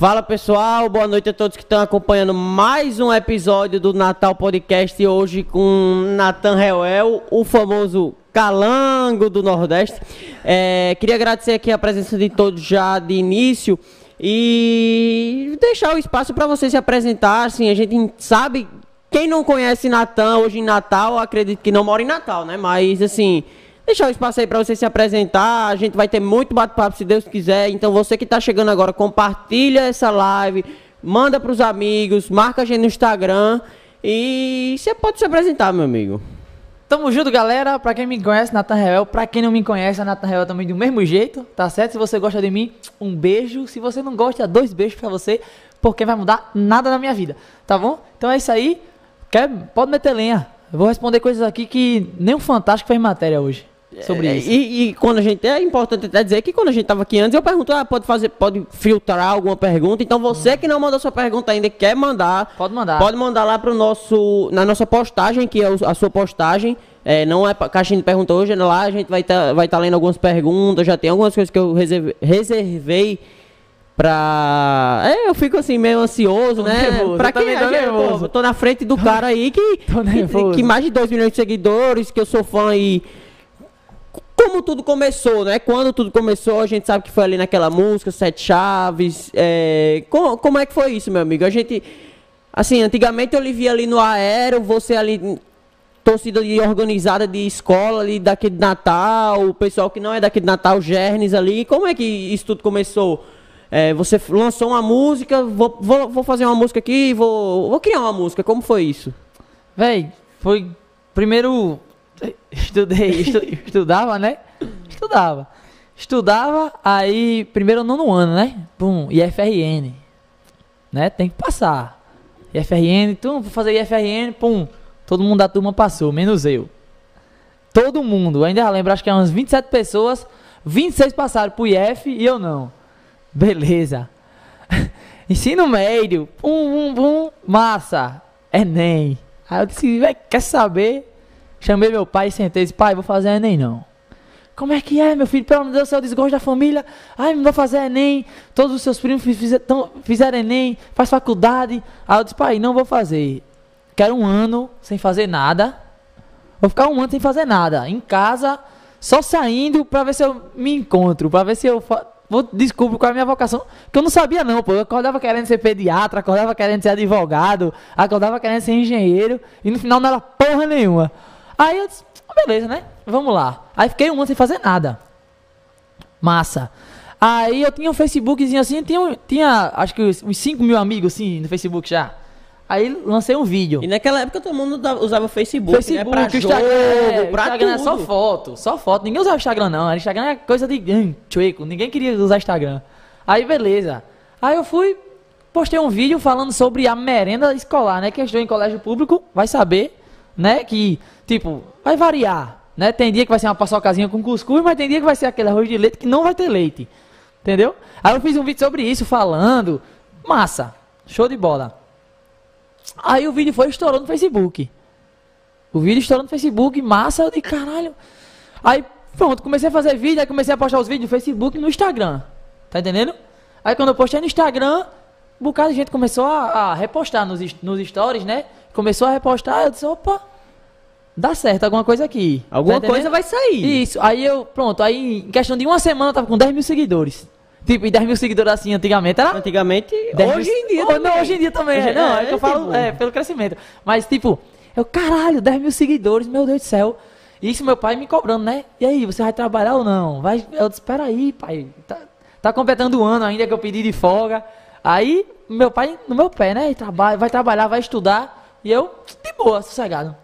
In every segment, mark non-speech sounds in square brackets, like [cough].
Fala pessoal, boa noite a todos que estão acompanhando mais um episódio do Natal Podcast hoje com Nathan Reuel, o famoso calango do Nordeste. É, queria agradecer aqui a presença de todos já de início e deixar o espaço para você se apresentar. Assim, a gente sabe, quem não conhece Natan hoje em Natal, acredito que não mora em Natal, né? Mas assim, deixar o espaço aí para você se apresentar. A gente vai ter muito bate-papo se Deus quiser. Então você que está chegando agora, compartilha essa live, manda para os amigos, marca a gente no Instagram e você pode se apresentar, meu amigo. Tamo junto, galera. Pra quem me conhece, Nathan Real. Pra quem não me conhece, a Nathan Real também do mesmo jeito, tá certo? Se você gosta de mim, um beijo. Se você não gosta, dois beijos pra você, porque vai mudar nada na minha vida, tá bom? Então é isso aí. Quer, pode meter lenha. Eu vou responder coisas aqui que nem o Fantástico fez matéria hoje sobre É, isso. E, e quando a gente é importante até dizer que quando a gente estava aqui antes, eu pergunto, ah, pode fazer, pode filtrar alguma pergunta. Então você que não mandou sua pergunta ainda, quer mandar, Pode mandar. pode mandar lá pro nosso, na nossa postagem, que é a sua postagem. É, não é caixinha de pergunta hoje, é lá a gente vai estar vai tá lendo algumas perguntas, já tem algumas coisas que eu reservei, reservei pra. É, eu fico assim meio ansioso, Tô né? nervoso, pra também tô pô, nervoso. tô na frente do cara aí que, [laughs] que, que mais de 2 milhões de seguidores, que eu sou fã e como tudo começou, né? Quando tudo começou, a gente sabe que foi ali naquela música, Sete Chaves. É... co- Como, é que foi isso, meu amigo? A gente. Assim, antigamente eu lhe via ali no aéreo, você ali, torcida de organizada de escola ali daqui de Natal, o pessoal que não é daqui de Natal, Gernes ali. Como é que isso tudo começou? É, você lançou uma música, vou, vou, vou fazer uma música aqui, vou, vou criar uma música. Como foi isso? Véi, foi. Primeiro. [laughs] Estudei, estu- estudava, né? Estudava. Estudava, aí. Primeiro nono ano, né? Pum, IFRN. Né? Tem que passar. IFRN, tu, vou fazer IFRN, pum. Todo mundo da turma passou, menos eu. Todo mundo, ainda lembro, acho que é umas 27 pessoas. 26 passaram pro IF e eu não. Beleza. [laughs] Ensino médio, pum, pum, pum, massa, Enem. Aí eu disse, "Véi, quer saber? Chamei meu pai e sentei e disse, pai, vou fazer Enem não. Como é que é, meu filho? Pelo amor de Deus, eu desgosto da família. Ai, não vou fazer Enem. Todos os seus primos fiz- fizer- tão- fizeram Enem, faz faculdade. Aí eu disse, pai, não vou fazer. Quero um ano sem fazer nada. Vou ficar um ano sem fazer nada. Em casa, só saindo pra ver se eu me encontro, pra ver se eu vou descubro qual é a minha vocação. Que eu não sabia não, pô. Eu acordava querendo ser pediatra, acordava querendo ser advogado, acordava querendo ser engenheiro e no final não era porra nenhuma. Aí eu disse, "Ah, beleza, né? Vamos lá. Aí fiquei um ano sem fazer nada. Massa. Aí eu tinha um Facebookzinho assim, tinha, tinha acho que uns 5 mil amigos assim no Facebook já. Aí lancei um vídeo. E naquela época todo mundo usava Facebook, Facebook, né? Pra Instagram, é, o pra Instagram é só tudo. foto, só foto. Ninguém usava Instagram não, o Instagram é coisa de hum, chueco, ninguém queria usar Instagram. Aí beleza. Aí eu fui, postei um vídeo falando sobre a merenda escolar, né? Quem estudou em colégio público vai saber, né? Que, tipo, vai variar, né? Tem dia que vai ser uma paçocazinha com cuscuz, mas tem dia que vai ser aquele arroz de leite que não vai ter leite. Entendeu? Aí eu fiz um vídeo sobre isso, falando. Massa. Show de bola. Aí o vídeo foi estourando no Facebook. O vídeo estourou no Facebook, massa, eu caralho. Aí, pronto, comecei a fazer vídeo, aí comecei a postar os vídeos no Facebook e no Instagram. Tá entendendo? Aí quando eu postei no Instagram, um bocado de gente começou a, a repostar nos, nos stories, né? Começou a repostar, eu disse, opa, dá certo alguma coisa aqui. Alguma Tá coisa vai sair. Isso, aí eu, pronto, aí em questão de uma semana eu tava com 10 mil seguidores. Tipo, e 10 mil seguidores assim antigamente era Antigamente, 10 hoje mil- em dia Oh, também. Não, hoje em dia também. Hoje- não, é, é, que eu tipo- falo é, pelo crescimento. Mas, tipo, eu, caralho, 10 mil seguidores, meu Deus do céu. Isso meu pai me cobrando, né? E aí, você vai trabalhar ou não? Vai, eu disse, espera aí, pai. Tá, tá completando o ano ainda que eu pedi de folga. Aí, meu pai no meu pé, né? Trabalha, vai trabalhar, vai estudar. E eu, de boa, sossegado.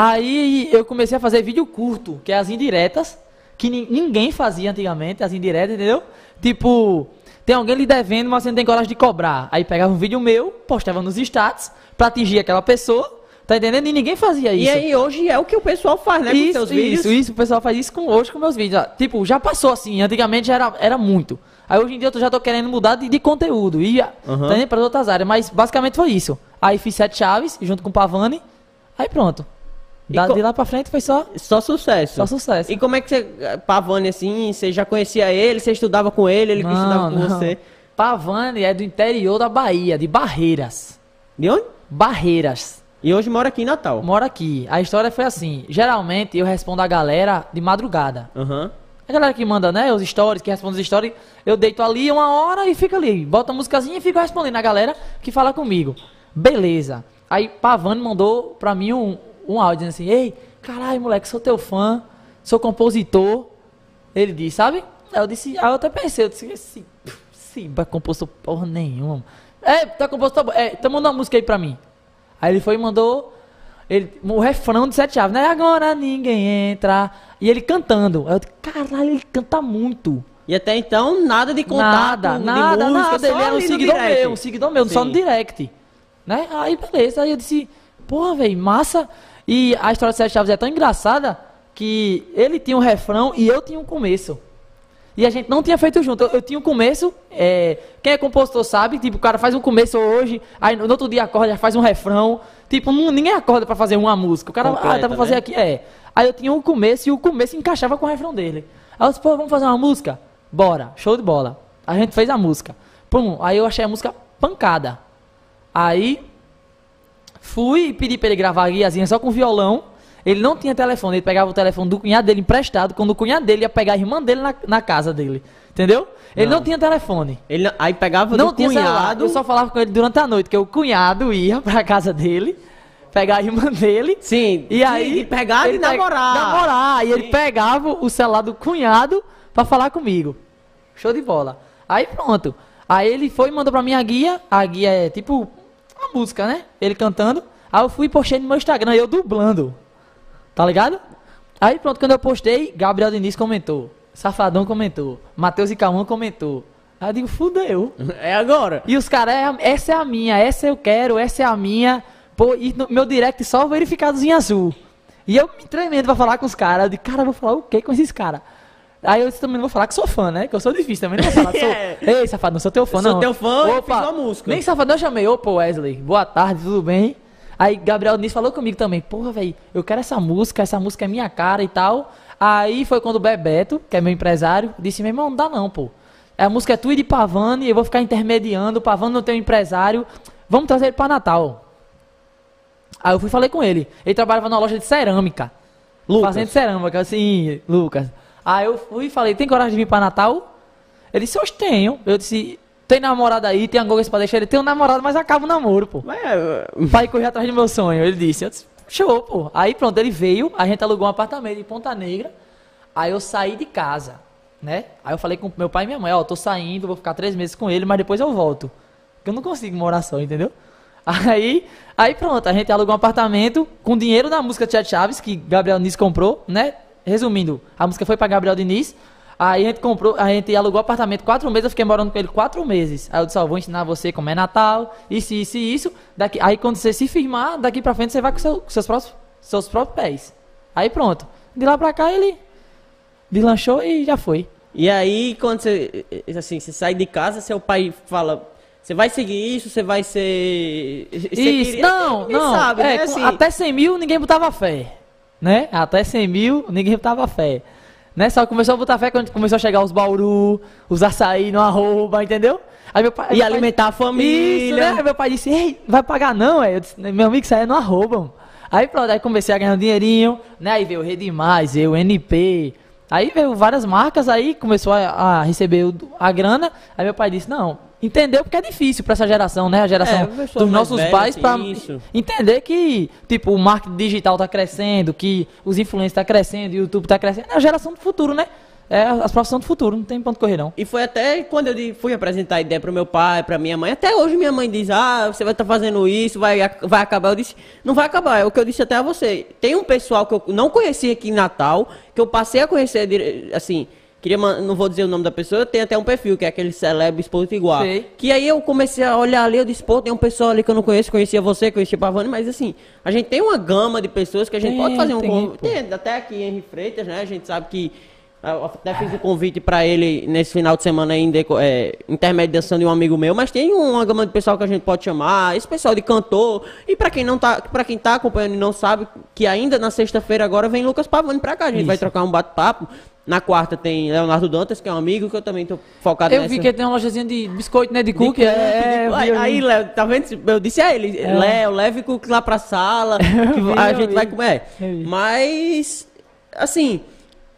Aí eu comecei a fazer vídeo curto, que é as indiretas, que ni- ninguém fazia antigamente, as indiretas, entendeu? Tipo, tem alguém lhe devendo, mas você não tem coragem de cobrar. Aí pegava um vídeo meu, postava nos status, pra atingir aquela pessoa, tá entendendo? E ninguém fazia isso. E aí hoje é o que o pessoal faz, né? com Isso, seus vídeos. isso, isso, o pessoal faz isso com, hoje com meus vídeos. ó. Tipo, já passou assim, antigamente já era, era muito. Aí hoje em dia eu já tô querendo mudar de, de conteúdo e Aham. tá para outras áreas, mas basicamente foi isso. Aí fiz sete chaves junto com o Pavani, aí pronto. Da, co- De lá pra frente foi só, Só sucesso. só sucesso. E como é que você, Pavani, assim, você já conhecia ele, você estudava com ele, ele Não, estudava com não. você? Pavani é do interior da Bahia, de Barreiras. De onde? Barreiras. E hoje mora aqui em Natal. Mora aqui. A história foi assim. Geralmente eu respondo a galera de madrugada. Aham. A galera que manda, né, os stories, que responde os stories, eu deito ali uma hora e fico ali. Bota a musicazinha e fico respondendo a galera que fala comigo. Beleza. Aí Pavani mandou pra mim um, um áudio dizendo assim, ei, caralho, moleque, sou teu fã, sou compositor. Ele disse, sabe? Aí eu disse, aí eu até pensei, eu disse, esse, esse vai compositor porra nenhuma. É, tá compositor, é, então manda uma música aí pra mim. Aí ele foi e mandou ele, o refrão de Sete Chaves, né? Agora ninguém entra. E ele cantando. Aí eu disse, caralho, ele canta muito. E até então, nada de contato, Nada, de nada, música, nada. Ele era um seguidor direct. meu, um seguidor meu, só no Sim. direct. Né? Aí, beleza. Aí eu disse, porra, velho, massa. E a história de Sete Chaves é tão engraçada que ele tinha um refrão e eu tinha um começo. E a gente não tinha feito junto. Eu, eu tinha um começo, é, quem é compositor sabe, tipo, o cara faz um começo hoje, aí no outro dia acorda, faz um refrão. Tipo, não- ninguém acorda pra fazer uma música. O cara, Completa, ah, dá pra fazer né? aqui, é. Aí eu tinha um começo e o começo encaixava com o refrão dele. Aí eu disse, pô, vamos fazer uma música? Bora, show de bola. A gente fez a música. Pum, aí eu achei a música pancada. Aí fui e pedi pra ele gravar a guiazinha só com violão. Ele não tinha telefone, ele pegava o telefone do cunhado dele emprestado, quando o cunhado dele ia pegar a irmã dele na, na casa dele. Entendeu? Ele não, Não. tinha telefone. Ele não- aí pegava Não do tinha celular. cunhado. Eu só falava com ele durante a noite, que o cunhado ia pra casa dele, pegar a irmã dele. Sim, E aí. de pegar e namorar. Namorar. E ele pegava o celular do cunhado pra falar comigo. Show de bola. Aí pronto. Aí ele foi e mandou pra minha guia. A guia é tipo uma música, né? Ele cantando. Aí eu fui e postei no meu Instagram, eu dublando. Tá ligado? Aí pronto, quando eu postei, Gabriel Diniz comentou. Safadão comentou. Matheus e Cauã comentou. Aí eu digo, fudeu. [laughs] É agora. E os caras, é a- essa é a minha, essa eu quero, essa é a minha. Pô, e no meu direct só verificados em azul. E eu me tremendo pra falar com os caras. Eu digo, cara, eu vou falar o que com esses caras? Aí eu também não vou falar que sou fã, né? Que eu sou difícil também. Não vou falar que sou. [laughs] É. Ei, safado, não sou teu fã, Eu sou não. teu fã e fiz uma música. Nem safado, eu chamei. Opa, Wesley, boa tarde, tudo bem? Aí Gabriel Diniz falou comigo também. Porra, velho, eu quero essa música, essa música é minha cara e tal. Aí foi quando o Bebeto, que é meu empresário, disse: meu irmão, não dá não, pô. A música é tua e de Pavani, eu vou ficar intermediando. Pavani não tem um empresário. Vamos trazer ele pra Natal. Aí eu fui e falei com ele. Ele trabalhava numa loja de cerâmica. Lucas. Fazendo cerâmica, assim, Lucas. Aí eu fui e falei, tem coragem de vir pra Natal? Ele disse, hoje tenho. Eu disse, tem namorada aí, tem coisa pra deixar? Ele tem um namorado, mas acaba o namoro, pô. É, [laughs] Pai correr atrás do meu sonho, ele disse. Eu disse, show, pô. Aí pronto, ele veio, a gente alugou um apartamento em Ponta Negra. Aí eu saí de casa, né? Aí eu falei com meu pai e minha mãe, ó, tô saindo, vou ficar três meses com ele, mas depois eu volto. Porque eu não consigo morar só, entendeu? [laughs] Aí, aí pronto, a gente alugou um apartamento com dinheiro da música Tia Chaves, que Gabriel Diniz comprou, né? Resumindo, a música foi pra Gabriel Diniz. Aí a gente comprou, a gente alugou apartamento quatro meses, eu fiquei morando com ele quatro meses. Aí eu disse, ó, vou ensinar você como é Natal, isso, isso e isso. Daqui, aí quando você se firmar, daqui pra frente você vai com, seu- com seus, próprios, seus próprios pés. Aí pronto. De lá pra cá ele deslanchou e já foi. E aí, quando você, assim, você sai de casa, seu pai fala, você vai seguir isso, você vai ser... você Isso, queria- não, Ninguém não. sabe, é, né? Assim, Até 100 mil ninguém botava fé. Né? Até 100 mil ninguém botava fé. Né? Só começou a botar fé quando começou a chegar os bauru, os açaí no arroba, entendeu? Aí meu pai, E meu pai- alimentar a família. Isso, né? Aí meu pai disse, ei, vai pagar não? Aí eu disse, meu amigo, isso aí é no arroba. mano." Aí pronto, aí comecei a ganhar um dinheirinho, né? Aí veio o Rede Mais, veio o NP. Aí veio várias marcas, aí começou a, a receber a grana. Aí meu pai disse, não, entendeu porque é difícil pra essa geração, né? A geração É, dos nossos pais isso. entender que, tipo, o marketing digital tá crescendo, que os influencers tá crescendo, o YouTube tá crescendo. É a geração do futuro, né? É as profissões do futuro, não tem ponto correr não. E foi até quando eu fui apresentar a ideia pro meu pai, pra minha mãe. Até hoje minha mãe diz, ah, você vai estar fazendo isso, vai, vai acabar. Eu disse, não vai acabar. É o que eu disse até a você. Tem um pessoal que eu não conhecia aqui em Natal, que eu passei a conhecer, assim, queria, não vou dizer o nome da pessoa, tem até um perfil, que é aquele Celeb Exposto Igual. Sei. Que aí eu comecei a olhar ali, eu disse, pô, tem um pessoal ali que eu não conheço, conhecia você, conhecia Pavani, mas assim, a gente tem uma gama de pessoas que a gente Tem, pode fazer um... tem, con- pô. Tem, até aqui Henri Freitas, né, a gente sabe que Eu até fiz o convite pra ele nesse final de semana aí, é, intermediação de um amigo meu, mas tem uma gama de pessoal que a gente pode chamar, esse pessoal de cantor, e pra quem não tá, para quem tá acompanhando e não sabe, que ainda na sexta-feira agora vem Lucas Pavani pra cá, a gente vai Isso. trocar um bate-papo. Na quarta tem Leonardo Dantas, que é um amigo que eu também tô focado Eu nessa. vi que ele tem uma lojazinha de biscoito, né? De De cookie. cookie, É, eu vi, aí, eu Léo, tá vendo? Eu disse a ele, É. Léo, leve cookie lá pra sala, [laughs] que vi, a eu gente vi. vai comer. Eu. Mas, assim,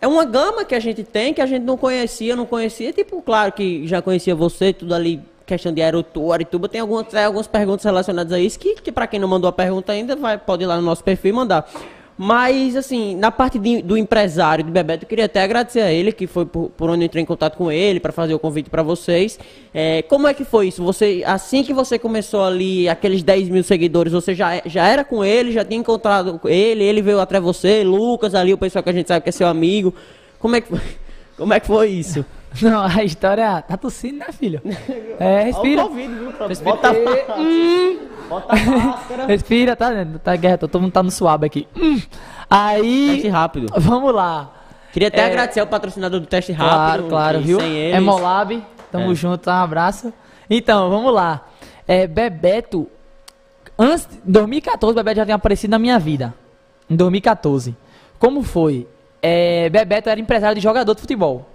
é uma gama que a gente tem que a gente não conhecia, não conhecia. Tipo, claro que já conhecia você, tudo ali, questão de aerotour e tudo. Tem algumas, tem algumas perguntas relacionadas a isso que, que para quem não mandou a pergunta ainda, vai, pode ir lá no nosso perfil e mandar. Mas, assim, na parte de- do empresário de Bebeto, eu queria até agradecer a ele, que foi por, por onde eu entrei em contato com ele, para fazer o convite para vocês. É, como é que foi isso? Você, assim que você começou ali, aqueles 10 mil seguidores, você já, já era com ele, já tinha encontrado ele, ele veio de você, Lucas ali, o pessoal que a gente sabe que é seu amigo. Como é que foi, [laughs] como é que foi isso? [laughs] Não, a história. Tá tossindo, né, filho? [laughs] É, respira. O Covid, viu? Respira. Bota, [laughs] bota a máscara. Respira, tá? Tá guerra, todo mundo tá no suave aqui. Hum. Teste Aí. rápido. Vamos lá. Queria até É. agradecer ao patrocinador do teste rápido. Claro, claro, que viu? Sem eles, É Molab, tamo É. junto, um abraço. Então, vamos lá. É, Bebeto, antes, em 2014, Bebeto já tinha aparecido na minha vida. Em 2014. Como foi? É, Bebeto era empresário de jogador de futebol.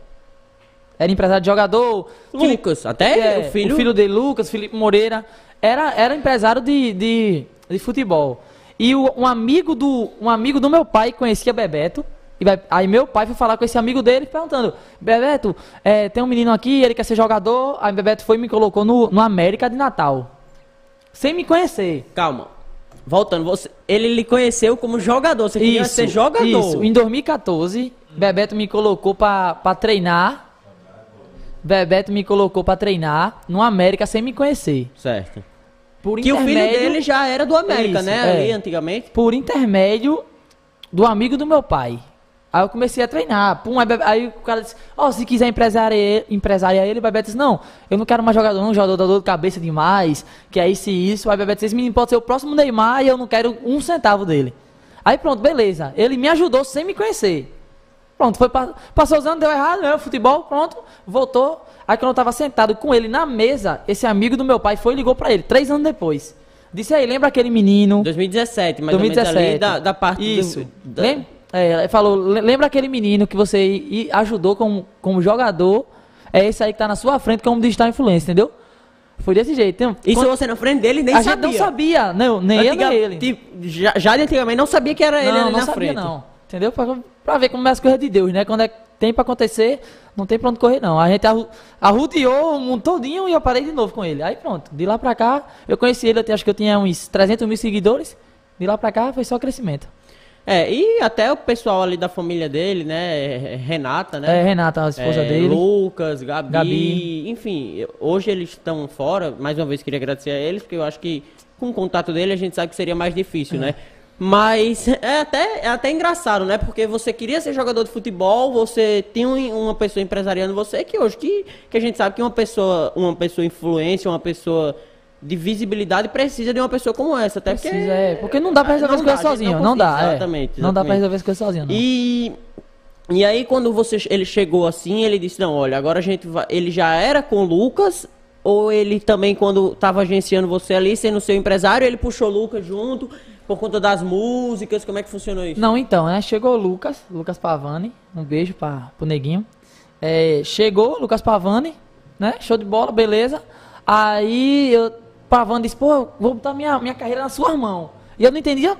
Era empresário de jogador. Lucas, até É, o filho. o filho de Lucas, Felipe Moreira, era, era empresário de, de, de futebol. E o- um, amigo do, um amigo do meu pai conhecia Bebeto. E aí meu pai foi falar com esse amigo dele, perguntando, Bebeto, é, tem um menino aqui, ele quer ser jogador. Aí Bebeto foi e me colocou no, no América de Natal. Sem me conhecer. Calma. Voltando, você, ele lhe conheceu como jogador. Você queria ser jogador. Isso. Em 2014, Bebeto me colocou pra treinar. Bebeto me colocou pra treinar no América sem me conhecer. Certo. Por Que o filho intermédio- dele já era do América, Isso, né? é. Ali antigamente. Por intermédio do amigo do meu pai. Aí eu comecei a treinar. Pum, aí, Bebe- aí o cara disse: Ó, se quiser empresariar ele, empresariar ele, o Bebeto disse: Não, eu não quero mais jogador, não, jogador dá dor de cabeça demais. Que é isso e isso. Aí o Bebeto disse: Esse menino pode ser o próximo Neymar e eu não quero um centavo dele. Aí pronto, beleza. Ele me ajudou sem me conhecer. Pronto, foi pa- passou os anos, deu errado, né? Futebol, pronto, voltou. Aí quando eu tava sentado com ele na mesa, esse amigo do meu pai foi e ligou pra ele, três anos depois. Disse aí, lembra aquele menino? 2017, mais ou 2017. menos ali da, da parte do- Isso. da- Lem- é, ele falou, "Le- lembra aquele menino que você ajudou como, como jogador? É esse aí que tá na sua frente como digital influencer, entendeu? Foi desse jeito. Então, Isso quando- você na frente dele nem a gente sabia. não sabia, não, nem Antiga- ele. tipo, já, já de antigamente não sabia que era ele não, ali não na sabia frente. não. Entendeu? Pra, pra ver como é as coisas de Deus, né? Quando é, tem pra acontecer, não tem pra onde correr, não. A gente arru- arrudeou o mundo todinho e eu parei de novo com ele. Aí pronto, de lá pra cá, eu conheci ele, eu acho que eu tinha uns 300 mil seguidores. De lá pra cá foi só crescimento. É, e até o pessoal ali da família dele, né? Renata, né? É, Renata, a esposa É, dele. Lucas, Gabi, Gabi. enfim, hoje eles estão fora. Mais uma vez queria agradecer a eles, porque eu acho que com o contato dele a gente sabe que seria mais difícil, né? Mas é até, é até engraçado, né? Porque você queria ser jogador de futebol, você tem um- uma pessoa empresariando você, que hoje que, que a gente sabe que uma pessoa, uma pessoa influência, uma pessoa de visibilidade precisa de uma pessoa como essa, até Precisa, porque é, porque não dá pra resolver não as coisas sozinho, não não, dá, consegue, é. exatamente, Não dá pra exatamente. resolver as coisas sozinho, não. E, e aí quando você, ele chegou assim, ele disse, não, olha, agora a gente vai... Ele já era com o Lucas, ou ele também, quando estava agenciando você ali, sendo seu empresário, ele puxou o Lucas junto, por conta das músicas, como é que funcionou isso? Não, então, né? Chegou o Lucas, Lucas Pavani, um beijo pra, pro neguinho. É, chegou o Lucas Pavani, né? Show de bola, beleza. Aí eu, Pavani disse, pô, vou botar minha, minha carreira na sua mão. E eu não entendia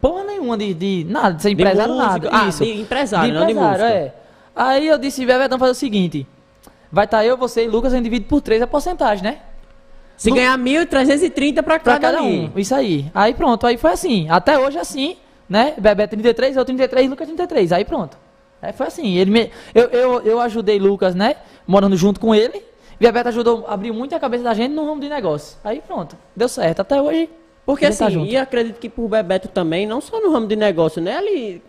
porra nenhuma de, de nada, de ser De empresário, música? nada. Ah, Isso. de empresário, não de música. é. Aí eu disse, Bevetão, fazer o seguinte, vai estar eu, você e Lucas, a gente divide por três a porcentagem, né? Se Lu- ganhar 1.330 pra Pra cada, cada um. Isso aí. Aí pronto, aí foi assim. Até hoje é assim, né? Bebê 33, eu 33, Lucas 33. Aí pronto. Aí foi assim. Ele me, eu, eu, eu ajudei Lucas, né? Morando junto com ele. Bebeto ajudou, abriu muito a cabeça da gente no ramo de negócio. Aí pronto. Deu certo. Até hoje. Porque a tá assim, junto. e acredito que por Bebeto também, não só no ramo de negócio, né? Ali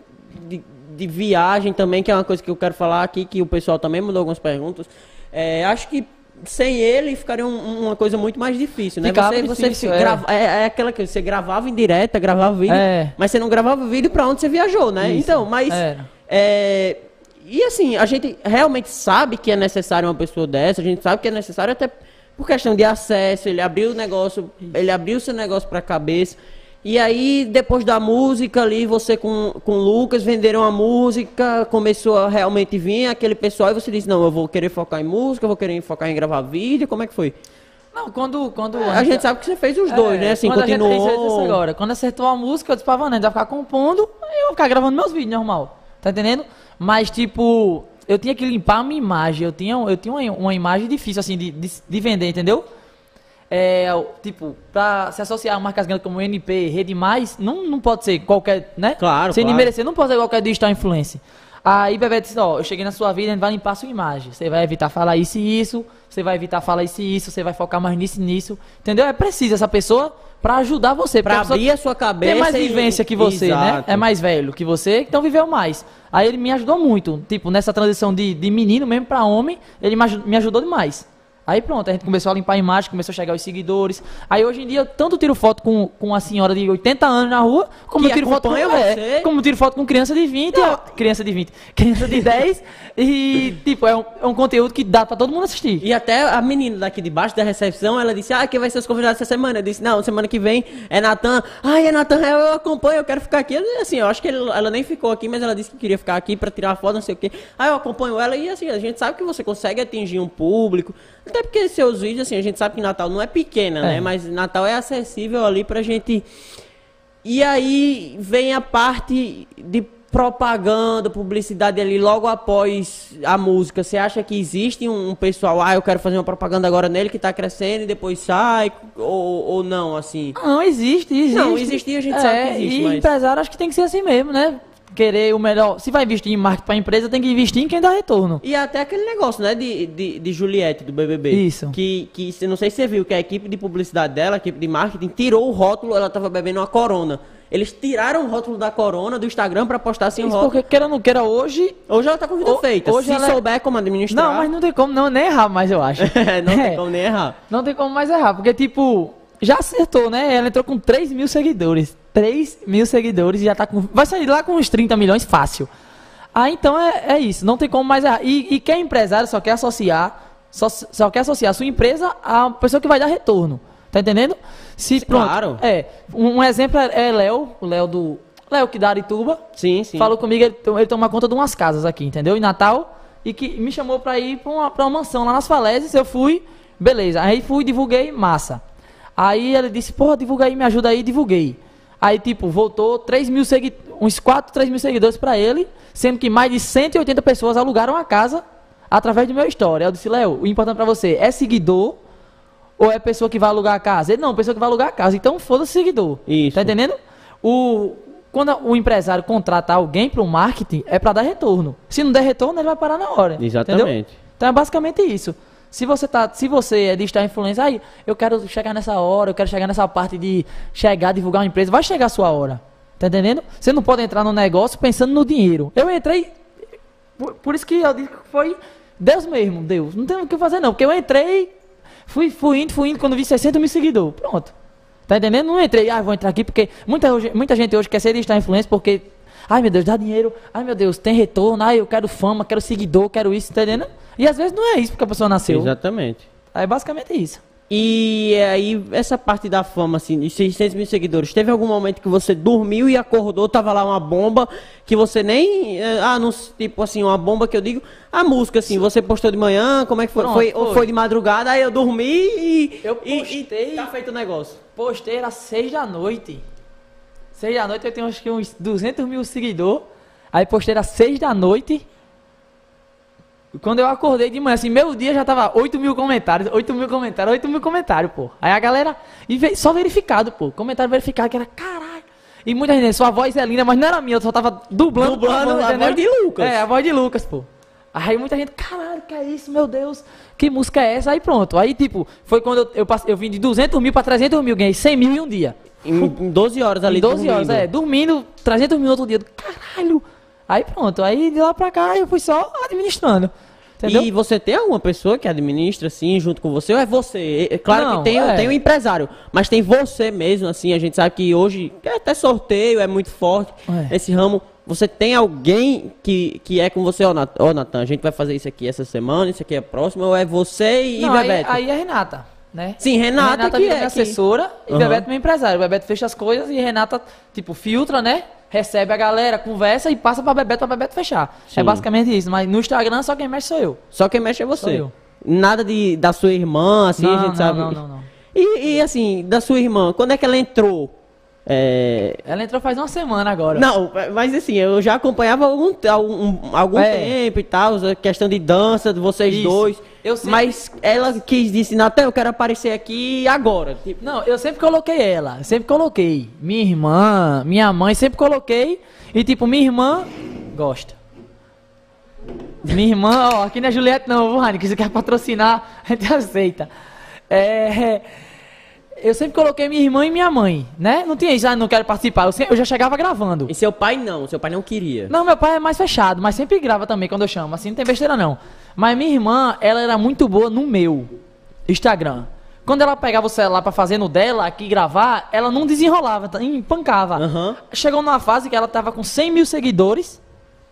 de, de viagem também, que é uma coisa que eu quero falar aqui, que o pessoal também mandou algumas perguntas. É, acho que sem ele ficaria um- uma coisa muito mais difícil, né? Ficava você, você difícil, fi- é. grava- é. é aquela que você gravava em direta, gravava vídeo, É. mas você não gravava vídeo pra onde você viajou, né? Isso, Então, mas é, e assim, a gente realmente sabe que é necessário uma pessoa dessa, a gente sabe que é necessário até por questão de acesso, ele abriu o negócio, ele abriu seu negócio para a cabeça. E aí, depois da música ali, você com, com o Lucas venderam a música, começou a realmente vir aquele pessoal e você disse, não, eu vou querer focar em música, eu vou querer focar em gravar vídeo, como é que foi? Não, quando. quando a, gente sabe que você fez os dois, é, né? Assim, quando continuou. A gente fez isso agora. Quando acertou a música, eu disse pra Vanessa, vai ficar compondo, aí eu vou ficar gravando meus vídeos normal. Tá entendendo? Mas, tipo, eu tinha que limpar a minha imagem. Eu tinha, eu tinha uma, uma imagem difícil, assim, de, de, de vender, entendeu? É, tipo, pra se associar a marcas grandes como NP, Rede Mais, não, não pode ser qualquer, né? Claro, Sem claro. merecer, não pode ser qualquer digital influencer. Aí Bebê disse, ó, eu cheguei na sua vida, a gente vai limpar a sua imagem. Você vai evitar falar isso e isso, você vai evitar falar isso e isso, você vai focar mais nisso e nisso. Entendeu? É preciso essa pessoa pra ajudar você. Pra abrir a sua cabeça. tem mais e- vivência que você, né? Exato. É mais velho que você, então viveu mais. Aí ele me ajudou muito. Tipo, nessa transição de, de menino mesmo pra homem, ele me ajudou demais. Aí pronto, a gente começou a limpar a imagem, começou a chegar os seguidores. Aí hoje em dia, eu tanto tiro foto com, com uma senhora de 80 anos na rua, como Que eu tiro foto com, é, você. como tiro foto com criança de 20, ó, criança de 20, criança de 10, e tipo, é um, é um conteúdo que dá pra todo mundo assistir. E até a menina daqui de baixo da recepção, ela disse, ah, quem vai ser os convidados essa semana? Eu disse, não, semana que vem é Natan. Ai, é Natan, eu acompanho, eu quero ficar aqui. Eu, assim, eu acho que ele- ela nem ficou aqui, mas ela disse que queria ficar aqui pra tirar foto, não sei o quê. Aí eu acompanho ela e assim, a gente sabe que você consegue atingir um público. Até porque seus vídeos, assim, a gente sabe que Natal não é pequena, né? É. Mas Natal é acessível ali pra gente... E aí vem a parte de propaganda, publicidade ali logo após a música. Você acha que existe um, um pessoal, ah, eu quero fazer uma propaganda agora nele que tá crescendo e depois sai? Ou, ou não, assim? Não, existe, existe. Não, existir a gente sabe que existe, E mas- empresário acho que tem que ser assim mesmo, né? Querer o melhor. Se vai investir em marketing pra empresa, tem que investir em quem dá retorno. E até aquele negócio, né, de, de, de Juliette, do BBB. Isso. Que, que, não sei se você viu, que a equipe de publicidade dela, a equipe de marketing, tirou o rótulo, ela tava bebendo uma corona. Eles tiraram o rótulo da corona do Instagram pra postar sem o Isso rótulo. porque, queira ou não queira, hoje. Hoje ela tá com vida Ho- feita. hoje se ela é- souber como administrar... Não, mas não tem como não, nem errar mais, eu acho. [laughs] não É, tem como nem errar. Não tem como mais errar, porque, tipo, já acertou, né? Ela entrou com 3 mil seguidores. 3 mil seguidores e já tá com. Vai sair lá com uns 30 milhões fácil. Ah, então é, é isso, não tem como mais errar. E, e quem é empresário só quer associar, só, só quer associar a sua empresa à pessoa que vai dar retorno. Tá entendendo? Se, pronto, Claro. É. Um, um exemplo é é Léo, o Léo do. Léo que da Arituba. Sim, sim. Falou comigo, ele, ele toma conta de umas casas aqui, entendeu? Em Natal. E que me chamou pra ir pra uma, pra uma mansão lá nas falésias. Eu fui, beleza. Aí fui, divulguei, massa. Aí ele disse, porra, divulga aí, me ajuda aí, divulguei. Aí, tipo, voltou 3 mil uns 4, 3 mil seguidores pra ele, sendo que mais de 180 pessoas alugaram a casa através do meu história. Eu disse, Léo, o importante pra você é seguidor ou é pessoa que vai alugar a casa? Ele, não, pessoa que vai alugar a casa. Então, foda-se seguidor. Isso. Tá entendendo? O, quando o empresário contrata alguém para o marketing, é para dar retorno. Se não der retorno, ele vai parar na hora. Exatamente. Entendeu? Então é basicamente isso. Se você tá, se você é digital influencer, aí eu quero chegar nessa hora, eu quero chegar nessa parte de chegar, divulgar uma empresa, vai chegar a sua hora. Tá entendendo? Você não pode entrar no negócio pensando no dinheiro. Eu entrei por, por isso que eu digo que foi Deus mesmo, Deus. Não tem o que fazer não, porque eu entrei, fui, fui indo, fui indo, quando vi 60 mil seguidores. Pronto. Tá entendendo? Não entrei, ah, vou entrar aqui porque muita, muita gente hoje quer ser digital influencer porque, ai meu Deus, dá dinheiro, ai meu Deus, tem retorno, ai eu quero fama, quero seguidor, quero isso, tá entendendo? E às vezes não é isso porque a pessoa nasceu. Exatamente. Aí basicamente é isso. E aí, essa parte da fama, assim, de 600 mil seguidores, teve algum momento que você dormiu e acordou, tava lá uma bomba que você nem. eh, Ah, não, tipo assim, uma bomba que eu digo. A música, assim, você postou de manhã, como é que foi? Pronto, foi, ou foi. foi de madrugada, aí eu dormi e. Eu e- postei. E, tá feito o negócio. Postei era 6 da noite. 6 da noite eu tenho acho que uns 200 mil seguidores. Aí postei era 6 da noite. Quando eu acordei de manhã, assim, meu dia já tava 8 mil comentários, 8 mil comentários, 8 mil comentários, pô. Aí a galera. E só verificado, pô. Comentário verificado que era caralho. E muita gente, sua voz é linda, mas não era minha, eu só tava dublando. Dublando a entendeu? voz de Lucas. É, a voz de Lucas, pô. Aí muita gente, caralho, que é isso, meu Deus, que música é essa? Aí pronto. Aí, tipo, foi quando eu, eu, passei, eu vim de 200 mil pra 300 mil, ganhei 100 mil em um dia. Em, em 12 horas ali Em 12 horas, dormindo. é, dormindo, 300 mil outro dia. Caralho! Aí pronto, aí de lá pra cá eu fui só administrando. Entendeu? E você tem alguma pessoa que administra, assim, junto com você? Ou é você? É- é claro Não, que tem, é. tem o empresário, mas tem você mesmo, assim. A gente sabe que hoje, que até sorteio é muito forte, É. esse ramo. Você tem alguém que, que é com você, ó, ó, Natan, a gente vai fazer isso aqui essa semana, isso aqui é próximo, ou é você e Não, aí, Bebeto? aí é Renata, né? Sim, Renata, que vira é minha que- assessora e Aham. Bebeto meu empresário. Bebeto fecha as coisas e Renata, tipo, filtra, né? Recebe a galera, conversa e passa pra Bebeto pra Bebeto fechar. Sim. É basicamente isso. Mas no Instagram só quem mexe sou eu. Só quem mexe é Sou você. eu. Nada de, da sua irmã, assim, não, a gente não, sabe. não, não, não. E, e, assim, da sua irmã, quando é que ela entrou? É, Ela entrou faz uma semana agora. Não, mas assim, eu já acompanhava algum, algum, algum É. tempo e tal, a questão de dança de vocês Isso. dois. Sempre- Mas ela quis disse, Natan, eu quero aparecer aqui agora. Tipo, Não, eu sempre coloquei ela, sempre coloquei. Minha irmã, minha mãe, sempre coloquei. E tipo, minha irmã gosta. Minha irmã, ó, aqui não é Juliette não, viu, Rani? Que você quer patrocinar, a gente aceita. É, eu sempre coloquei minha irmã e minha mãe, né? Não tinha isso, ah, não quero participar. Eu, sempre- eu já chegava gravando. E seu pai não, seu pai não queria. Não, meu pai é mais fechado, mas sempre grava também quando eu chamo. Assim, não tem besteira não. Mas minha irmã, ela era muito boa no meu Instagram. Quando ela pegava o celular pra fazer no dela, aqui gravar, ela não desenrolava, tá? empancava. Aham. Chegou numa fase que ela tava com 100 mil seguidores.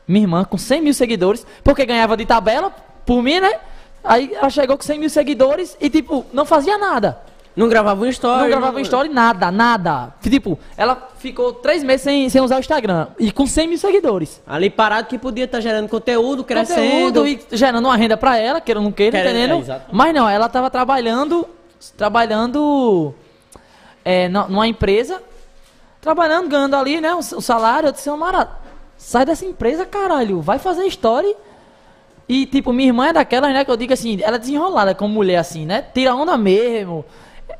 Minha irmã com 100 mil seguidores, porque ganhava de tabela, por mim, né? Aí ela chegou com 100 mil seguidores e, tipo, não fazia nada. Não gravava um story. Não gravava story, nada, nada. Tipo, ela ficou três meses sem, sem usar o Instagram. E com 100 mil seguidores. Ali parado que podia estar gerando conteúdo, crescendo. Conteúdo e gerando uma renda pra ela, queira ou não queira, Querendo- é, entendendo? exatamente. Mas não, ela tava trabalhando, trabalhando é, nu- numa empresa, trabalhando, ganhando ali, né, o, o salário. Eu disse, Mara, sai dessa empresa, caralho, vai fazer story. E, tipo, minha irmã é daquelas, né, que eu digo assim, ela é desenrolada como mulher, assim, né? Tira onda mesmo.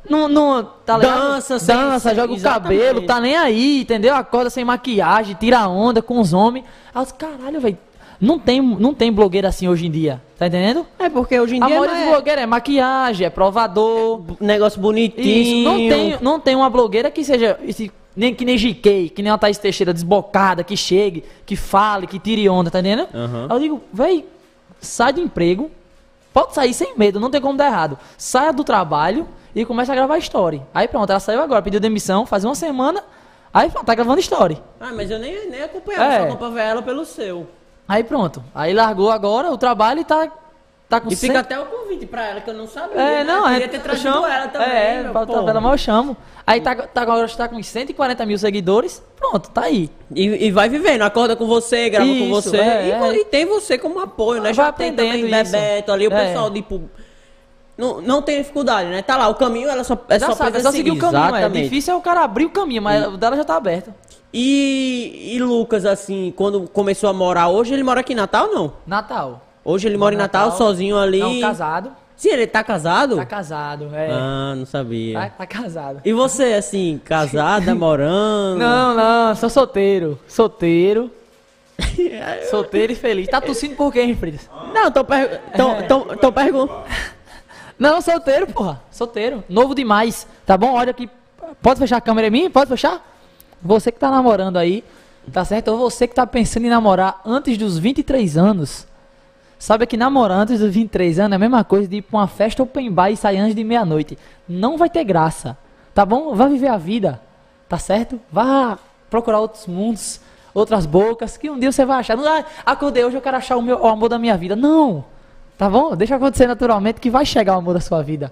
Não, não, tá? Dança, sem- Dança, sem- joga o exatamente. cabelo, tá nem aí, entendeu? Acorda sem maquiagem, tira onda com os homens. Aí disse, caralho, velho, não tem, não tem blogueira assim hoje em dia, tá entendendo? É porque hoje em A dia maioria não dos é blogueiros é maquiagem, é provador. negócio bonitinho. Isso, não tem, não tem uma blogueira que seja esse- nem que nem GK, que nem uma Thaís Teixeira desbocada, que chegue, que fale, que tire onda, tá entendendo? Aham. Aí eu digo, véi, sai do emprego, pode sair sem medo, não tem como dar errado. Saia do trabalho e começa a gravar story. Aí pronto, ela saiu agora, pediu demissão, faz uma semana, aí pronto, tá gravando story. Ah, mas eu nem, nem acompanhava, É. só acompanhava ela pelo seu. Aí pronto, aí largou agora o trabalho e tá, tá com E fica até o convite pra ela, que eu não sabia. É, né? não, eu é. queria ter trazido chamo- ela também. É, meu, pra pô. tabela mal eu chamo. Aí tá, tá, agora está com uns 140 mil seguidores. Pronto, tá aí. E, e vai vivendo, acorda com você, grava com Isso, você. é, e, é. e tem você como apoio, né? Vai Já tem também. Bebeto ali, o É. pessoal, tipo. Não, não tem dificuldade, né? Tá lá, o caminho ela só, é Já só sabe, é precisa só seguir o caminho. É exatamente. difícil é o cara abrir o caminho, mas o dela já tá aberto. E, e Lucas, assim, quando começou a morar, hoje ele mora aqui em Natal não? Natal. Hoje ele mora em Natal, sozinho ali. Não, casado. Sim, ele tá casado? Tá casado, é. Ah, não sabia. Tá, tá casado. E você, assim, casado, namorando? [laughs] Não, não, sou solteiro. Solteiro. [laughs] solteiro e feliz. Tá tossindo por quê, hein, Fridas? Não, tô, per... tô, tô, tô perguntando. [laughs] Não, solteiro, porra. Solteiro. Novo demais. Tá bom? Olha aqui. Pode fechar a câmera em mim? Pode fechar? Você que tá namorando aí, tá certo? Ou você que tá pensando em namorar antes dos 23 anos. Sabe que namorar antes dos 23 anos é a mesma coisa de ir pra uma festa open bar e sair antes de meia-noite. Não vai ter graça. Tá bom? Vai viver a vida. Tá certo? Vá procurar outros mundos, outras bocas, que um dia você vai achar. Não, ah, acordei hoje, eu quero achar o, meu, o amor da minha vida. Não! Tá bom? Deixa acontecer naturalmente que vai chegar o amor da sua vida.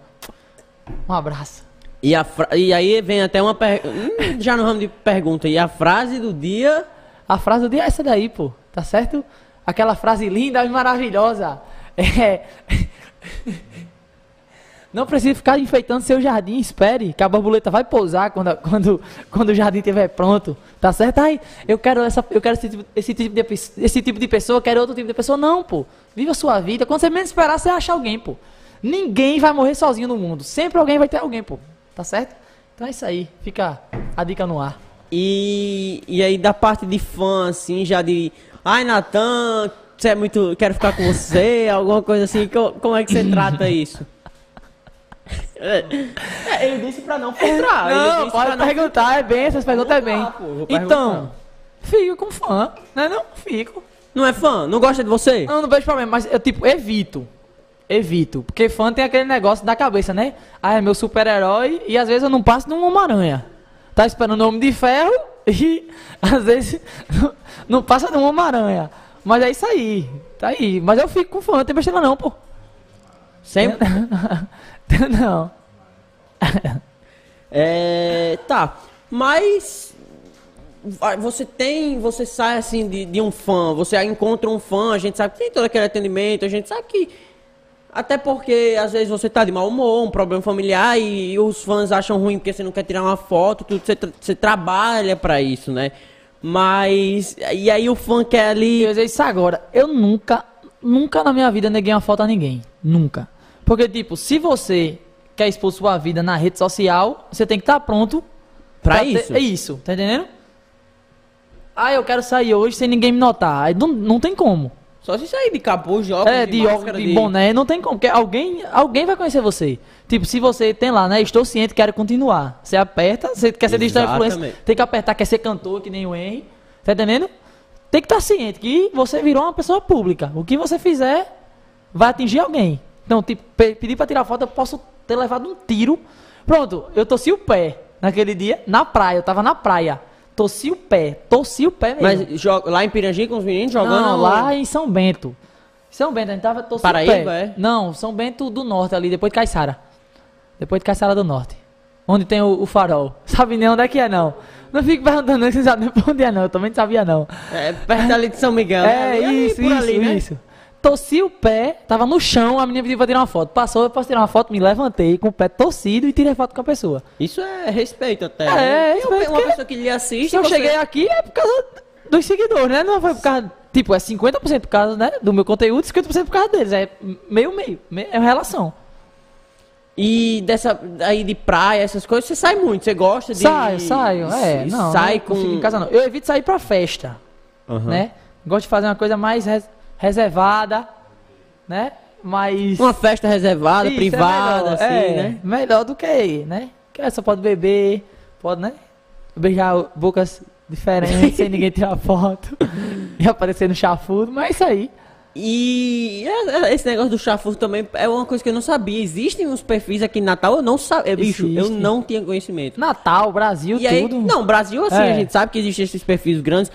Um abraço. E, a fra- e aí vem até uma per... hum, já no ramo de pergunta. E a frase do dia. A frase do dia é essa daí, pô. Tá certo? Aquela frase linda e maravilhosa. É. [laughs] Não precisa ficar enfeitando seu jardim, espere que a borboleta vai pousar quando, [laughs] quando, quando o jardim estiver pronto. Tá certo? Ai, eu quero, essa, eu quero esse, tipo, esse, tipo de, esse tipo de pessoa, quero outro tipo de pessoa. Não, pô. Viva a sua vida. Quando você menos esperar, você acha alguém, pô. Ninguém vai morrer sozinho no mundo. Sempre alguém vai ter alguém, pô. Tá certo? Então é isso aí. Fica a dica no ar. E, e aí da parte de fã, assim, já de. Ai, Natan, você é muito. Quero ficar com você, [laughs] alguma coisa assim. co- Como é que você [laughs] trata isso? É, ele disse pra não filtrar. Não, disse pode pra não perguntar, é bem, essas perguntas é bem. perguntar, pô, perguntar. Então, fico com fã, né? Não, fico. Não é fã? Não gosta de você? Não, não vejo problema, mas eu, tipo, evito. Evito. Porque fã tem aquele negócio da cabeça, né? Ah, é meu super-herói e às vezes eu não passo de um Homem-Aranha. Tá esperando o Homem de Ferro [laughs] e às vezes [laughs] não, passa de uma Homem-Aranha. Mas é isso aí. Tá aí. Mas eu fico com fã, não tem besteira não, pô. Sempre. [laughs] [laughs] não. [laughs] É, tá. Mas você tem, você sai assim de, de um fã, você encontra um fã, a gente sabe que tem todo aquele atendimento, a gente sabe que até porque às vezes você tá de mau humor, um problema familiar e, os fãs acham ruim porque você não quer tirar uma foto, tudo você, tra- você trabalha pra isso, né? Mas e aí o fã quer ali Eu isso agora. Eu nunca, nunca na minha vida neguei uma foto a ninguém. Nunca. Porque, tipo, se você quer expor sua vida na rede social, você tem que estar pronto Pra ter- isso. É isso, tá entendendo? Ah, eu quero sair hoje sem ninguém me notar. Aí não, não tem como. só se sair de capuz, de óculos, É, de óculos, máscara, de boné, não tem como. Porque alguém, alguém vai conhecer você. Tipo, se você tem lá, né? Estou ciente, quero continuar. Você aperta, você quer ser digital influencer, tem que apertar, quer ser cantor, que nem o Henry. Tá entendendo? Tem que estar ciente que você virou uma pessoa pública. O que você fizer vai atingir alguém. Então, tipo, pe- pedir pra tirar foto, eu posso ter levado um tiro. Pronto, eu torci o pé naquele dia, na praia. Eu tava na praia. Torci o pé, torci o pé mesmo. Mas joga, lá em Pirangi com os meninos jogando Não, lá em São Bento. São Bento, a gente tava torcendo Paraíba, pé. é? Não, São Bento do Norte ali, depois de Caiçara. Depois de Caiçara do Norte. Onde tem o, o farol. [laughs] Sabe nem onde é que é, não. Não fique perguntando, não, [laughs] você sabe nem pra onde é, não. Eu também não sabia, não. É, perto ali de São Miguel. É, né? Ali, ali, isso, por isso, ali, né? isso. Torci o pé, tava no chão, a menina pediu pra tirar uma foto. Passou, eu posso tirar uma foto, me levantei com o pé torcido e tirei foto com a pessoa. Isso é respeito até. É, né? respeito, E uma pessoa que lhe assiste. Se eu você- cheguei aqui é por causa dos seguidores, né? Não foi por causa. Tipo, é 50% por causa né, do meu conteúdo e 50% por causa deles. É meio-meio. É uma relação. E dessa aí de praia, essas coisas, você sai muito, você gosta de. Saio, saio. É, não. Sai não com. em casa não. Eu evito sair pra festa, Aham. né? Gosto de fazer uma coisa mais reservada, né? Mais. Uma festa reservada, Isso, é privada, melhor, assim, é, né? Melhor do que, né? Que você pode beber, pode, né? Beijar bocas diferentes sem ninguém tirar [laughs] foto e aparecer no chafudo, mas é isso aí. E é, é, esse negócio do chafur também é uma coisa que eu não sabia. Existem uns perfis aqui em Natal, eu não sabia. Bicho, eu não tinha conhecimento. Natal, Brasil, E aí, tudo. não, Brasil assim, É. a gente sabe que existem esses perfis grandes,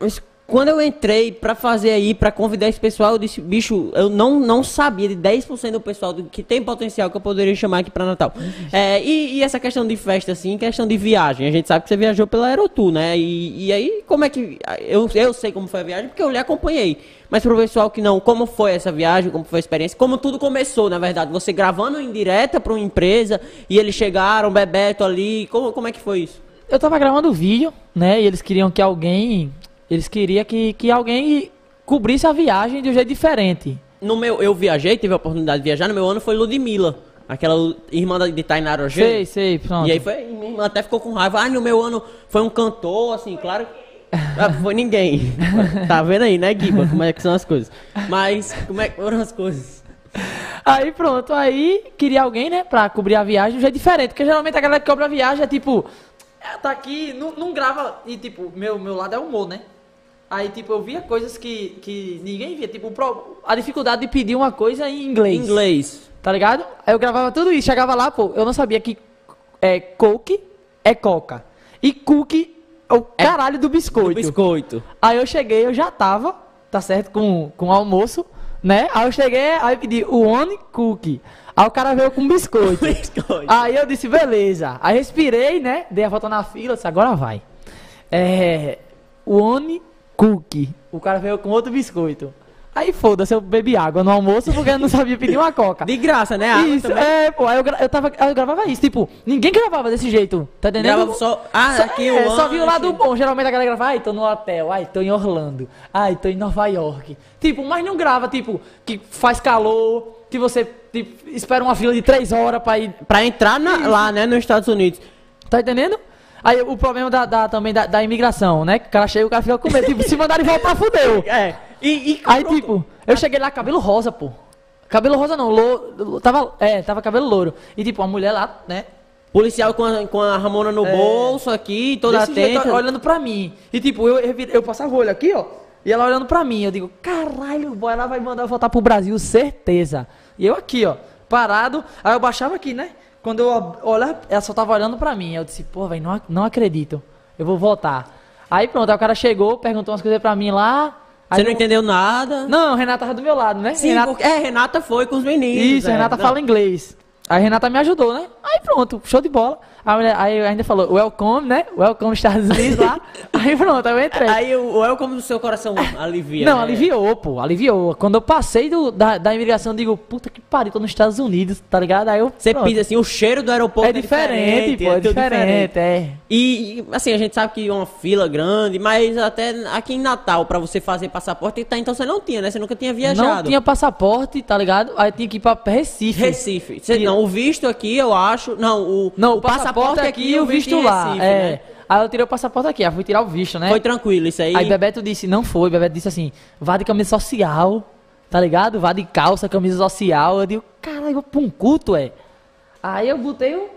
mas quando eu entrei pra fazer aí, pra convidar esse pessoal, eu disse, bicho, eu não, não sabia de 10% do pessoal do- que tem potencial que eu poderia chamar aqui pra Natal. É, e, e essa questão de festa, assim, questão de viagem, a gente sabe que você viajou pela Aerotour, né? E, e aí, como é que. Eu, eu sei como foi a viagem, porque eu lhe acompanhei. Mas pro pessoal que não, como foi essa viagem, como foi a experiência, como tudo começou, na verdade, você gravando em direta pra uma empresa, e eles chegaram, Bebeto ali, como, como é que foi isso? Eu tava gravando vídeo, né? E eles queriam que alguém. Eles queriam que, que alguém cobrisse a viagem de um jeito diferente. No meu, eu viajei, tive a oportunidade de viajar, no meu ano foi Ludmilla, aquela irmã de Tainara Ogê. Sei, sei, pronto. E aí foi, minha irmã até ficou com raiva. Ah, no meu ano foi um cantor, assim, claro. Ah, foi ninguém. [laughs] tá vendo aí, né, Guiba? Como é que são as coisas. Mas, como é que foram as coisas? Aí pronto, aí queria alguém, né, pra cobrir a viagem de um jeito diferente. Porque geralmente a galera que cobra a viagem é tipo, é, tá aqui, não, não grava. E tipo, meu, meu lado é humor, né? Aí, tipo, eu via coisas que, que ninguém via. Tipo, a dificuldade de pedir uma coisa em inglês. Inglês. Tá ligado? Aí eu gravava tudo isso, chegava lá, pô, eu não sabia que é, coke é coca. E cookie é o caralho do biscoito. Biscoito. Aí eu cheguei, eu já tava, tá certo, com, com o almoço, né? Aí eu cheguei, aí eu pedi o one cookie. Aí o cara veio com biscoito. [laughs] Biscoito. Aí eu disse, beleza. Aí respirei, né? Dei a volta na fila, disse, agora vai. É. One cookie. O cara veio com outro biscoito. Aí foda-se, eu bebi água no almoço porque eu não sabia pedir uma coca. De graça, né? Água Isso, também. é, pô, aí eu, gra- eu, tava, eu gravava isso, tipo, ninguém gravava desse jeito, tá entendendo? Gravava só- ah, aqui é, o Só vi o lado bom, geralmente a galera grava, ai, tô no hotel, ai, tô em Orlando, ai, tô em Nova York. Tipo, mas não grava, tipo, que faz calor, que você tipo, espera uma fila de três horas pra ir, Pra entrar na- lá, né, nos Estados Unidos. tá entendendo? Aí o problema da, da- também da, da imigração, né, que o cara chega e o cara fica com medo, tipo, se mandarem voltar, fudeu. [laughs] É. E, e Aí, pronto. tipo, eu cheguei lá, cabelo rosa, pô. Cabelo rosa não, lo, tava, é, tava cabelo louro. E tipo, a mulher lá, né? Policial com a, com a Ramona no bolso aqui, toda É. atenta. olhando pra mim. E tipo, eu, eu, eu passava o olho aqui, ó. E ela olhando pra mim. Eu digo, caralho, boy, ela vai mandar eu voltar pro Brasil, certeza. E eu aqui, ó, parado. Aí eu baixava aqui, né? Quando eu olhava, ela só tava olhando pra mim. Eu disse, pô, velho, não, ac- não acredito. Eu vou voltar. Aí pronto, aí o cara chegou, perguntou umas coisas pra mim lá. Você não eu- entendeu nada? Não, Renata tava do meu lado, né? Sim, Renata... porque, é, Renata foi com os meninos. Isso, é. Renata Não. fala inglês. Aí a Renata me ajudou, né? Aí pronto, show de bola. A mulher, aí ainda falou, welcome, né? Welcome Estados Unidos lá. [laughs] aí pronto, aí eu entrei. Aí o welcome do seu coração alivia. Não, né? aliviou, pô, aliviou. Quando eu passei do, da, da imigração, eu digo, puta que pariu, tô nos Estados Unidos, tá ligado? Aí eu. Você pisa assim, o cheiro do aeroporto É diferente, pô, é tudo diferente, é. E, assim, a gente sabe que é uma fila grande, mas até aqui em Natal, pra você fazer passaporte, tá, então você não tinha, né? Você nunca tinha viajado. Não tinha passaporte, tá ligado? Aí tinha que ir pra Recife. Recife. Você- não, o visto aqui, eu acho. Não, o, Não, o, passaporte, aqui e o visto lá. Recife, é. né? Aí eu tirei o passaporte aqui, aí fui tirar o visto, né? Foi tranquilo isso aí. Aí Bebeto disse, não foi, Bebeto disse assim, vá de camisa social, tá ligado? Vá de calça, camisa social. Eu digo, caralho, eu vou pra um culto, é. Aí eu botei um,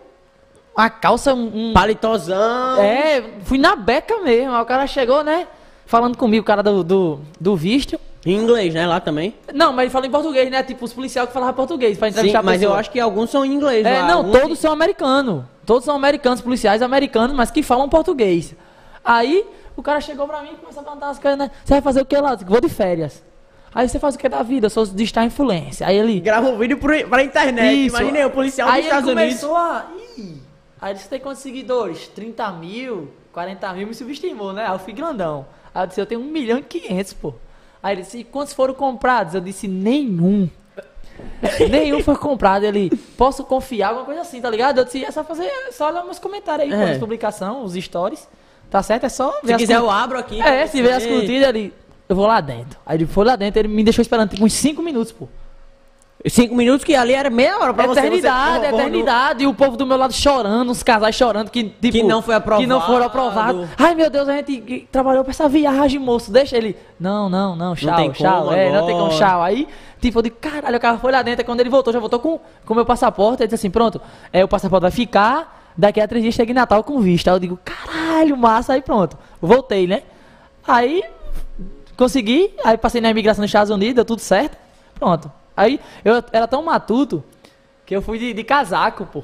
uma calça, um... um- Palitozão. É, fui na beca mesmo. Aí o cara chegou, né? Falando comigo, o cara do, do, do visto. Em inglês, né? Lá também. Não, mas ele falou em português, né? Tipo, os policiais que falavam português pra Sim, entrevistar a mas eu acho que alguns são em inglês. É, lá. não, Alguns- todos são americanos. Todos são americanos, policiais americanos, mas que falam português. Aí o cara chegou pra mim e começou a perguntar as coisas, né? Você vai fazer o que lá? Vou de férias. Aí você faz o que da vida? Eu sou de estar influência. Aí ele. Grava um vídeo pro, pra internet. Isso. Imagina aí, o policial Aí dos Estados ele Unidos. começou a. Ih. Aí ele disse: tem quantos seguidores? 30 mil, 40 mil, me subestimou, né? Aí eu fui grandão. Aí eu disse: eu tenho 1 milhão e 500, pô. Aí ele disse: e quantos foram comprados? Eu disse: nenhum. Nenhum foi comprado. Ele, posso confiar, alguma coisa assim, tá ligado? Eu disse: é só fazer, é só olhar meus comentários aí, É. as publicações, os stories. Tá certo? É só ver Se quiser, curtidas. eu abro aqui. É, se ver as curtidas, ele. Eu vou lá dentro. Aí ele foi lá dentro, ele me deixou esperando tipo uns 5 minutos, pô. Cinco minutos que ali era meia hora pra você. eternidade, você, eternidade. E o povo do meu lado chorando, os casais chorando que, tipo, Que não foi Que não foram aprovado. aprovados. Ai, meu Deus, a gente trabalhou pra essa viagem, moço. Deixa ele. Não, não, não, tchau, tem tchau. É, não tem como, tchau. Aí, tipo, eu digo, caralho, o cara foi lá dentro. Quando ele voltou, já voltou com o meu passaporte. Ele disse assim: pronto, é, o passaporte vai ficar. Daqui a três dias chega em Natal com vista. Aí eu digo, caralho, massa. Aí pronto, voltei, né? Aí consegui, aí passei na imigração nos Estados Unidos, deu tudo certo. Pronto. Aí eu era tão matuto que eu fui de, de casaco, pô.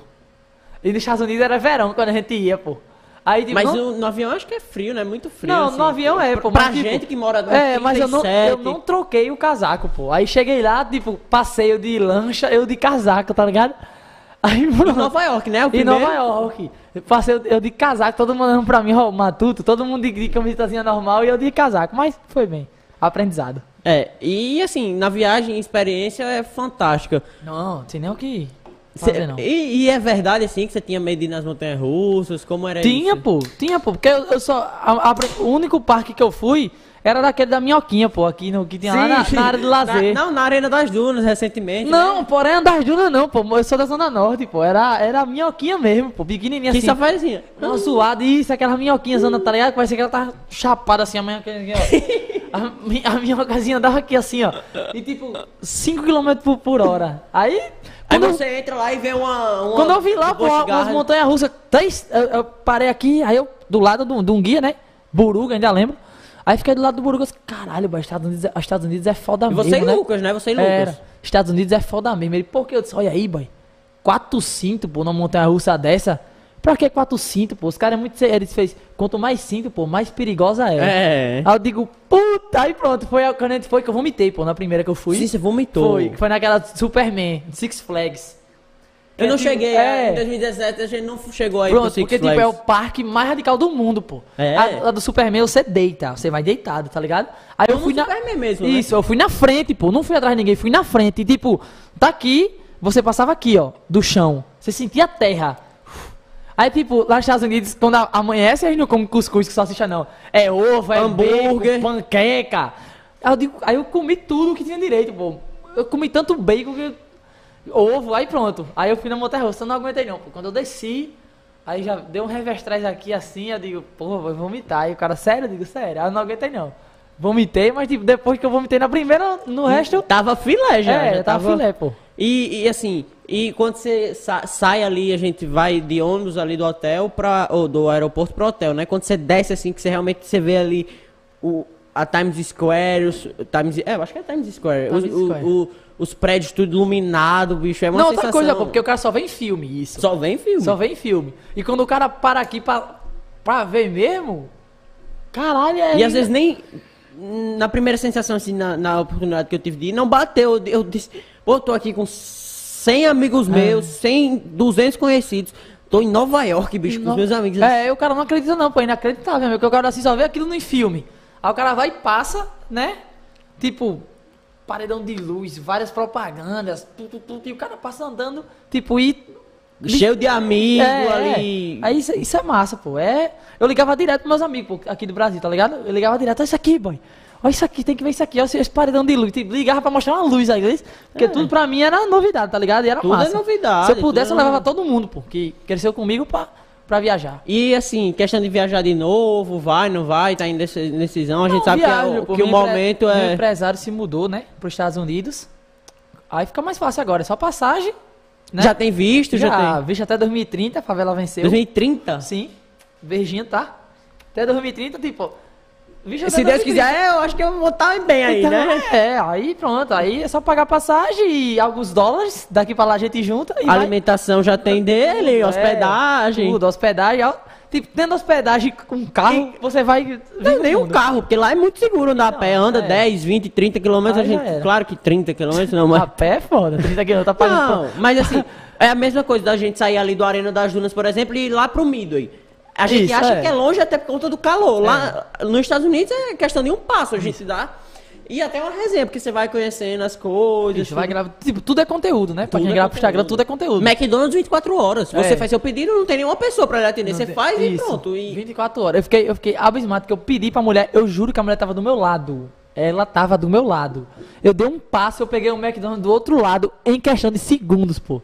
E nos Estados Unidos era verão quando a gente ia, pô. Aí, tipo, Mas não, no avião acho que é frio, né? Muito frio. não, assim. no avião é, pô. Pra mas, tipo, gente que mora no É, mas eu não, eu 37. não troquei o casaco, pô. Aí cheguei lá, tipo, passeio de lancha, eu de casaco, tá ligado? [laughs] Aí, Em. Nova York, né? O Em. Nova York. Passei eu, eu de casaco, todo mundo olhando pra mim, ó, matuto, todo mundo de, de camisetazinha normal e eu de casaco. Mas foi bem. Aprendizado. É, e assim, na viagem, a experiência é fantástica. Não, não tem nem o que fazer, não. e, e é verdade, assim, que você tinha medo de ir nas montanhas russas? Como era Tinha, isso? pô, tinha, pô, porque eu, eu só. a- a- o único parque que eu fui era daquele da Minhoquinha, pô, aqui no, que tinha lá na, Sim. na área de [laughs] lazer. Na- não, na Arena das Dunas, recentemente. Não, né? porém das dunas não, pô. Eu sou da Zona Norte, pô. Era, era a minhoquinha mesmo, pô. Pequenininha Que assim. só faz assim. Uma zoada, isso, aquela minhoquinha zona, tá ligado? Parece que ela tá chapada assim, a minhoquinha aqui, ó. [laughs] A, a minhocazinha dava aqui assim, ó. E tipo, 5 km por, por hora. Aí, Aí quando, eu- você entra lá e vê uma. uma quando eu vi lá, pô, umas montanhas russas, três, eu, eu parei aqui, aí eu, do lado de um- de um guia, né? Buruga, ainda lembro. Aí fiquei do lado do Buruga, assim, caralho, boy, Estados Unidos, é- Estados Unidos é foda E mesmo, você e né? Lucas, né? Você e Lucas. Era. Estados Unidos é foda mesmo. Ele, por que? Eu disse, olha aí, boy. Quatro cinto, pô, numa montanha russa dessa. Pra que quatro cinto, pô? Os caras é muito. Eles fez. Quanto mais cinto, pô, mais perigosa é. É. Aí eu digo, puta, aí pronto. Foi a- quando a gente foi que eu vomitei, pô, na primeira que eu fui. Sim, você vomitou. Foi, foi naquela Superman, Six Flags. Eu não cheguei. é. Em 2017 a gente não chegou aí pro Pronto, Six porque tipo, é o parque mais radical do mundo, pô. É. A, a do Superman você deita, você vai deitado, tá ligado? Aí eu Como fui na. Superman mesmo, né? Isso, eu fui na frente, pô. Não fui atrás de ninguém, fui na frente. E tipo, tá aqui, você passava aqui, ó, do chão. Você sentia a terra. Aí, tipo, lá nos Estados Unidos, quando amanhece, a gente não come cuscuz com salsicha, não. É ovo, é Hambúrguer. bacon, panqueca. Aí eu, digo, aí eu comi tudo que tinha direito, pô. Eu comi tanto bacon que. Ovo, aí pronto. Aí eu fui na montanha russa, eu não aguentei não. Pô. Quando eu desci, aí já deu um revestrez aqui assim, eu digo, pô, vou vomitar. Aí o cara, sério? Eu digo, sério. Aí eu não aguentei não. Vomitei, mas tipo, depois que eu vomitei na primeira, no resto. Tava filé já. é, já tava filé, pô. E, e, assim, e quando você sa- sai ali, a gente vai de ônibus ali do hotel para ou do aeroporto pro hotel, né? Quando você desce assim, que você realmente você vê ali o a Times Square, os Times, é, eu acho que é Times Square, os, Times o- Square. o- os prédios tudo iluminado, bicho, é uma Não, outra sensação. coisa, pô, porque o cara só vê em filme isso. só vem filme. Só vê em filme. E quando o cara para aqui pra, pra ver mesmo, Caralho, é. E às vezes nem. Na primeira sensação, assim, na, na oportunidade que eu tive de ir, não bateu. Eu, eu disse, pô, tô aqui com 100 amigos É. meus, 100, 200 conhecidos. Tô em Nova York, bicho, com os meus amigos. É, o cara não acredita não, pô, é inacreditável, meu, que o cara assim só vê aquilo no filme. Aí o cara vai e passa, né? Tipo, paredão de luz, várias propagandas, tu, tu, tu, e o cara passa andando, tipo, e... Cheio de amigos É, ali. Aí isso, isso é massa, pô. É, eu ligava direto pros meus amigos pô, aqui do Brasil, tá ligado? Eu ligava direto, olha isso aqui, boy. Olha isso aqui, tem que ver isso aqui, olha esse paredão de luz. Tipo, ligava pra mostrar uma luz aí, porque tudo pra mim era novidade, tá ligado? E era É. Tudo é massa. novidade, Se eu pudesse, tudo eu é- levava todo mundo, pô, que cresceu comigo pra, pra viajar. E assim, questão de viajar de novo, vai, não vai, tá em deci- decisão. A gente Não, sabe que, é viajo, o- pô, que o meu empre- momento Meu é. empresário se mudou, né, pros Estados Unidos. Aí fica mais fácil agora, é só passagem, né? Já tem visto, já, já, tem. visto até 2030, a favela venceu. 2030? Sim, verdinho, tá? Até 2030, tipo... Se Deus 2030. quiser, eu acho que eu vou estar bem aí, Então, né? É, aí pronto, aí é só pagar passagem e alguns dólares, daqui pra lá a gente junta e A vai. alimentação já tem dele, É, hospedagem. Tudo, hospedagem. Tipo, tendo hospedagem com carro, você vai... Não, nem um carro, porque lá é muito seguro andar a pé. Anda é. 10, 20, 30 quilômetros. A Aí gente, claro que 30 quilômetros não, mas. A pé é foda, 30 quilômetros, tá [laughs] pagando... Não, mas assim, é a mesma coisa da gente sair ali do Arena das Dunas, por exemplo, e ir lá pro Midway. A gente Isso, acha é. que é longe até por conta do calor. Lá nos Estados Unidos é questão de um passo a gente dá. E até uma resenha, porque você vai conhecendo as coisas. Bicho, vai gravar. Tipo, tudo é conteúdo, né? Pra Tudo quem é grava pro Instagram, tudo é conteúdo. McDonald's 24 horas. Você É. faz seu pedido, não tem nenhuma pessoa pra lhe atender. Você Não tem- faz e Isso, pronto. E 24 horas. Eu fiquei, eu fiquei abismado, que eu pedi pra mulher, eu juro que a mulher tava do meu lado. Ela tava do meu lado. Eu dei um passo, eu peguei o McDonald's do outro lado em questão de segundos, pô.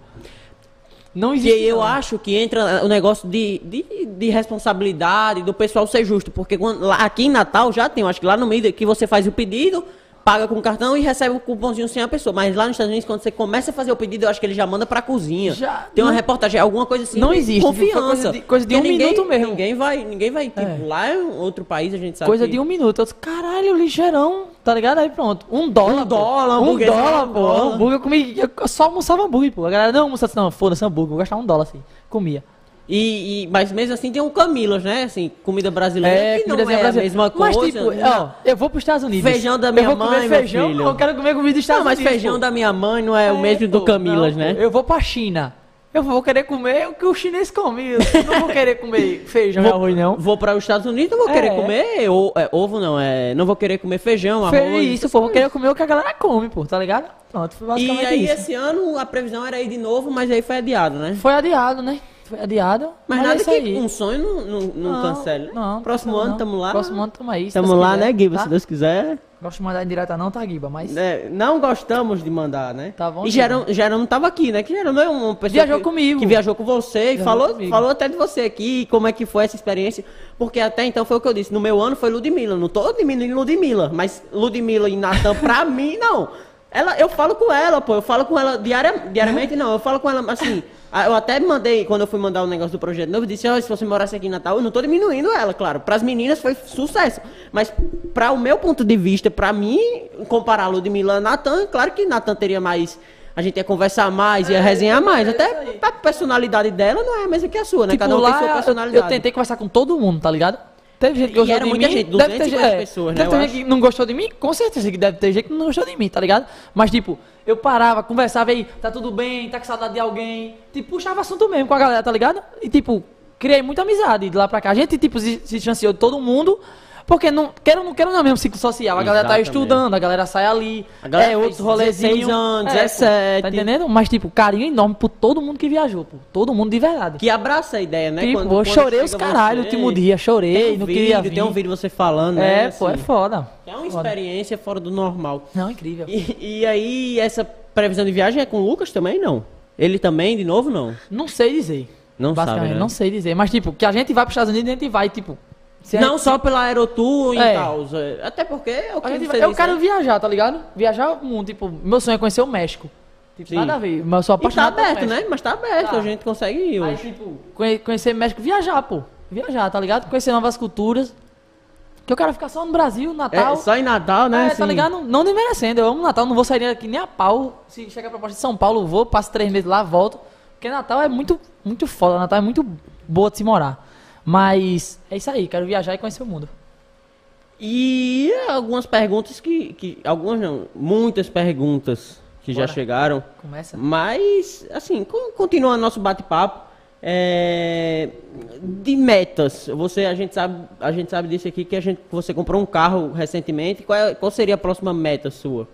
Não que existe. eu não. acho que entra o negócio de, de, de responsabilidade do pessoal ser justo. Porque quando- lá- aqui em Natal já tem, eu acho que lá no meio que você faz o pedido, paga com cartão e recebe o cupomzinho sem a pessoa. Mas lá nos Estados Unidos, quando você começa a fazer o pedido, eu acho que ele já manda pra cozinha. Já- tem uma não- reportagem, alguma coisa assim. Não existe, Confiança. coisa de- coisa de um ninguém, minuto mesmo. Ninguém vai, ninguém vai, tipo, É. lá é um outro país, a gente sabe Coisa que- de um minuto. Eu disse, caralho, ligeirão, tá ligado? Aí pronto. Um dólar. Um dólar. Um dólar, pô. Hambúrguer, eu comi. Eu só almoçava hambúrguer, pô. A galera não almoçava assim, não, foda-se hambúrguer, vou gastar um dólar assim. Comia. E, e- mas mesmo assim tem um Camilas, né? Assim, comida brasileira que não é a brasileira. mesma coisa. Mas tipo, não. ó, eu vou pros Estados Unidos. Feijão da minha eu vou mãe, comer feijão, filho. eu quero comer comida dos Estados Não, mas Unidos. feijão pô. da minha mãe não é, o É, mesmo do pô, Camilas, não, né? pô. Eu vou pra China. Eu vou querer comer o que o chinês come. Eu não vou querer comer [laughs] feijão e arroz, não. Vou para os Estados Unidos, não vou É. querer comer o- é, ovo, não. É, não vou querer comer feijão, Fe- arroz. isso, pô. Vou querer comer o que a galera come, pô. Tá ligado? Pronto, foi E basicamente aí, isso. esse ano, a previsão era ir de novo, mas aí foi adiado, né? Foi adiado, né? Foi adiado. Mas, é nada isso que aí. um sonho não, não, não, cancele. Não, Próximo não, ano, não. tamo lá. Próximo ano tamo aí. se Tamo Deus lá, quiser, né, Giba? tá? Se Deus quiser. Gosto de mandar em direta não, tá, Giba? Mas É, não gostamos de mandar, né? Tá bom, E. Gerão, Gerão não tava aqui, né? Que Gerão não é uma pessoa Viajou que, comigo. que viajou com você e falou, comigo. falou até de você aqui, como é que foi essa experiência. Porque até então foi o que eu disse, no meu ano foi Ludmilla, não tô diminuindo Ludmilla, mas Ludmilla e Natan pra [laughs] mim, não. Ela, eu falo com ela, pô, eu falo com ela diaria, diariamente, não, eu falo com ela assim, eu até mandei, quando eu fui mandar o negócio do projeto novo, eu disse, ó, se você morasse aqui em Natal, eu não tô diminuindo ela, claro, pras meninas foi sucesso, mas pra o meu ponto de vista, pra mim, comparar a Ludmilla e Natan, claro que Natan teria mais, a gente ia conversar mais, ia resenhar mais, é isso até a personalidade dela não é a mesma que a sua, né, tipo, cada um tem sua personalidade. eu, tentei conversar com todo mundo, tá ligado? Teve gente que E gostou era de muita mim. gente, deve ter 250 é, pessoas, né, Deve ter gente que não gostou de mim, com certeza que deve ter gente que não gostou de mim, tá ligado? Mas tipo, eu parava, conversava aí, tá tudo bem, tá com saudade de alguém. Tipo, puxava assunto mesmo com a galera, tá ligado? E tipo, criei muita amizade de lá pra cá. A gente, tipo, se, se de todo mundo. Porque não quero, não quero não é mesmo ciclo social. A galera tá Exatamente. estudando, a galera sai ali, A galera é outros rolezinhos. 16 anos, É, pô, 17. Tá entendendo? Mas, tipo, carinho enorme por todo mundo que viajou, pô. Todo mundo de verdade. Que abraça a ideia, né? Tipo, Quando- eu quando chorei os caralho você, último dia, chorei, um não vídeo, queria vir. tem um vídeo você falando, né? É, pô, é assim. foda. É uma Foda. experiência fora do normal. Não, incrível. E, e aí, essa previsão de viagem é com o Lucas também, não? Ele também, de novo, não? Não sei dizer. Não Basicamente, sabe, né? não sei dizer. Mas, tipo, que a gente vai pros Estados Unidos, a gente vai, tipo. Se Não gente- só pela Aerotour e É. tal. é, Até porque é o que a gente eu disse, quero né? viajar, tá ligado? Viajar o mundo. Tipo, meu sonho é conhecer o México. Tipo, Sim. nada a ver. Mas eu sou E tá apaixonado aberto, né? Mas tá aberto, Tá. a gente consegue ir Aí, hoje. tipo, conhe- conhecer México, viajar, pô. Viajar, tá ligado? Conhecer novas culturas. Que eu quero ficar só no Brasil, Natal. É, só em Natal, né? É, assim. tá ligado? Não desmerecendo. Eu amo Natal, não vou sair aqui nem a pau. Se chegar a proposta de São Paulo, vou, passo três meses lá, volto. Porque Natal é muito, muito foda. Natal é muito boa de se morar. Mas é isso aí, quero viajar e conhecer o mundo. E algumas perguntas que, que. Algumas não, muitas perguntas que já Bora. chegaram. Começa. Mas, assim, con- continuando nosso bate-papo, é, de metas. Você, a gente sabe, a gente sabe disso aqui que a gente, você comprou um carro recentemente. Qual, é- qual seria a próxima meta sua?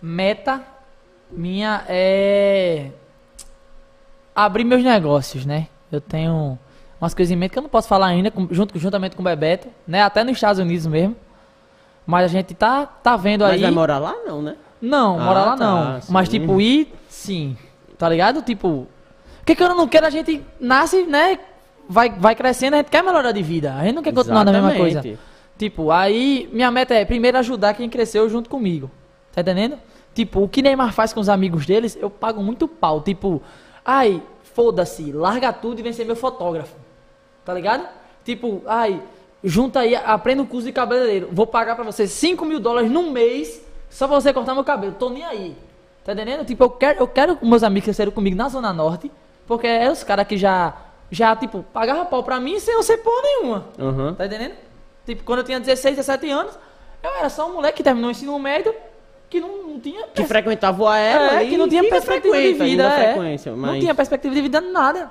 Meta minha é abrir meus negócios, né? Eu tenho umas coisas em mente que eu não posso falar ainda, com- junto, juntamente com o Bebeto, né? Até nos Estados Unidos mesmo. Mas a gente tá, tá vendo Mas aí. vai morar lá, não, né? Não, Ah, morar lá tá, não. Mas sim. tipo, ir, sim. Tá ligado? Tipo, o que que eu não quero, a gente nasce, né? Vai, vai crescendo, a gente quer melhorar de vida. A gente não quer continuar na mesma coisa. Exatamente. Tipo, aí minha meta é primeiro ajudar quem cresceu junto comigo. Tá entendendo? Tipo, o que Neymar faz com os amigos deles, eu pago muito pau. Tipo, ai, foda-se, larga tudo e vem ser meu fotógrafo. Tá ligado? Tipo, ai, junta aí, aprenda o curso de cabeleireiro. Vou pagar pra você 5 mil dólares num mês só pra você cortar meu cabelo. Tô nem aí. Tá entendendo? Tipo, eu quero, eu quero que meus amigos cresceram comigo na Zona Norte, porque é os caras que já, já, tipo, pagavam pau pra mim sem eu ser porra nenhuma. Aham. Tá entendendo? Tipo, quando eu tinha 16, 17 anos, eu era só um moleque que terminou o ensino médio que não, não tinha. Que frequentava o AEL é, ali, que não tinha perspectiva de vida. é. frequência, Não mas- tinha perspectiva de vida nada.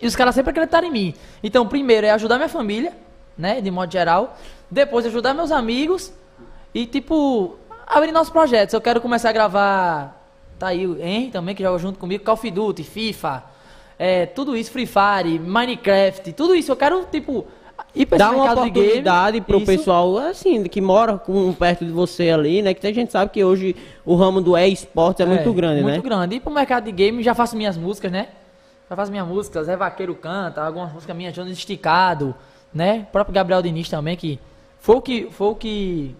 E os caras sempre acreditaram em mim. Então, primeiro é ajudar minha família, né? De modo geral. Depois ajudar meus amigos. E, tipo, abrir nossos projetos. Eu quero começar a gravar. Tá aí o Henry também, que joga junto comigo. Call of Duty, FIFA. É, tudo isso, Free Fire, Minecraft. Tudo isso. Eu quero, tipo. Ir Dá uma oportunidade pro isso. pessoal, assim, que mora com, perto de você ali, né? Que a gente sabe que hoje o ramo do e-sports é, muito grande, muito né? grande. E pro mercado de game, já faço minhas músicas, né? Já faço minhas músicas, Zé Vaqueiro canta, algumas músicas minhas, Jonas Esticado, né? O próprio Gabriel Diniz também, que foi o que, foi o que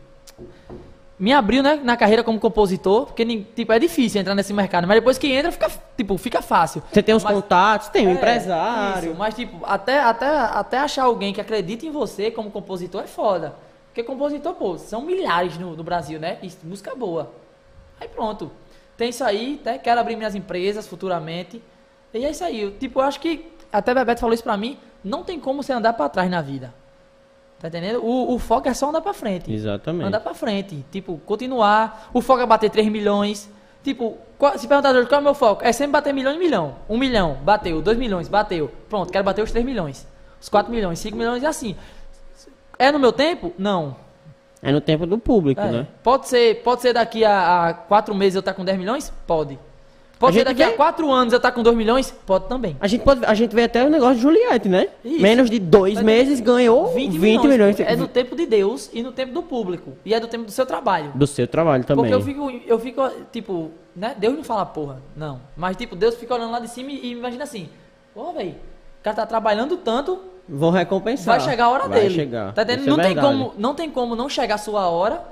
me abriu, né, na carreira como compositor, porque, tipo, é difícil entrar nesse mercado, mas depois que entra, fica, tipo, fica fácil. Você tem os contatos, tem um é, empresário. isso, mas, tipo, até, até, até achar alguém que acredita em você como compositor é foda. Porque compositor, pô, são milhares no, no Brasil, né? E música boa. Aí pronto. Tem isso aí, até quero abrir minhas empresas futuramente. E é isso aí. Tipo, eu acho que. Até Bebeto falou isso pra mim. Não tem como você andar pra trás na vida. Tá entendendo? O, o foco é só andar pra frente. Exatamente. Andar pra frente. Tipo, continuar. O foco é bater 3 milhões. Tipo, qual- se perguntar hoje qual é o meu foco? É sempre bater milhão em milhão. 1 milhão, bateu. 2 milhões, bateu. Pronto, quero bater os 3 milhões. Os 4 milhões, 5 milhões e assim. É no meu tempo? Não. É no tempo do público, É. né? Pode ser, pode ser daqui a, a 4 meses eu estar com 10 milhões? Pode. Pode A ser daqui a 4 anos eu estar com 2 milhões? Pode também. A gente, pode, a gente vê até o negócio de Juliette, né? Isso. Menos de dois Tá meses ganhou 20, milhões, pô. É do tempo de Deus e no tempo do público. E é do tempo do seu trabalho. do seu trabalho também. Porque eu fico, eu fico, tipo, né? Deus não fala porra, não. Mas, tipo, Deus fica olhando lá de cima e, e imagina assim: Ô, velho, o cara tá trabalhando tanto, Vão recompensar. vai chegar a hora Vai dele. chegar. Tá entendendo? É Não, tem verdade. como, não tem como não chegar a sua hora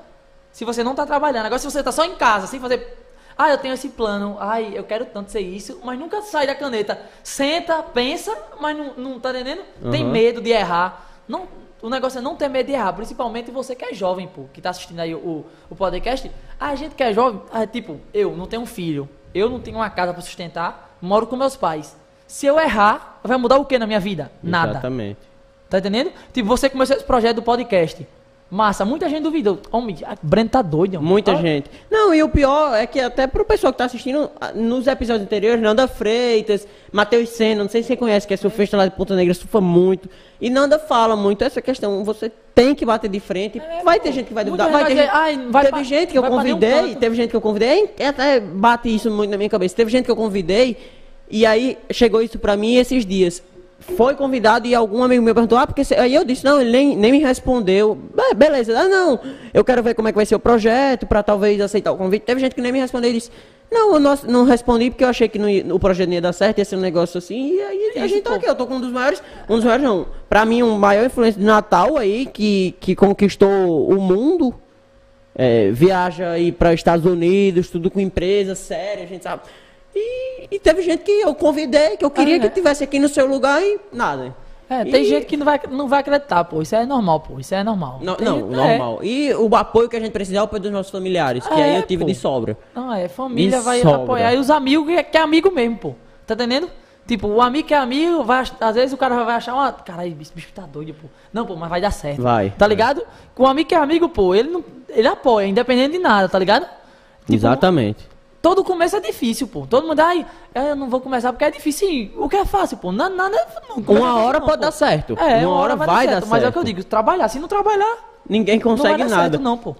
se você não tá trabalhando. Agora, se você tá só em casa, sem fazer. Ah, eu tenho esse plano, ai, eu quero tanto ser isso, mas nunca sai da caneta. Senta, pensa, mas não, não tá entendendo? Tem Uhum. medo de errar. Não, o negócio é não ter medo de errar, principalmente você que é jovem, pô, que tá assistindo aí o, o, podcast. A gente que é jovem, ah, tipo, eu não tenho um filho, eu não tenho uma casa pra sustentar, moro com meus pais. Se eu errar, vai mudar o que na minha vida? Nada. Exatamente. Tá entendendo? Tipo, você começou esse projeto do podcast. Massa, muita gente duvidou. Homem, a Breno tá doido. homem. Muita Ah, gente. Não, e o pior é que até pro pessoal que tá assistindo, ah, nos episódios anteriores, Nanda Freitas, Matheus Senna, não sei se você conhece, que é surfista lá de Ponta Negra, surfa muito. E Nanda fala muito essa questão, você tem que bater de frente. É, vai ter gente que vai duvidar, vai ter gente "Ai, vai teve gente que eu convidei, canto." teve gente que eu convidei, e até bate isso muito na minha cabeça. Teve gente que eu convidei, e aí chegou isso pra mim esses dias. Foi convidado e algum amigo meu perguntou, ah, porque você... Aí eu disse, não, ele nem, nem me respondeu. "Be- beleza, ah, não, eu quero ver como é que vai ser o projeto, pra talvez aceitar o convite. Teve gente que nem me respondeu e disse, não, eu não, não respondi porque eu achei que não ia- o projeto não ia dar certo, ia ser um negócio assim, e aí a gente tá pô. aqui, eu tô com um dos maiores, um dos maiores não, pra mim um maior influência de Natal aí, que, que conquistou o mundo, é, viaja aí para Estados Unidos, tudo com empresa séria, a gente sabe. E, e teve gente que eu convidei, que eu queria É, que né? tivesse aqui no seu lugar e nada. É, tem E- gente que não vai, não vai acreditar, pô. Isso é normal, pô. Isso é normal. Não, não, gente- é. normal. E o apoio que a gente precisa é o apoio dos nossos familiares, que É, aí eu tive pô. de sobra. Não, é, família De vai sobra. apoiar e os amigos que é, que é amigo mesmo, pô. Tá entendendo? Tipo, o amigo que é amigo, vai, às vezes o cara vai achar uma. Caralho, esse bicho tá doido, pô. Não, pô, mas vai dar certo. Vai. Tá ligado? Com o amigo que é amigo, pô, ele não. Ele apoia, independente de nada, tá ligado? Tipo, Exatamente. Todo começo é difícil, pô. Todo mundo, ai, eu não vou começar porque é difícil. Sim, O que é fácil, pô? Nada, nada não Uma hora não, pode pô. dar certo. É, uma hora vai, dar Mas é o que eu certo. digo, trabalhar. Se não trabalhar, Ninguém não consegue dar nada. certo, não, pô.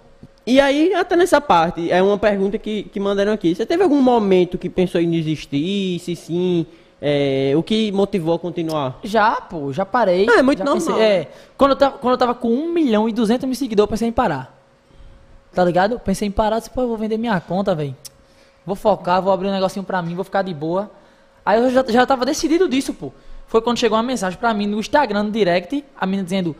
E aí, até nessa parte, é uma pergunta que, que mandaram aqui. Você teve algum momento que pensou em desistir? Se sim, é, o que motivou a continuar? Já, pô, já parei. Ah, é muito normal, pensei- né? é, quando eu, tava, quando eu tava com 1 milhão e 200 mil seguidores, eu pensei em parar. Tá ligado? Pensei em parar, disse, pô, eu vou vender minha conta, velho. Vou focar, vou abrir um negocinho pra mim, vou ficar de boa. Aí eu já, já tava decidido disso, pô. Foi quando chegou uma mensagem pra mim no Instagram, no direct, a menina dizendo...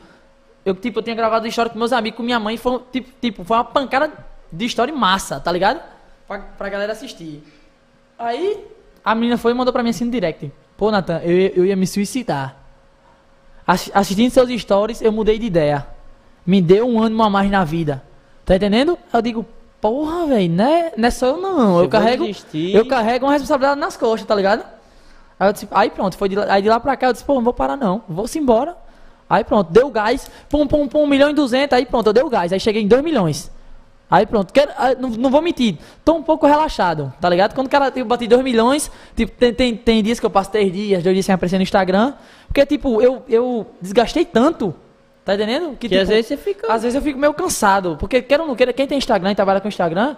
Eu, tipo, eu tinha gravado história com meus amigos, com minha mãe, foi, tipo, tipo, foi uma pancada de história massa, tá ligado? Pra, pra galera assistir. Aí, a menina foi e mandou pra mim assim no direct. Pô, Natan, eu, eu ia me suicidar. Assi- Assistindo seus stories, eu mudei de ideia. Me deu um ânimo a mais na vida. Tá entendendo? Eu digo, porra, velho, né? Não é só eu não. Você Eu carrego, desistir. eu carrego uma responsabilidade nas costas, tá ligado? Aí, eu disse, aí pronto, foi de lá, aí de lá pra cá eu disse, pô, não vou parar não, vou-se embora. Aí pronto, deu gás, pum, pum, pum, 1 milhão e 200, aí pronto, eu dei o gás, aí cheguei em 2 milhões. Aí pronto, quero, ah, não, não vou mentir, tô um pouco relaxado, tá ligado? Quando o cara tipo, bati 2 milhões, tipo, tem, tem, tem dias que eu passo 3 dias, 2 dias sem aparecer no Instagram, porque tipo, eu, eu desgastei tanto, tá entendendo? Que tipo, às vezes você fica. às vezes eu fico meio cansado, porque quer ou não queira, quem tem Instagram e trabalha com Instagram,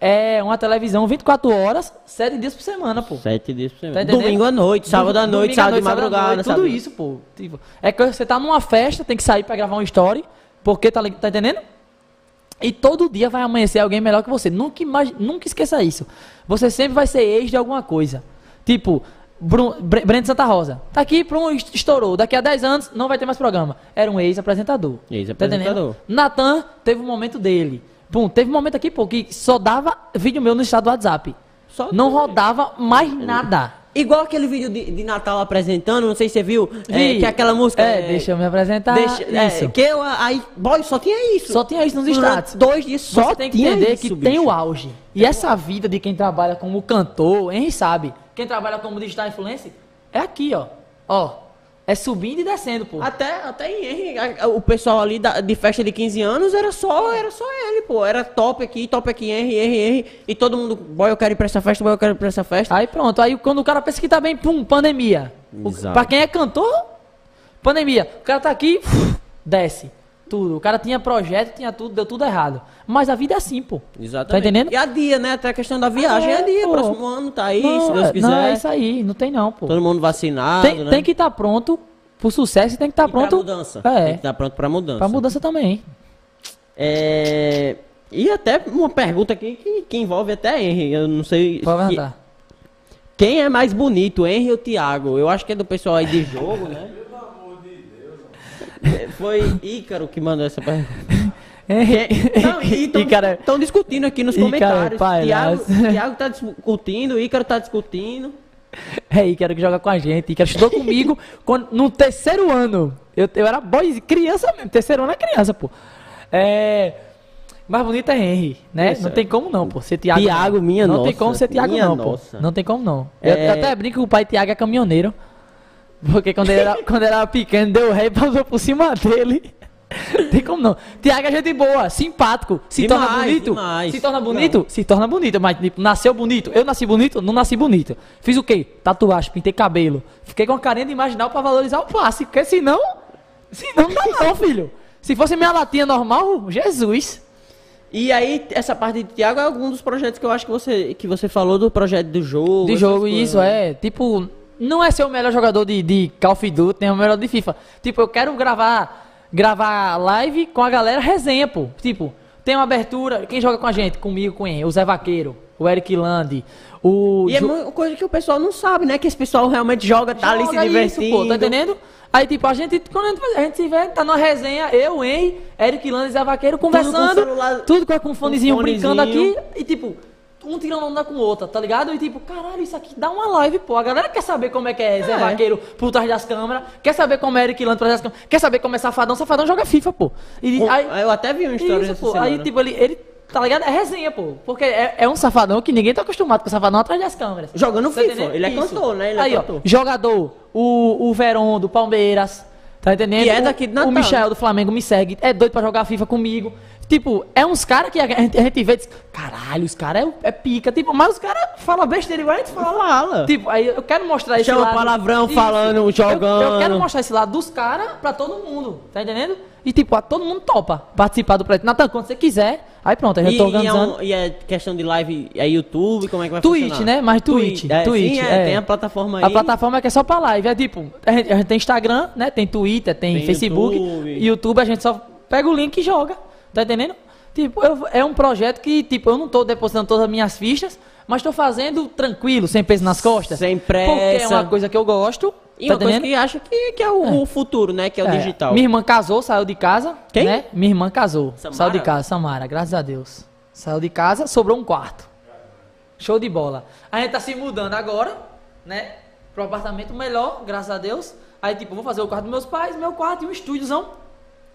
é uma televisão 24 horas, 7 dias por semana, pô. Sete dias por semana. Tá? Domingo à noite, sábado à noite, sábado de madrugada. noite, tudo isso, pô. Tipo, é que você tá numa festa, tem que sair pra gravar um story, porque tá, tá entendendo? E todo dia vai amanhecer alguém melhor que você. Nunca, imagi- nunca esqueça isso. Você sempre vai ser ex de alguma coisa. Tipo, Breno Santa Rosa. Tá aqui, pronto, est- estourou. Daqui a 10 anos não vai ter mais programa. Era um ex-apresentador. Ex-apresentador. Tá? Natan teve um momento dele. Pum, teve um momento aqui, pô, que só dava vídeo meu no estado do WhatsApp. Só não rodava mais nada. Igual aquele vídeo de, de Natal apresentando, não sei se você viu, é, que é aquela música. É, deixa eu me apresentar. Deixa, é, isso. que eu, aí, boy, só tinha isso. Só tinha isso nos status. Dois dias só Você tem que tinha entender isso, que bicho. tem o auge. E essa vida de quem trabalha como cantor, Henry sabe. Quem trabalha como digital influencer é aqui, ó. Ó. É subindo e descendo, pô. Até, até em Henry, o pessoal ali da- de festa de 15 anos era só, era só ele, pô. Era top aqui, top aqui, Henry, Henry, Henry. E todo mundo, boy, eu quero ir pra essa festa, boy, eu quero ir pra essa festa. Aí pronto. Aí quando o cara pensa que tá bem, pum, pandemia. O, Exato. pra quem é cantor, pandemia. O cara tá aqui, desce. Tudo. O cara tinha projeto, tinha tudo, deu tudo errado. Mas a vida é assim, pô. Exatamente. Tá entendendo? E a dia, né? Até a questão da viagem é, É, dia. pô. Próximo ano tá aí, não, se Deus é- quiser. Não, é isso aí. Não tem não, pô. Todo mundo vacinado, Tem, né? tem que estar pronto pro sucesso e tem que estar pra pronto. mudança. É. Tem que estar pronto pra mudança. Pra mudança também. É... E até uma pergunta aqui que, que envolve até Henry. Eu não sei. Pode que-. Quem é mais bonito, Henry ou Thiago? Eu acho que é do pessoal aí de jogo, né? É, Foi Ícaro que mandou essa pergunta. [laughs] Cara, estão discutindo aqui nos Ícaro, comentários. pai, Thiago, nossa. Thiago tá discutindo, Ícaro tá discutindo. é Ícaro que joga com a gente. Ícaro estudou comigo [laughs] quando, no terceiro ano. Eu, eu era boy, criança mesmo. Terceiro ano é criança, pô. É. Mais bonito é Henry, né? Não é. tem como não, pô. Ser Thiago. Thiago, não. minha Não tem nossa, como ser Thiago, minha não, nossa. pô. Não tem como não. É. eu até brinco que o pai Thiago é caminhoneiro. Porque quando ele era, [laughs] quando ele era pequeno, deu ré e passou por cima dele. [laughs] Tem como não. Thiago é gente boa, simpático. Se Demais, torna bonito. demais. Se torna bonito? Se torna bonito. Mas, tipo, nasceu bonito. Eu nasci bonito? Não nasci bonito. Fiz o quê? Tatuagem, pintei cabelo. Fiquei com a carinha de imaginal pra valorizar o passe. Porque senão. Senão não dá não, [laughs] filho. Se fosse minha latinha normal, Jesus. E aí, essa parte de Thiago é algum dos projetos que eu acho que você, que você falou do projeto do jogo. De jogo, coisas, isso, né? é. Tipo, não é ser o melhor jogador de, de Call of Duty, nem o melhor de FIFA. Tipo, eu quero gravar gravar live com a galera resenha, pô. Tipo, tem uma abertura, quem joga com a gente? Comigo, com ele, o Zé Vaqueiro, o Eric Landi, o... E é uma coisa que o pessoal não sabe, né? Que esse pessoal realmente joga, tá ali se Joga divertindo. Isso, pô, tá entendendo? Aí, tipo, a gente, quando a gente, a gente se vê, tá numa resenha, eu, Henry, Eric Landi, Zé Vaqueiro, conversando, celular- tudo com, com fonezinho com brincando fonezinho. aqui, e tipo, um tirando onda com o outro, tá ligado? E tipo, caralho, isso aqui dá uma live, pô. A galera quer saber como é que é Zé É. Vaqueiro por trás das câmeras, quer saber como é Eric Lando por trás das câmeras, quer saber como é Safadão. Safadão joga FIFA, pô. E Com- aí, Eu até vi uma história isso, pô. semana. Aí, tipo, ele, ele Tá ligado? É resenha, pô. Porque é, é um safadão que ninguém tá acostumado com safadão atrás das câmeras. Jogando Tá FIFA. entendendo? Ele é Isso. cantor, né? Ele é Aí, ó, cantor. jogador, o, o Verón do Palmeiras, tá entendendo? E é daqui de Natal, O Michel do Flamengo me segue, é doido pra jogar FIFA comigo. Tipo, é uns caras que a gente, a gente vê e diz, caralho, os caras é, é pica. Tipo, mas os caras falam besteira igual a gente fala. Fala. Tipo, aí eu quero mostrar esse Chama lado. palavrão falando, jogando. Eu, eu quero mostrar esse lado dos caras pra todo mundo, tá entendendo? E tipo, a todo mundo topa participar do projeto. Natan, quando você quiser, aí pronto, eu já E, tô e, é organizando. um- e é questão de live, é YouTube, como é que vai Twitch, funcionar? né? Mais Twitch, É, Twitch, sim, é, é. tem a plataforma aí. A plataforma é que é só pra live. É tipo, a gente, a gente tem Instagram, né? Tem Twitter, tem, Tem Facebook. YouTube. YouTube. a gente só pega o link e joga. Tá entendendo? Tipo, eu- é um projeto que, tipo, eu não tô depositando todas as minhas fichas, mas tô fazendo tranquilo, sem peso nas costas. Sem Porque é pressa. uma coisa que eu gosto. E tá uma coisa entendendo? que acha que, que é o, o futuro, né? Que é o É, digital. Minha irmã casou, saiu de casa. Quem? Né? Minha irmã casou. Samara? Saiu de casa, Samara, graças a Deus. Saiu de casa, sobrou um quarto. Show de bola. A gente tá se mudando agora, né? Pro apartamento melhor, graças a Deus. Aí, tipo, vou fazer o quarto dos meus pais, meu quarto e um estúdiozão.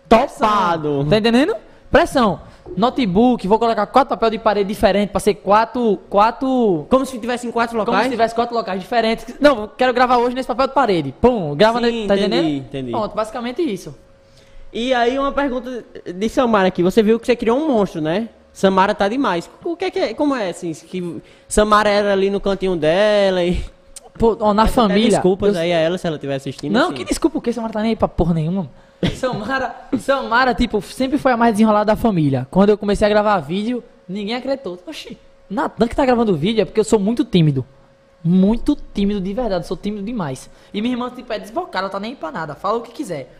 Topado. Tá entendendo? Pressão. Notebook, vou colocar quatro papéis de parede diferentes pra ser quatro. Quatro. Como se tivesse em quatro Como locais. se tivesse quatro locais diferentes. Não, quero gravar hoje nesse papel de parede. Pum, grava, Sim, ne- tá entendi, entendendo? entendi. Pronto, basicamente isso. E aí uma pergunta de Samara aqui. Você viu que você criou um monstro, né? Samara tá demais. O que é que é? Como é assim? Que Samara era ali no cantinho dela e. Pô, ó, na família. Desculpas eu- aí a ela se ela estiver assistindo. Não, assim. que desculpa o que? Samara tá nem aí pra porra nenhuma. Samara, Samara, tipo, sempre foi a mais desenrolada da família. Quando eu comecei a gravar vídeo, ninguém acreditou. Oxi, Natan que tá gravando vídeo é porque eu sou muito tímido. Muito tímido de verdade, sou tímido demais. E minha irmã, tipo, é desbocada, ela tá nem pra nada, fala o que quiser.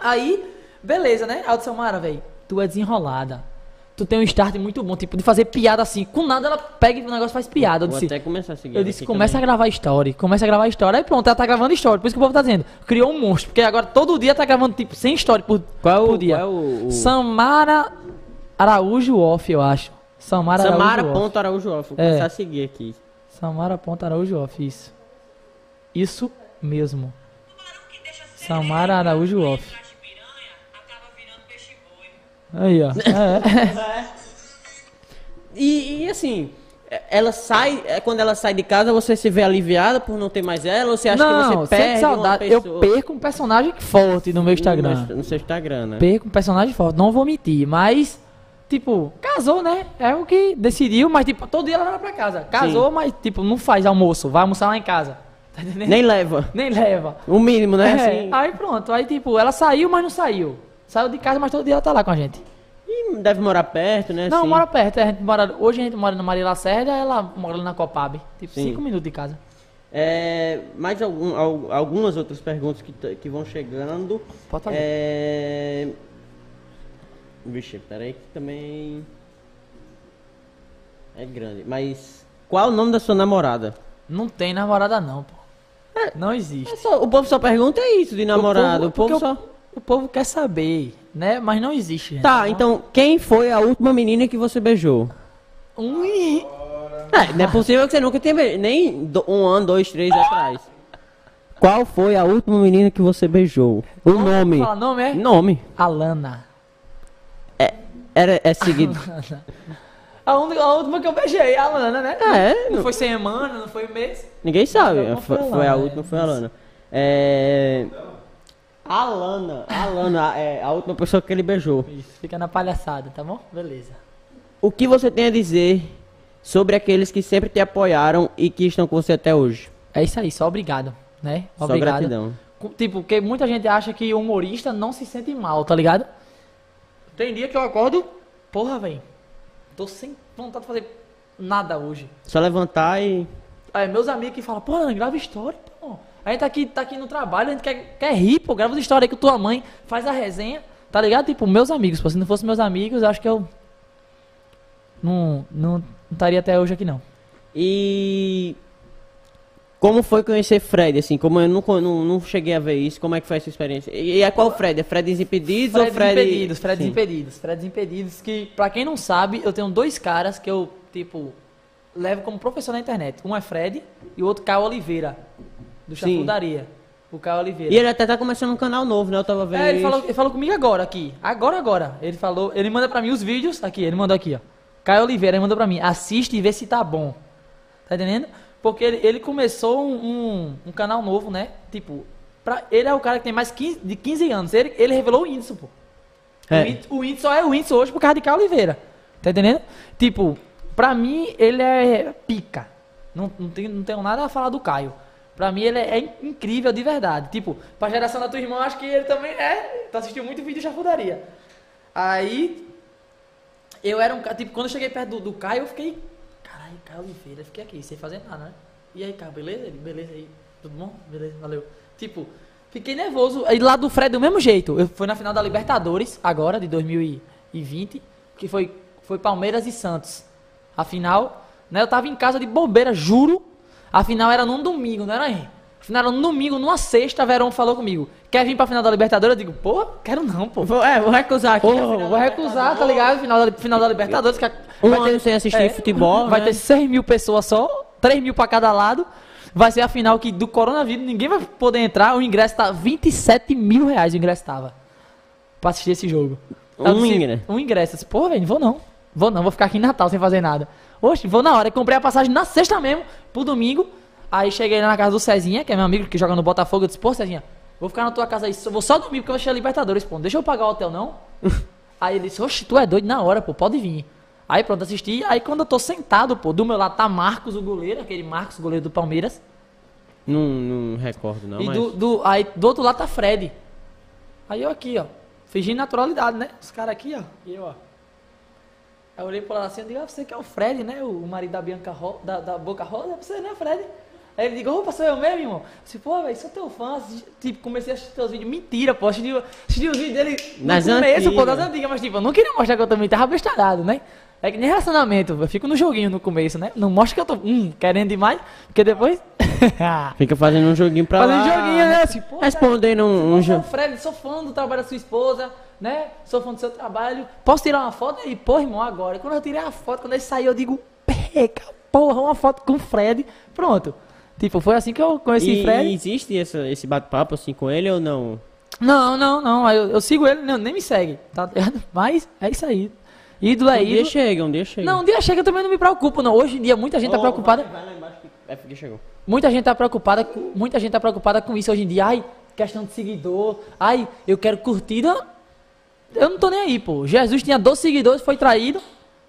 Aí, beleza, né? Disse, Samara, velho, tu é desenrolada. Tu tem um start muito bom, tipo, de fazer piada assim. Com nada ela pega e o negócio faz piada. Eu Vou disse, até começar a seguir. eu disse, começa a gravar story, começa a gravar story. Aí pronto, ela tá gravando story. Por isso que o povo tá dizendo, criou um monstro. Porque agora todo dia tá gravando, tipo, 100 story por, Qual é o- por dia. qual é o- o- Samara Araújo Off, eu acho. Samara, Samara Araújo Off. ponto Araújo Off. Vou É. começar a seguir aqui. Samara ponto Araújo Off, isso. Isso mesmo. Samara Araújo Off. Aí, ó. [laughs] É. E, e, assim, ela sai, é, quando ela sai de casa, você se vê aliviada por não ter mais ela? Ou você acha Não, que você perde saudade. Eu perco um personagem forte no meu Instagram. No, no seu Instagram, né? Perco um personagem forte, não vou mentir, mas, tipo, casou, né? É o que decidiu, mas, tipo, todo dia ela vai pra casa. Casou, mas, tipo, não faz almoço, vai almoçar lá em casa. Tá? Nem leva. [laughs] Nem leva. O mínimo, né? É, Assim, Aí pronto, aí, tipo, ela saiu, mas não saiu. Saiu de casa, mas todo dia ela tá lá com a gente. e deve morar perto, né? Não, assim. mora perto, a gente mora, hoje a gente mora na Maria Lacerda, ela mora na Copab. Tipo, Sim. cinco minutos de casa. É, mais algum- al- algumas outras perguntas que, que vão chegando. Pode. É... Vixe, peraí que também... É grande. Mas qual o nome da sua namorada? Não tem namorada não, pô. Não existe. É só- o povo só pergunta isso de namorado. O povo, porque só... o povo quer saber, né? Mas não existe. gente. Tá, então quem foi a última menina que você beijou? Ui. É, não é possível que você nunca tenha beijado. Nem do- um ano, dois, três atrás. Qual foi a última menina que você beijou? O nome. Fala nome, é? Nome. Alana. Era, é seguido. A, única, a última que eu beijei, a Alana, né? É, Não não- foi semana, não foi mês. Ninguém sabe. Não, Foi, foi a última, é. foi a Lana. É. A Lana, a Lana, é a última pessoa que ele beijou. Isso, fica na palhaçada, tá bom? Beleza. O que você tem a dizer sobre aqueles que sempre te apoiaram e que estão com você até hoje? É isso aí, só obrigado, né? Só Obrigado. gratidão. Com- Tipo, porque muita gente acha que o humorista não se sente mal, tá ligado? Tem dia que eu acordo, porra, velho. Tô sem vontade de fazer nada hoje. Só levantar e. Aí, meus amigos que falam, pô, Ana, grava história. A gente tá aqui, tá aqui no trabalho, a gente quer, quer rir, pô, grava história aí com tua mãe, faz a resenha, tá ligado? Tipo, meus amigos, pô, se não fosse meus amigos, acho que eu não, não, estaria até hoje aqui, não. E. Como foi conhecer Fred, assim? Como eu não, não, não cheguei a ver isso, como é que foi essa experiência? E, e é qual Fred? É Fred Desimpedidos ou Fred Fred... Impedidos, Fred Sim. Impedidos, Fred Impedidos, que, pra quem não sabe, eu tenho dois caras que eu, tipo, levo como professor na internet. Um é Fred e o outro Caio Oliveira, do Sim. Chafudaria. O Caio Oliveira. E ele até tá começando um canal novo, né? Eu tava vendo É, ele falou, ele falou comigo agora aqui. Agora, agora. Ele falou, ele manda pra mim os vídeos. Aqui, ele mandou aqui, ó. Caio Oliveira, ele mandou pra mim. Assiste e vê se tá bom. Tá entendendo? Porque ele, ele começou um, um, um canal novo, né? Tipo, pra, ele é o cara que tem mais 15, de 15 anos. Ele, ele revelou o Whindersson, pô. É. O, Whindersson só é o Whindersson hoje por causa de Caio Oliveira. Tá entendendo? Tipo, pra mim, ele é pica. Não, não, tenho, não tenho nada a falar do Caio. Pra mim, ele é, incrível de verdade. Tipo, pra geração da tua irmã, acho que ele também é. Tu assistiu muito vídeo de chafudaria. Aí, eu era um cara. Tipo, quando eu cheguei perto do, do Caio, eu fiquei. Caralho, Caio Oliveira, fiquei aqui, sem fazer nada, né? E aí, Caio, beleza? Ele, beleza aí. Tudo bom? Beleza, valeu. Tipo, fiquei nervoso. Aí lá do Fred, do mesmo jeito. Eu fui na final da Libertadores, agora, de 2020, que foi, foi Palmeiras e Santos. A final, né? Eu tava em casa de bobeira, juro. A final era num domingo, não era aí? Final era num domingo, numa sexta, Verão falou comigo. Quer vir pra final da Libertadores? Eu digo, pô, quero não, pô. Vou, é, vou recusar aqui. Pô, vou recusar, tá ligado? Final da, final da Libertadores. Que Um vai ter- ano sem assistir futebol, Vai né? ter 6 mil pessoas só, 3 mil pra cada lado. Vai ser a final que do coronavírus ninguém vai poder entrar. O ingresso tá 27 mil reais. O ingresso tava. Pra assistir esse jogo. Um disse, ingresso. Um ingresso. Eu disse, Pô, velho, vou não. Vou não, vou ficar aqui em Natal sem fazer nada. Oxe, vou na hora. Eu comprei a passagem na sexta mesmo, pro domingo. Aí cheguei lá na casa do Cezinha, que é meu amigo que joga no Botafogo. Eu disse, pô, Cezinha, vou ficar na tua casa aí. Vou só dormir porque eu vou assistir a Libertadores, pô. Deixa eu pagar o hotel, não? [laughs] aí ele disse, oxe, tu é doido na hora, pô, pode vir. Aí pronto, assisti. Aí quando eu tô sentado, pô, do meu lado tá Marcos, o goleiro, aquele Marcos, goleiro do Palmeiras. Não, não recordo, não, e mas... do, do, aí do outro lado tá Fred. Aí eu aqui, ó. Fingindo naturalidade, né? Os caras aqui, ó. E eu, ó. Aí eu olhei pro lado assim e digo, ah, você que é o Fred, né? O marido da Bianca Ro da, da Boca Rosa, você, né, Fred? Aí ele digo, opa, sou eu mesmo, irmão. Eu disse, pô, velho, sou teu fã. Tipo, comecei a assistir teus vídeos. Mentira, pô. Assisti, assisti os vídeos dele no Das começo, pô, das antigas. antigas. Mas, tipo, eu não queria mostrar que eu também tava bestalhado, né? É que nem relacionamento. Eu fico no joguinho no começo, né? Não mostra que eu tô, hum, querendo demais. Porque depois... [laughs] Fica fazendo um joguinho pra Fazendo lá. joguinho, né? Assim, pô, Respondendo um, um jogo. Fred, sou fã do trabalho da sua esposa, né? Sou fã do seu trabalho. Posso tirar uma foto? E, pô, irmão, agora. E quando eu tirei a foto, quando ele saiu, eu digo, peca, porra, uma foto com o Fred. Pronto. Tipo, foi assim que eu conheci E, Fred. e existe essa, esse bate-papo assim com ele ou não? Não, não, não. Eu, eu sigo ele, não, nem me segue, tá ligado? [laughs] Mas é isso aí. Ídolo é um dia ídolo. chega, um dia chega. Não, um dia chega eu também não me preocupo, não. Hoje em dia muita gente tá Oh, preocupada. Vai, vai lá embaixo que é porque chegou. Muita gente tá preocupada, com, muita gente tá preocupada com isso hoje em dia. Ai, questão de seguidor. Ai, eu quero curtida. Eu não tô nem aí, pô. Jesus tinha 12 seguidores, foi traído.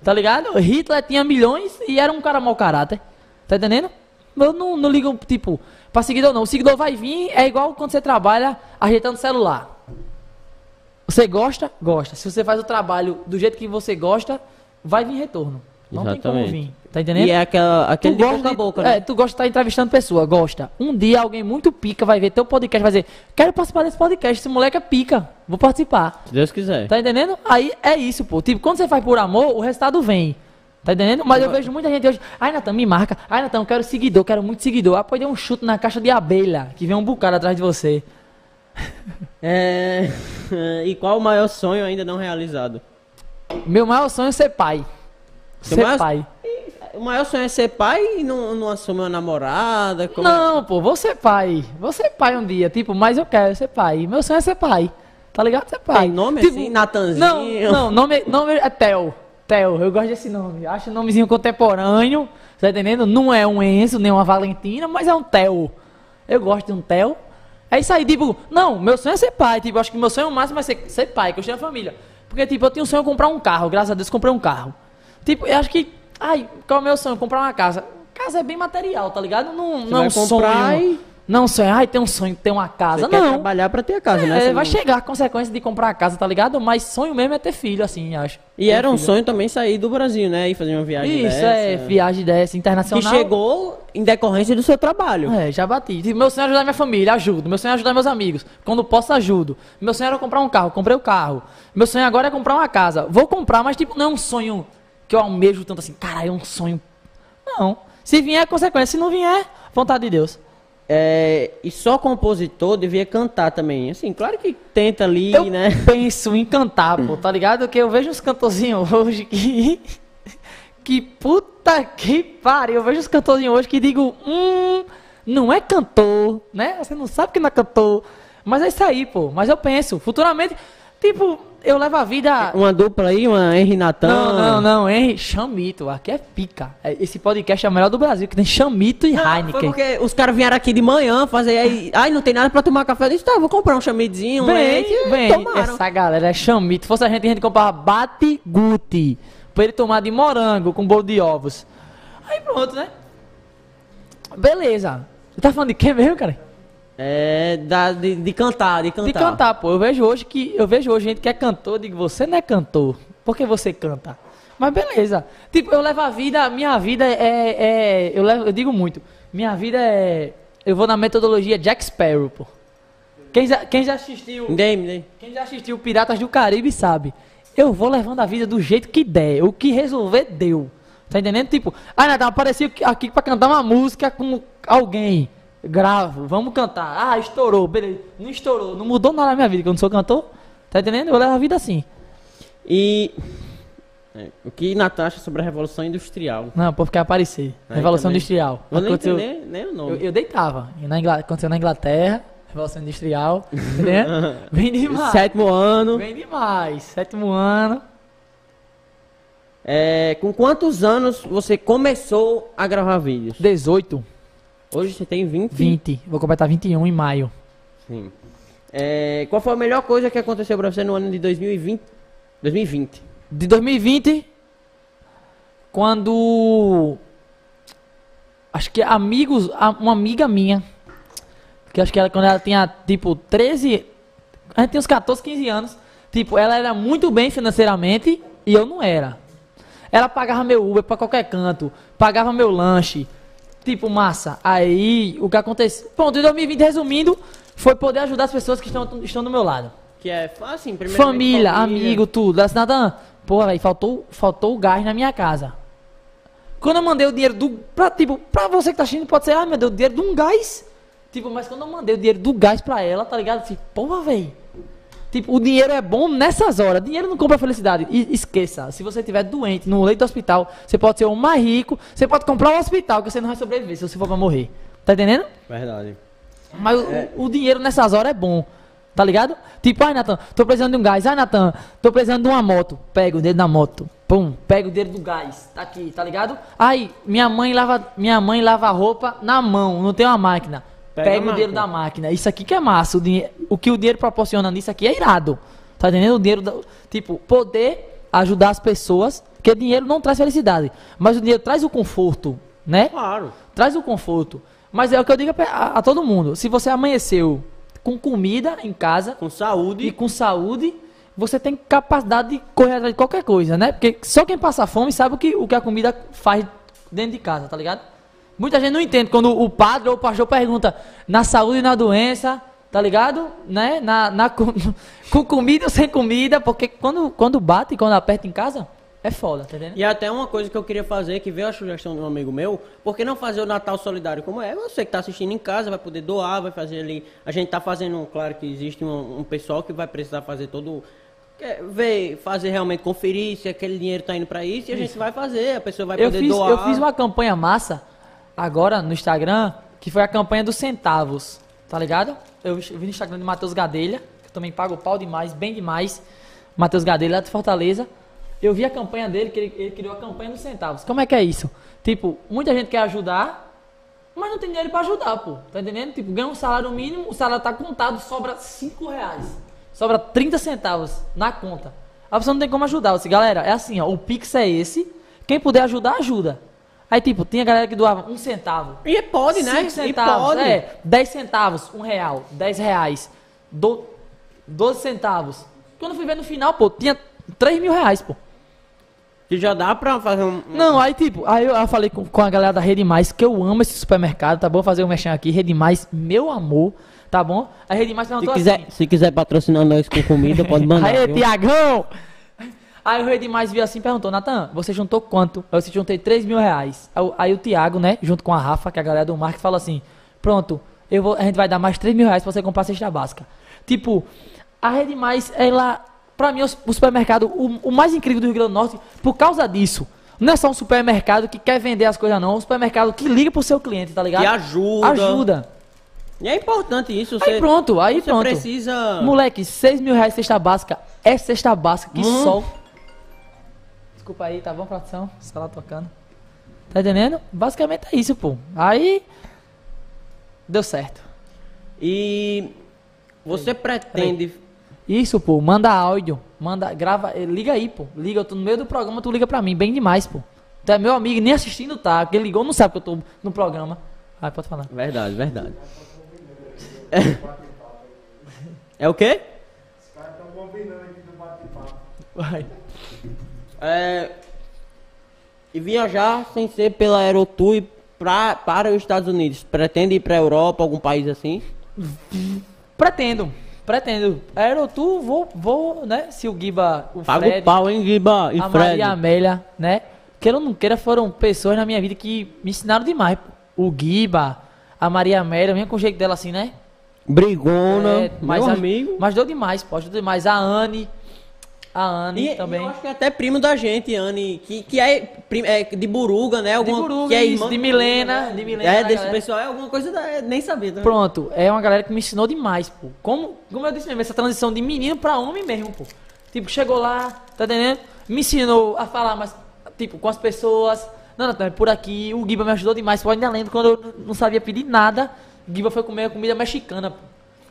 Tá ligado? Hitler tinha milhões e era um cara mau caráter. Tá entendendo? Eu não, não ligo, tipo, pra seguidor não. O seguidor vai vir, é igual quando você trabalha ajeitando celular. Você gosta? Gosta. Se você faz o trabalho do jeito que você gosta, vai vir retorno. Não tem como Exatamente. vir. Tá entendendo? E é aquela, aquele de boca a de- boca, é, né? tu gosta de estar entrevistando pessoa, gosta. Um dia alguém muito pica vai ver teu podcast, vai dizer, quero participar desse podcast, esse moleque é pica, vou participar. Se Deus quiser. Tá entendendo? Aí é isso, pô. Tipo, quando você faz por amor, o resultado vem. Tá entendendo? Mas eu vejo muita gente hoje, ai Natan, me marca, ai Natan, eu quero seguidor, quero muito seguidor. Ah, pode dar um chute na caixa de abelha, que vem um bocado atrás de você. [laughs] É... E qual o maior sonho ainda não realizado? Meu maior sonho é ser pai. Seu ser maior- pai. O maior sonho é ser pai e não, não assumir uma namorada? Como é? Não, pô, vou ser pai. Vou ser pai um dia, tipo, mas eu quero ser pai. Meu sonho é ser pai. Tá ligado? Ser pai. Tem nome Tipo, assim? Natanzinho? Não, não, nome, nome é Theo. Theo, eu gosto desse nome. Acho um nomezinho contemporâneo. Tá entendendo? Não é um Enzo, nem uma Valentina, mas é um Theo. Eu gosto de um Theo. É isso aí, tipo, não, meu sonho é ser pai. Tipo, acho que meu sonho máximo é ser, ser pai, que eu tenho a família. Porque, tipo, eu tinha um sonho de comprar um carro, graças a Deus comprei um carro. Tipo, eu acho que. Ai, qual é o meu sonho? Comprar uma casa. Casa é bem material, tá ligado? Não, não vai comprar sonho. e- Não sonho, ai, tem um sonho de ter uma casa. Você quer não. trabalhar pra ter a casa, né? É, Você vai não- chegar a consequência de comprar a casa, tá ligado? Mas sonho mesmo é ter filho, assim, acho. E Ter era um filho. sonho também sair do Brasil, né? E fazer uma viagem Isso, dessa. é, viagem dessa, Que internacional. chegou em decorrência do seu trabalho. É, já bati. Tipo, Meu sonho é ajudar minha família, ajudo. Meu sonho é ajudar meus amigos. Quando posso, ajudo. Meu sonho era comprar um carro, comprei o carro. Meu sonho agora é comprar uma casa. Vou comprar, mas tipo, não é um sonho que eu almejo tanto assim. Caralho, é um sonho. Não. Se vier, é consequência. Se não vier, vontade de Deus. É, e só compositor devia cantar também. Assim, claro que tenta ali, Eu né? [laughs] penso em cantar, pô, tá ligado? Que eu vejo uns cantorzinhos [laughs] hoje que. Que puta que pariu. Eu vejo uns cantorzinhos hoje que digo, hum. não é cantor, né? Você não sabe que não é cantor. Mas é isso aí, pô. Mas eu penso, futuramente, tipo, eu levo a vida. Uma dupla aí, uma Henry Natan. Não, não, não, Henry, Chamito, aqui é pica. É, Esse podcast é o melhor do Brasil, que tem Chamito e Não, foi Heineken. porque os caras vieram aqui de manhã fazer aí. Ai, não tem nada pra tomar café. Eu disse, tá, vou comprar um um Bem, e bem, tomaram. essa galera é chamito. Se fosse a gente, a gente comprava bate guti pra ele tomar de morango com bolo de ovos. Aí pronto, né? Beleza. Tá falando de quê mesmo, cara? É, da, de, de cantar, de cantar. De cantar, pô. Eu vejo hoje que eu vejo hoje gente que é cantor, eu digo, você não é cantor. Por que você canta? Mas beleza. Tipo, eu levo a vida, minha vida é, é eu, levo, eu digo muito, minha vida é eu vou na metodologia Jack Sparrow, pô. Quem já, quem já assistiu Me dei, me dei. Quem já assistiu Piratas do Caribe sabe. Eu vou levando a vida do jeito que der. O que resolver, deu. Tá entendendo? Tipo, ah, Natal, apareci aqui pra cantar uma música com alguém. Gravo, vamos cantar. Ah, estourou, beleza. Não estourou, não mudou nada na minha vida, que eu não sou cantor. Tá entendendo? Eu levo a vida assim. E. é, o que Natan acha sobre a Revolução Industrial? Não, por ficar aparecer. Aí Revolução também. Industrial. Eu nem entendi nem o eu, nome. eu deitava. E na Ingla- Aconteceu na Inglaterra, Revolução Industrial. [laughs] Entendeu? Bem demais. Sétimo ano. Bem demais. Sétimo ano. É, com quantos anos você começou a gravar vídeos? 18, Hoje você tem 20? 20. Vou completar 21 em maio. Sim. É, qual foi a melhor coisa que aconteceu pra você no ano de 2020? 2020. De 2020, quando. Acho que amigos. Uma amiga minha. Que acho que ela, quando ela tinha tipo 13. A gente tem uns 14, 15 anos. Tipo, ela era muito bem financeiramente e eu não era. Ela pagava meu Uber pra qualquer canto, pagava meu lanche. Tipo, massa. Aí, o que aconteceu? Pronto, em 2020, resumindo, foi poder ajudar as pessoas que estão, estão do meu lado. Que é, assim, primeiro. Família, amigo, tudo. Assim, Natan, porra, velho, faltou, faltou o gás na minha casa. Quando eu mandei o dinheiro do. Pra, tipo, pra você que tá assistindo, pode ser, ah, meu Deus, o dinheiro de um gás. Tipo, mas quando eu mandei o dinheiro do gás pra ela, tá ligado? Assim, porra, velho. Tipo, o dinheiro é bom nessas horas. Dinheiro não compra felicidade. E esqueça, se você estiver doente no leito do hospital, você pode ser o mais rico, você pode comprar um hospital que você não vai sobreviver se você for pra morrer. Tá entendendo? Verdade. Mas o, o dinheiro nessas horas é bom. Tá ligado? Tipo, ai, Natan, tô precisando de um gás. Ai, Natan, tô precisando de uma moto. Pega o dinheiro da moto. Pum, pega o dinheiro do gás. Tá aqui, tá ligado? Ai, minha mãe lava, minha mãe lava roupa na mão, não tem uma máquina. Pega Pega, o dinheiro da máquina. Isso aqui que é massa. O, dinhe- o que o dinheiro proporciona nisso aqui é irado. Tá entendendo? O dinheiro, da- tipo, poder ajudar as pessoas. Porque dinheiro não traz felicidade. Mas o dinheiro traz o conforto, né? Claro. Traz o conforto. Mas é o que eu digo a, a- a todo mundo. Se você amanheceu com comida em casa Com e saúde. com saúde, você tem capacidade de correr atrás de qualquer coisa, né? Porque só quem passa fome sabe o que, o que a comida faz dentro de casa, tá ligado? Muita gente não entende quando o padre ou o pastor pergunta na saúde e na doença, tá ligado? Né? Na, na, com, [laughs] com comida ou sem comida, porque quando, quando bate, quando aperta em casa, é foda, tá entendendo? E até uma coisa que eu queria fazer, que veio a sugestão de um amigo meu, por que não fazer o Natal Solidário como é? Você que está assistindo em casa vai poder doar, vai fazer ali. A gente tá fazendo, claro que existe um, um pessoal que vai precisar fazer todo. quer ver, fazer realmente, conferir se aquele dinheiro tá indo para isso, e a gente vai fazer, a pessoa vai eu poder fiz, doar. eu fiz uma campanha massa agora no Instagram, que foi a campanha dos centavos, tá ligado? Eu vi no Instagram de Matheus Gadelha, que também paga o pau demais, bem demais. Matheus Gadelha lá de Fortaleza. Eu vi a campanha dele, que ele, ele criou a campanha dos centavos. Como é que é isso? Tipo, muita gente quer ajudar, mas não tem dinheiro pra ajudar, pô. Tá entendendo? Tipo, ganha um salário mínimo, o salário tá contado, sobra 5 reais. Sobra 30 centavos na conta. A pessoa não tem como ajudar. Eu disse, galera, é assim, ó, o Pix é esse. Quem puder ajudar, ajuda. Aí, tipo, tinha galera que doava um centavo. E pode, né? Cinco E centavos, pode. é. 10 centavos, um real, 10 reais, do, 12 centavos. Quando eu fui ver no final, pô, tinha 3 mil reais, pô. Que já dá pra fazer um. Não, aí tipo, aí eu, eu falei com, com a galera da Rede Mais que eu amo esse supermercado, tá bom? Fazer um mexão aqui, Rede Mais, meu amor, tá bom? A Rede Mais Se perguntou quiser, assim. se quiser patrocinar nós com comida, pode [laughs] mandar. Aí, viu? Tiagão! Aí o Rede Mais viu assim e perguntou, Natan, você juntou quanto? Eu disse, juntei 3 mil reais. Aí, o- aí o Tiago, né, junto com a Rafa, que é a galera do marketing, fala assim, pronto, eu vou, a gente vai dar mais 3 mil reais pra você comprar a cesta básica. Tipo, a Rede Mais, ela, pra mim, o, o supermercado, o, o mais incrível do Rio Grande do Norte, por causa disso. Não é só um supermercado que quer vender as coisas, não. É um supermercado que liga pro seu cliente, tá ligado? Que ajuda. Ajuda. E é importante isso. Aí Você, pronto, aí você pronto. precisa. Moleque, 6 mil reais cesta básica. É cesta básica, que Hum. Desculpa aí, tá bom, produção? Está lá tocando. Tá entendendo? Basicamente é isso, pô. Aí. Deu certo. E você pretende. Isso, pô, manda áudio, manda, grava, eh, liga aí, pô. Liga, eu tô no meio do programa, tu liga pra mim, bem demais, pô. Tu é meu amigo, nem assistindo tá. Quem ligou não sabe que eu tô no programa. Vai, pode falar. Verdade, verdade. É, [laughs] é o quê? Vai. É, e viajar sem ser pela Aerotour e pra, para os Estados Unidos. Pretende ir pra Europa, algum país assim? Pretendo, pretendo. Aerotu, vou, vou, né? Se o Giba, o Paga Fred, o pau, hein, Giba e a Fred? Maria Amélia, né? Queira ou não queira, foram pessoas na minha vida que me ensinaram demais. O Giba, a Maria Amélia, vinha com o jeito dela assim, né? Brigona, É, mas, meu a- amigo. mas deu demais, pô, ajudou demais. A Anne, a Anne E, também. e eu acho que é até primo da gente, Anne, que, que é, é de Buruga, né? De Alguma, Buruga, que é isso, irmã de Milena, de Milena. É, desse galera. pessoal, é alguma coisa, da, é, nem sabia. Também. Pronto, é uma galera que me ensinou demais, pô. Como, como eu disse mesmo, essa transição de menino pra homem mesmo, pô. Tipo, chegou lá, tá entendendo? Me ensinou a falar mais, tipo, com as pessoas. Não, não, é por aqui. O Giba me ajudou demais. Pô, ainda lembro quando eu não sabia pedir nada. O Giba foi comer comida mexicana, pô.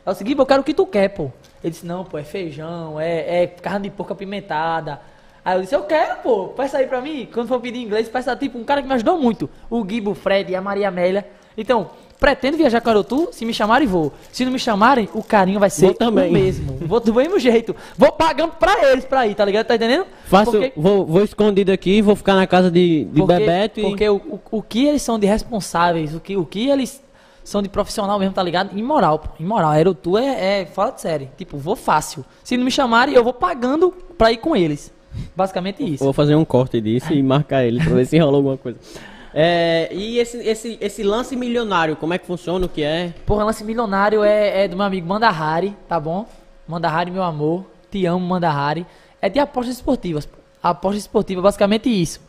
Eu disse, Giba, eu quero o que tu quer, pô. Ele disse, não, pô, é feijão, é, é carne de porco apimentada. Aí eu disse, eu quero, pô, peça aí pra mim. Quando for pedir inglês, peça, tipo, um cara que me ajudou muito. O Giba, o Fred e a Maria Amélia. Então, pretendo viajar com a Aerotu, se me chamarem, vou. Se não me chamarem, o carinho vai ser Vou também. o mesmo. Vou do mesmo jeito. Vou pagando pra eles pra ir, tá ligado? Tá entendendo? Faço, Porque- vou, vou escondido aqui, vou ficar na casa de, de porque, Bebeto e... Porque o, o, o que eles são de responsáveis, o que, o que eles são de profissional mesmo, tá ligado? Imoral, pô. Imoral. Aerotu é, é fora de série. Tipo, vou fácil. Se não me chamarem, eu vou pagando pra ir com eles. Basicamente isso. Vou fazer um corte disso e marcar ele pra ver se rola alguma coisa. É, e esse, esse, esse lance milionário, como é que funciona, o que é? Porra, lance milionário é, é do meu amigo Mandahari, tá bom? Mandahari, meu amor. Te amo, Mandahari. É de apostas esportivas. Aposta esportiva, basicamente isso.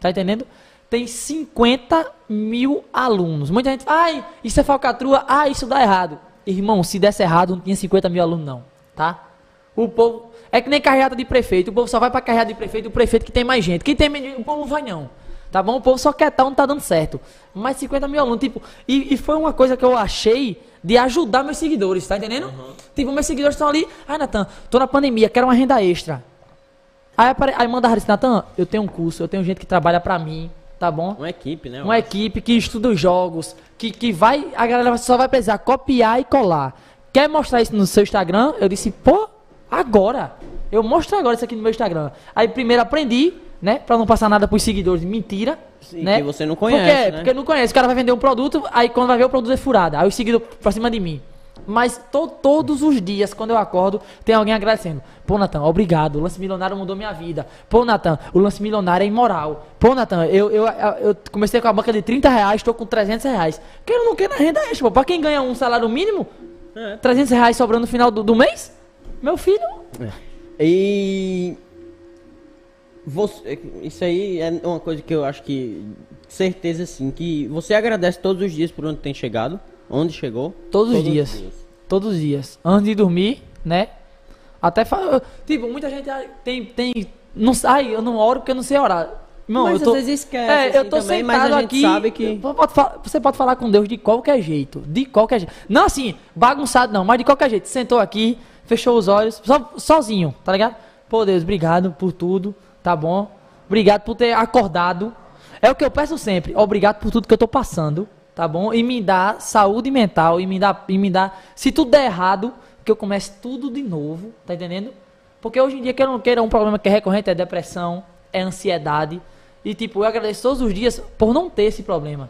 Tá entendendo? Tem 50 mil alunos. Muita gente fala, ai, isso é falcatrua, ah, isso dá errado. Irmão, se desse errado, não tinha 50 mil alunos, não. Tá? O povo. É que nem carreata de prefeito. O povo só vai pra carreata de prefeito, o prefeito que tem mais gente. Quem tem menos gente, o povo não vai, não. Tá bom? O povo só quer estar onde tá dando certo. Mas 50 mil alunos, tipo. E, e foi uma coisa que eu achei de ajudar meus seguidores, tá entendendo? Tipo, meus seguidores estão ali. Ai, Natan, tô na pandemia, quero uma renda extra. Aí, apare... aí manda a Harris, Natan, eu tenho um curso, eu tenho gente que trabalha pra mim, tá bom? Uma equipe, né? Uma equipe que estuda os jogos, que, que vai. A galera só vai precisar copiar e colar. Quer mostrar isso no seu Instagram? Eu disse, pô, agora. Eu mostro agora isso aqui no meu Instagram. Aí primeiro aprendi, né? Pra não passar nada pros seguidores. Mentira. Sim, né? que você não conhece, Porque, né? porque não conhece. O cara vai vender um produto, aí quando vai ver o produto é furado. Aí os seguidores pra cima de mim. Mas to- todos os dias, quando eu acordo, tem alguém agradecendo. Pô, Natan, obrigado. O lance milionário mudou minha vida. Pô, Natan, o lance milionário é imoral. Pô, Natan, eu, eu, eu comecei com a banca de 30 reais, tô com 300 reais. Quero ou não quero na renda extra, pô. Pra quem ganha um salário mínimo, É. 300 reais sobrando no final do, do mês? Meu filho, E você, isso aí é uma coisa que eu acho que certeza sim, que você agradece todos os dias por onde tem chegado, onde chegou. Todos os dias. Todos os dias. Antes de dormir, né? Até fa... Tipo, muita gente tem. tem não, ai, eu não oro porque eu não sei orar. Irmão, Mas eu tô, às vezes esquece, É, eu assim, tô também, sentado mas a gente aqui. sabe que- Você pode, falar com Deus de qualquer jeito. De qualquer jeito. Não assim, bagunçado não, mas de qualquer jeito. Sentou aqui, fechou os olhos, só, sozinho, tá ligado? Pô, Deus, obrigado por tudo, tá bom? Obrigado por ter acordado. É o que eu peço sempre. Obrigado por tudo que eu tô passando, tá bom? E me dá saúde mental e me dá, e me dá. Se tudo der errado, que eu comece tudo de novo, tá entendendo? Porque hoje em dia, queira ou não queira, um problema que é recorrente é depressão, é ansiedade. E tipo, eu agradeço todos os dias por não ter esse problema.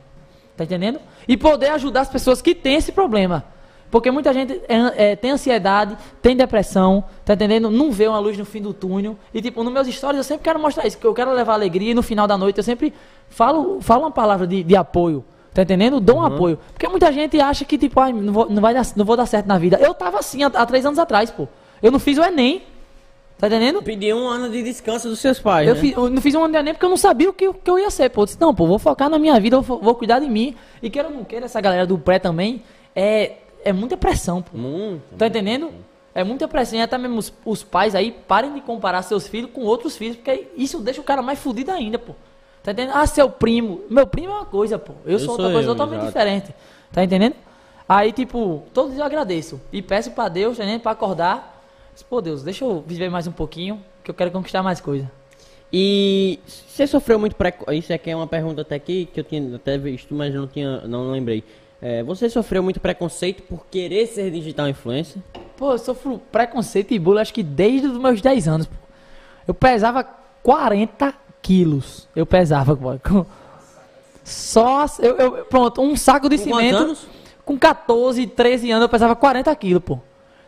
Tá entendendo? E poder ajudar as pessoas que têm esse problema. Porque muita gente é- é, tem ansiedade, tem depressão, tá entendendo? Não vê uma luz no fim do túnel. E tipo, nos meus stories eu sempre quero mostrar isso, que eu quero levar alegria e no final da noite eu sempre falo, falo uma palavra de, de apoio. Tá entendendo? Dou um apoio. Porque muita gente acha que, tipo, ai, não vou, não vai dar, não vou dar certo na vida. Eu tava assim há, há três anos atrás, pô. Eu não fiz o Enem. Tá entendendo? Pedir um ano de descanso dos seus pais. Eu, né? fiz- eu não fiz um ano de Enem porque eu não sabia o que, o que eu ia ser, pô. Eu disse, não, pô, vou focar na minha vida, vou, vou cuidar de mim. E queira ou não queira, essa galera do pré também, é, é muita pressão, pô. Muito. Tá entendendo? É muita pressão. E até mesmo os, os pais aí parem de comparar seus filhos com outros filhos, porque isso deixa o cara mais fudido ainda, pô. Tá entendendo? Ah, seu primo. Meu primo é uma coisa, pô. Eu, Eu sou sou outra coisa eu, totalmente exato. diferente. Tá entendendo? Aí, tipo, todos eu agradeço. E peço pra Deus, tá entendendo? Pra acordar. Diz, Pô, Deus, deixa eu viver mais um pouquinho, que eu quero conquistar mais coisa. E você sofreu muito preconceito. Isso aqui é uma pergunta até aqui que eu tinha até visto, mas não tinha, não lembrei. É, você sofreu muito preconceito por querer ser digital influencer? Pô, eu sofro preconceito e bullying acho que desde os meus 10 anos. Pô. Eu pesava 40 quilos. Eu pesava, com- Só. Eu, eu- pronto, um saco de Com cimento. Com 14, 13 anos eu pesava 40 quilos, pô.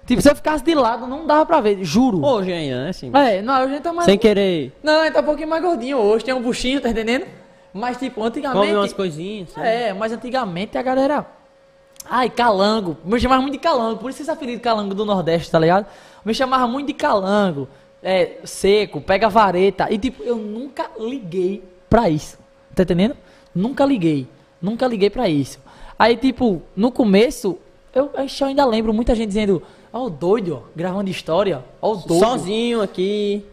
Tipo, se eu ficasse de lado, não dava pra ver, juro. Hoje ainda, né? Assim, É, não, hoje tá mais. sem querer. Não, ele tá um pouquinho mais gordinho hoje, tem um buchinho, tá entendendo? Mas, tipo, antigamente. Come umas coisinhas. assim. É, mas antigamente a galera. Ai, calango. Me chamava muito de calango. Por isso esse apelido calango do Nordeste, tá ligado? Me chamava muito de calango. É, seco, pega vareta. E tipo, eu nunca liguei pra isso. Tá entendendo? Nunca liguei. Nunca liguei pra isso. Aí, tipo, no começo, eu, eu ainda lembro muita gente dizendo: Ó, o doido, ó, gravando história. Ó, o doido. Sozinho aqui.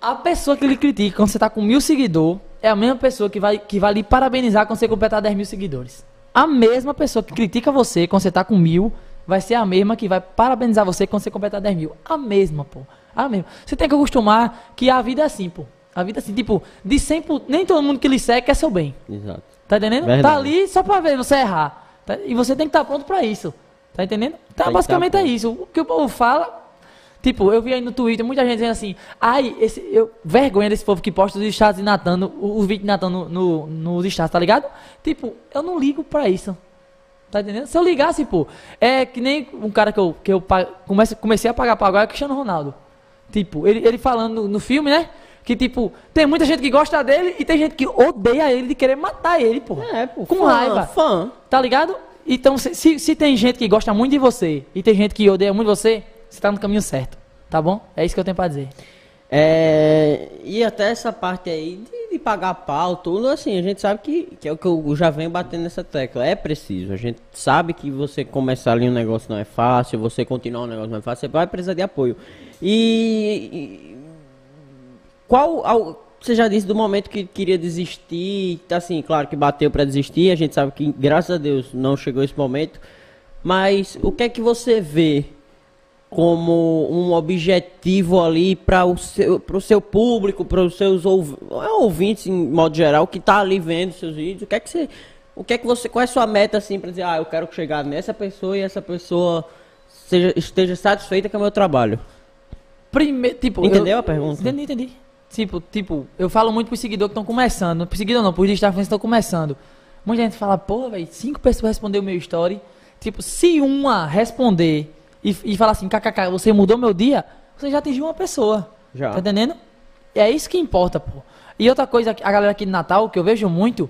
A pessoa que lhe critica quando você tá com mil seguidores é a mesma pessoa que vai, que vai lhe parabenizar quando você completar 10 mil seguidores. A mesma pessoa que critica você quando você tá com mil vai ser a mesma que vai parabenizar você quando você completar 10 mil. A mesma, pô. A mesma. Você tem que acostumar que a vida é assim, pô. A vida é assim, tipo, de 100 por... Nem todo mundo que lhe segue quer seu bem. Exato. Tá entendendo? Verdade. Tá ali só pra ver você errar. tá? E você tem que estar pronto pra isso. Tá entendendo? Então, Tem que basicamente tá é isso. O que o povo fala. Tipo, eu vi aí no Twitter muita gente dizendo assim: ai, esse, eu, vergonha desse povo que posta os estados de Natan, no- o, o vídeo de Natan no, no, nos estados, tá ligado? Tipo, eu não ligo pra isso. Tá entendendo? Se eu ligasse, pô, é que nem um cara que eu, que eu comece, comecei a pagar pau agora é o Cristiano Ronaldo. Tipo, ele, ele falando no, filme, né? Que, tipo, tem muita gente que gosta dele e tem gente que odeia ele de querer matar ele, pô. É, pô. Com fã, raiva. Fã. Tá ligado? Então, se, se, se tem gente que gosta muito de você e tem gente que odeia muito você, você tá no caminho certo. Tá bom? É isso que eu tenho pra dizer. É, e até essa parte aí de, de pagar pau, tudo assim, a gente sabe que, que é o que eu já venho batendo nessa tecla. É preciso. A gente sabe que você começar ali um negócio não é fácil, você continuar um negócio não é fácil, você vai precisar de apoio. E. qual. ao- você já disse do momento que queria desistir, tá assim, claro que bateu pra desistir, a gente sabe que, graças a Deus, não chegou esse momento. Mas o que é que você vê como um objetivo ali para o seu, pro seu público, para os seus ouv- é, ouvintes em modo geral que tá ali vendo seus vídeos. O que é que você, o que é que você, qual é a sua meta assim para dizer, ah, eu quero chegar nessa pessoa e essa pessoa seja, esteja satisfeita com o meu trabalho. Primeiro, tipo. Entendeu eu- a pergunta? Entendi, entendi. Tipo, tipo, eu falo muito pros seguidores que estão começando. Pros seguidores não, pros digitais que estão começando. Muita gente fala, pô, velho, cinco pessoas responderam o meu story. Tipo, se uma responder e, e falar assim, kkk, você mudou meu dia, você já atingiu uma pessoa. Já. Tá entendendo? É isso que importa, pô. E outra coisa, a galera aqui de Natal, que eu vejo muito,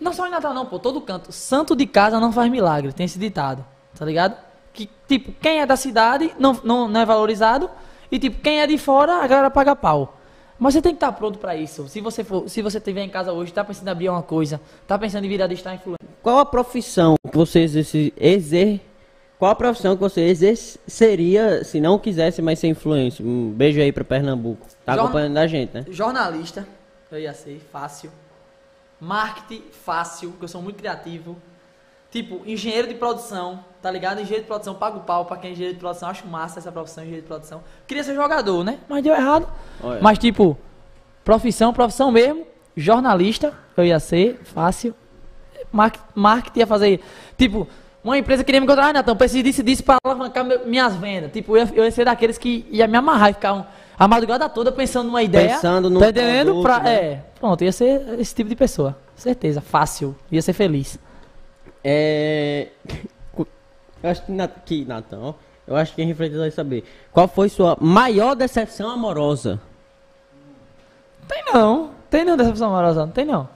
não só em Natal não, pô, todo canto. Santo de casa não faz milagre, tem esse ditado, tá ligado? Que, tipo, quem é da cidade não, não, não é valorizado, e tipo, quem é de fora, a galera paga pau. Mas você tem que estar pronto pra isso. Se você for, se você estiver em casa hoje, tá pensando em abrir uma coisa, tá pensando em virar digital influencer, Qual a profissão que você exerce, exer, qual a profissão que você exerceria se não quisesse mais ser influencer? Um beijo aí para Pernambuco. Tá Jorna- acompanhando a gente, né? jornalista, eu ia ser fácil. Marketing, fácil, porque eu sou muito criativo. Tipo, engenheiro de produção, tá ligado? Engenheiro de produção, pago pau pra quem é engenheiro de produção. Acho massa essa profissão, engenheiro de produção. Queria ser jogador, né? Mas deu errado. Olha. Mas, tipo, profissão, profissão mesmo. Jornalista, eu ia ser fácil. Market- Marketing ia fazer. Tipo, uma empresa queria me contratar, ah, Natão, preciso disso disso pra alavancar minhas vendas. Tipo, eu ia, eu ia ser daqueles que ia me amarrar e ficar um- a madrugada toda pensando numa ideia. Pensando num Tá entendendo? produto, Pra- né? É, pronto, ia ser esse tipo de pessoa. Certeza, fácil. Ia ser feliz. É. [laughs] Eu acho que, que Natan, ó, eu acho que a refletido vai saber. Qual foi sua maior decepção amorosa? Tem não. Tem não decepção amorosa, não tem não.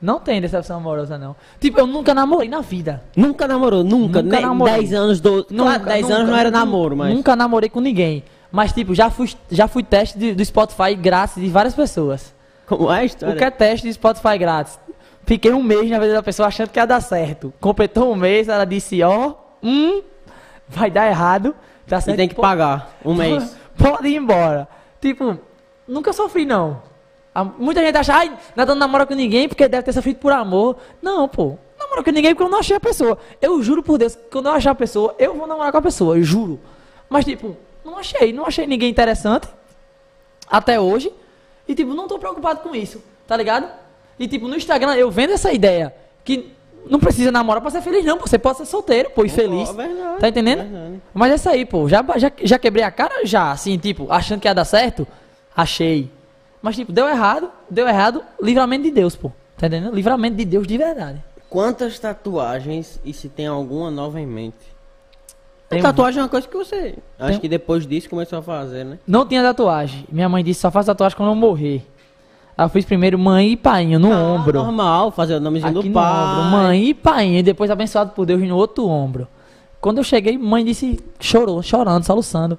Não tem decepção amorosa, não. Tipo, eu nunca namorei na vida. Nunca namorou, nunca, Nunca namorei. 10 anos do. Claro, 10 anos não era nunca- namoro, mas. Nunca namorei com ninguém. Mas, tipo, já fui, já fui teste de- do Spotify grátis de várias pessoas. Como é a O história? que é teste de Spotify grátis? Fiquei um mês na vida da pessoa achando que ia dar certo. Completou um mês, ela disse, ó, hum, vai dar errado. Tá E certo? tem que pagar um [laughs] mês. Pode ir embora. Tipo, nunca sofri, não. Muita gente acha, ai, Natan não namora com ninguém porque deve ter sofrido por amor. Não, pô. Não namoro com ninguém porque eu não achei a pessoa. Eu juro por Deus quando eu achar a pessoa, eu vou namorar com a pessoa, eu juro. Mas, tipo, não achei. Não achei ninguém interessante. Até hoje. E, tipo, não tô preocupado com isso. Tá ligado? E, tipo, no Instagram eu vendo essa ideia que não precisa namorar pra ser feliz, não. Você pode ser solteiro, pô, e feliz. Pô, verdade, Tá entendendo? verdade. Mas é isso aí, pô. Já, já, já quebrei a cara? Já, assim, tipo, achando que ia dar certo? Achei. Mas, tipo, deu errado, deu errado, livramento de Deus, pô. Tá entendendo? Livramento de Deus de verdade. Quantas tatuagens e se tem alguma nova em mente? Tem tatuagem é uma coisa que você. Acho Tem- que depois disso começou a fazer, né? Não tinha tatuagem. Minha mãe disse, só faz tatuagem quando eu morrer. Aí eu fiz primeiro mãe e painho no Ah, ombro. Normal, fazer o nomezinho Aqui do no pai. ombro, mãe e painho. E depois abençoado por Deus no outro ombro. Quando eu cheguei, mãe disse, chorou, chorando, soluçando.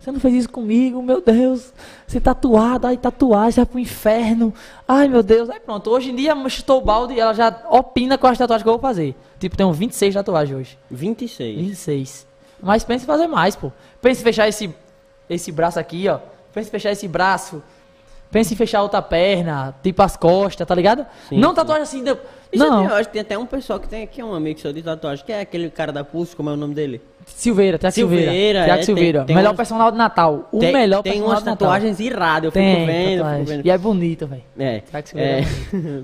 Você não fez isso comigo, meu Deus. Você tatuado, ai, tatuagem, vai pro inferno. Ai, meu Deus. Aí pronto, hoje em dia chutou o balde e ela já opina com as tatuagens que eu vou fazer. Tipo, tenho 26 tatuagens hoje. 26. 26. Mas pense em fazer mais, pô. Pense em fechar esse, esse braço aqui, ó. Pense em fechar esse braço. Pense em fechar outra perna, tipo as costas, tá ligado? Sim, não sim. tatuagem assim. De... Isso Não, eu acho que tem até um pessoal que tem aqui, um amigo seu de tatuagem, que é aquele cara da Pulse, como é o nome dele? Silveira, Tiago Silveira. Silveira, Tiago é, Silveira. tem- tem melhor umas- personal de Natal. O tem, melhor Tem personal umas de Natal. tatuagens iradas, eu fico Tem, vendo, fico vendo. E é bonito, velho. É. Tiago Silveira é é.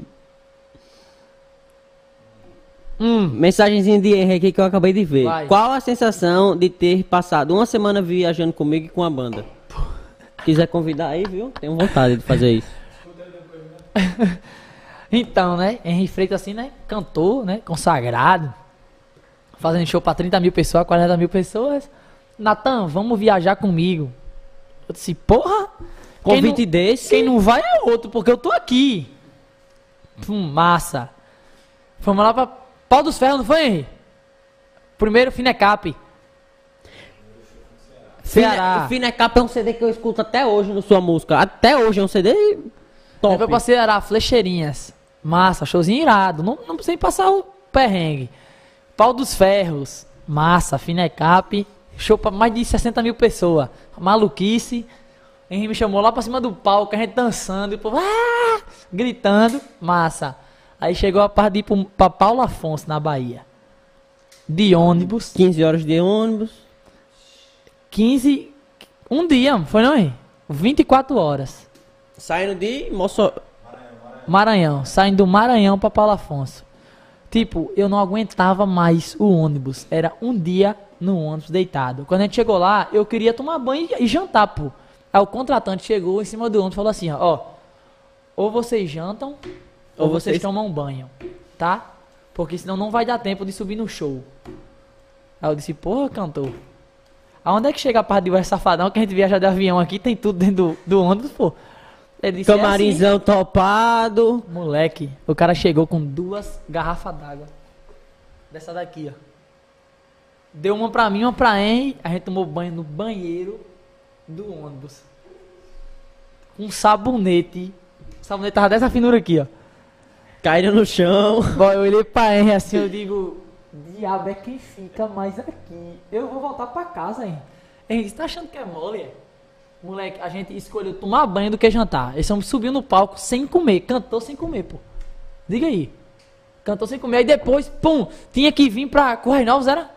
Hum, Mensagenzinha de aqui que eu acabei de ver. Vai. Qual a sensação de ter passado uma semana viajando comigo e com a banda? Quiser convidar aí, viu? Tenho vontade de fazer isso. [laughs] Então, né? Henry Freitas, assim, né? Cantor, né? Consagrado. Fazendo show pra 30 mil pessoas, 40 mil pessoas. Natan, vamos viajar comigo. Eu disse, porra! quem Convite não- desse. Quem não vai é outro, porque eu tô aqui. Hum, massa. Fomos lá pra Pau dos Ferros, não foi, Henry? Primeiro Finecap. Ceará. Fine- Finecap é um CD que eu escuto até hoje no sua música. Até hoje é um CD top. Levou pra Ceará, Flecheirinhas. Massa, showzinho irado. Não, não precisa passar o perrengue. Pau dos Ferros. Massa, Finecap. Show pra mais de 60 mil pessoas. Maluquice. Henry me chamou lá pra cima do palco, a gente dançando, e o povo ah! gritando. Massa. Aí chegou a parte de ir pro- pra Paulo Afonso, na Bahia. De ônibus. 15 horas de ônibus. 15. Um dia, foi não, Henry? 24 horas. Saindo de Moço... Maranhão, saindo do Maranhão pra Paulo Afonso. Tipo, eu não aguentava mais o ônibus. Era um dia no ônibus deitado. Quando a gente chegou lá, eu queria tomar banho e, jantar, pô. Aí o contratante chegou em cima do ônibus e falou assim, ó, ou vocês jantam, ou, Ou vocês vocês- tomam banho, tá? Porque senão não vai dar tempo de subir no show. Aí eu disse, porra, cantor. Aonde é que chega a parte de Safadão que a gente viaja de avião aqui, tem tudo dentro do, do ônibus, pô? Ele disse, "É assim." Camarinzão topado. Moleque, o cara chegou com duas garrafas d'água. Dessa daqui, ó. Deu uma pra mim, uma pra Henry. A gente tomou banho no banheiro do ônibus. Com um sabonete. O sabonete tava dessa finura aqui, ó. Caíram no chão. Bom, eu olhei pra Henry assim, eu digo... Diabo é quem fica mais aqui. Eu vou voltar pra casa, Henry. Henry, você tá achando que é mole, é? Moleque, a gente escolheu tomar banho do que jantar. Eles estamos subindo no palco sem comer. Cantou sem comer, pô. Diga aí. Cantou sem comer. Aí depois, pum, tinha que vir pra Correio Novos, era?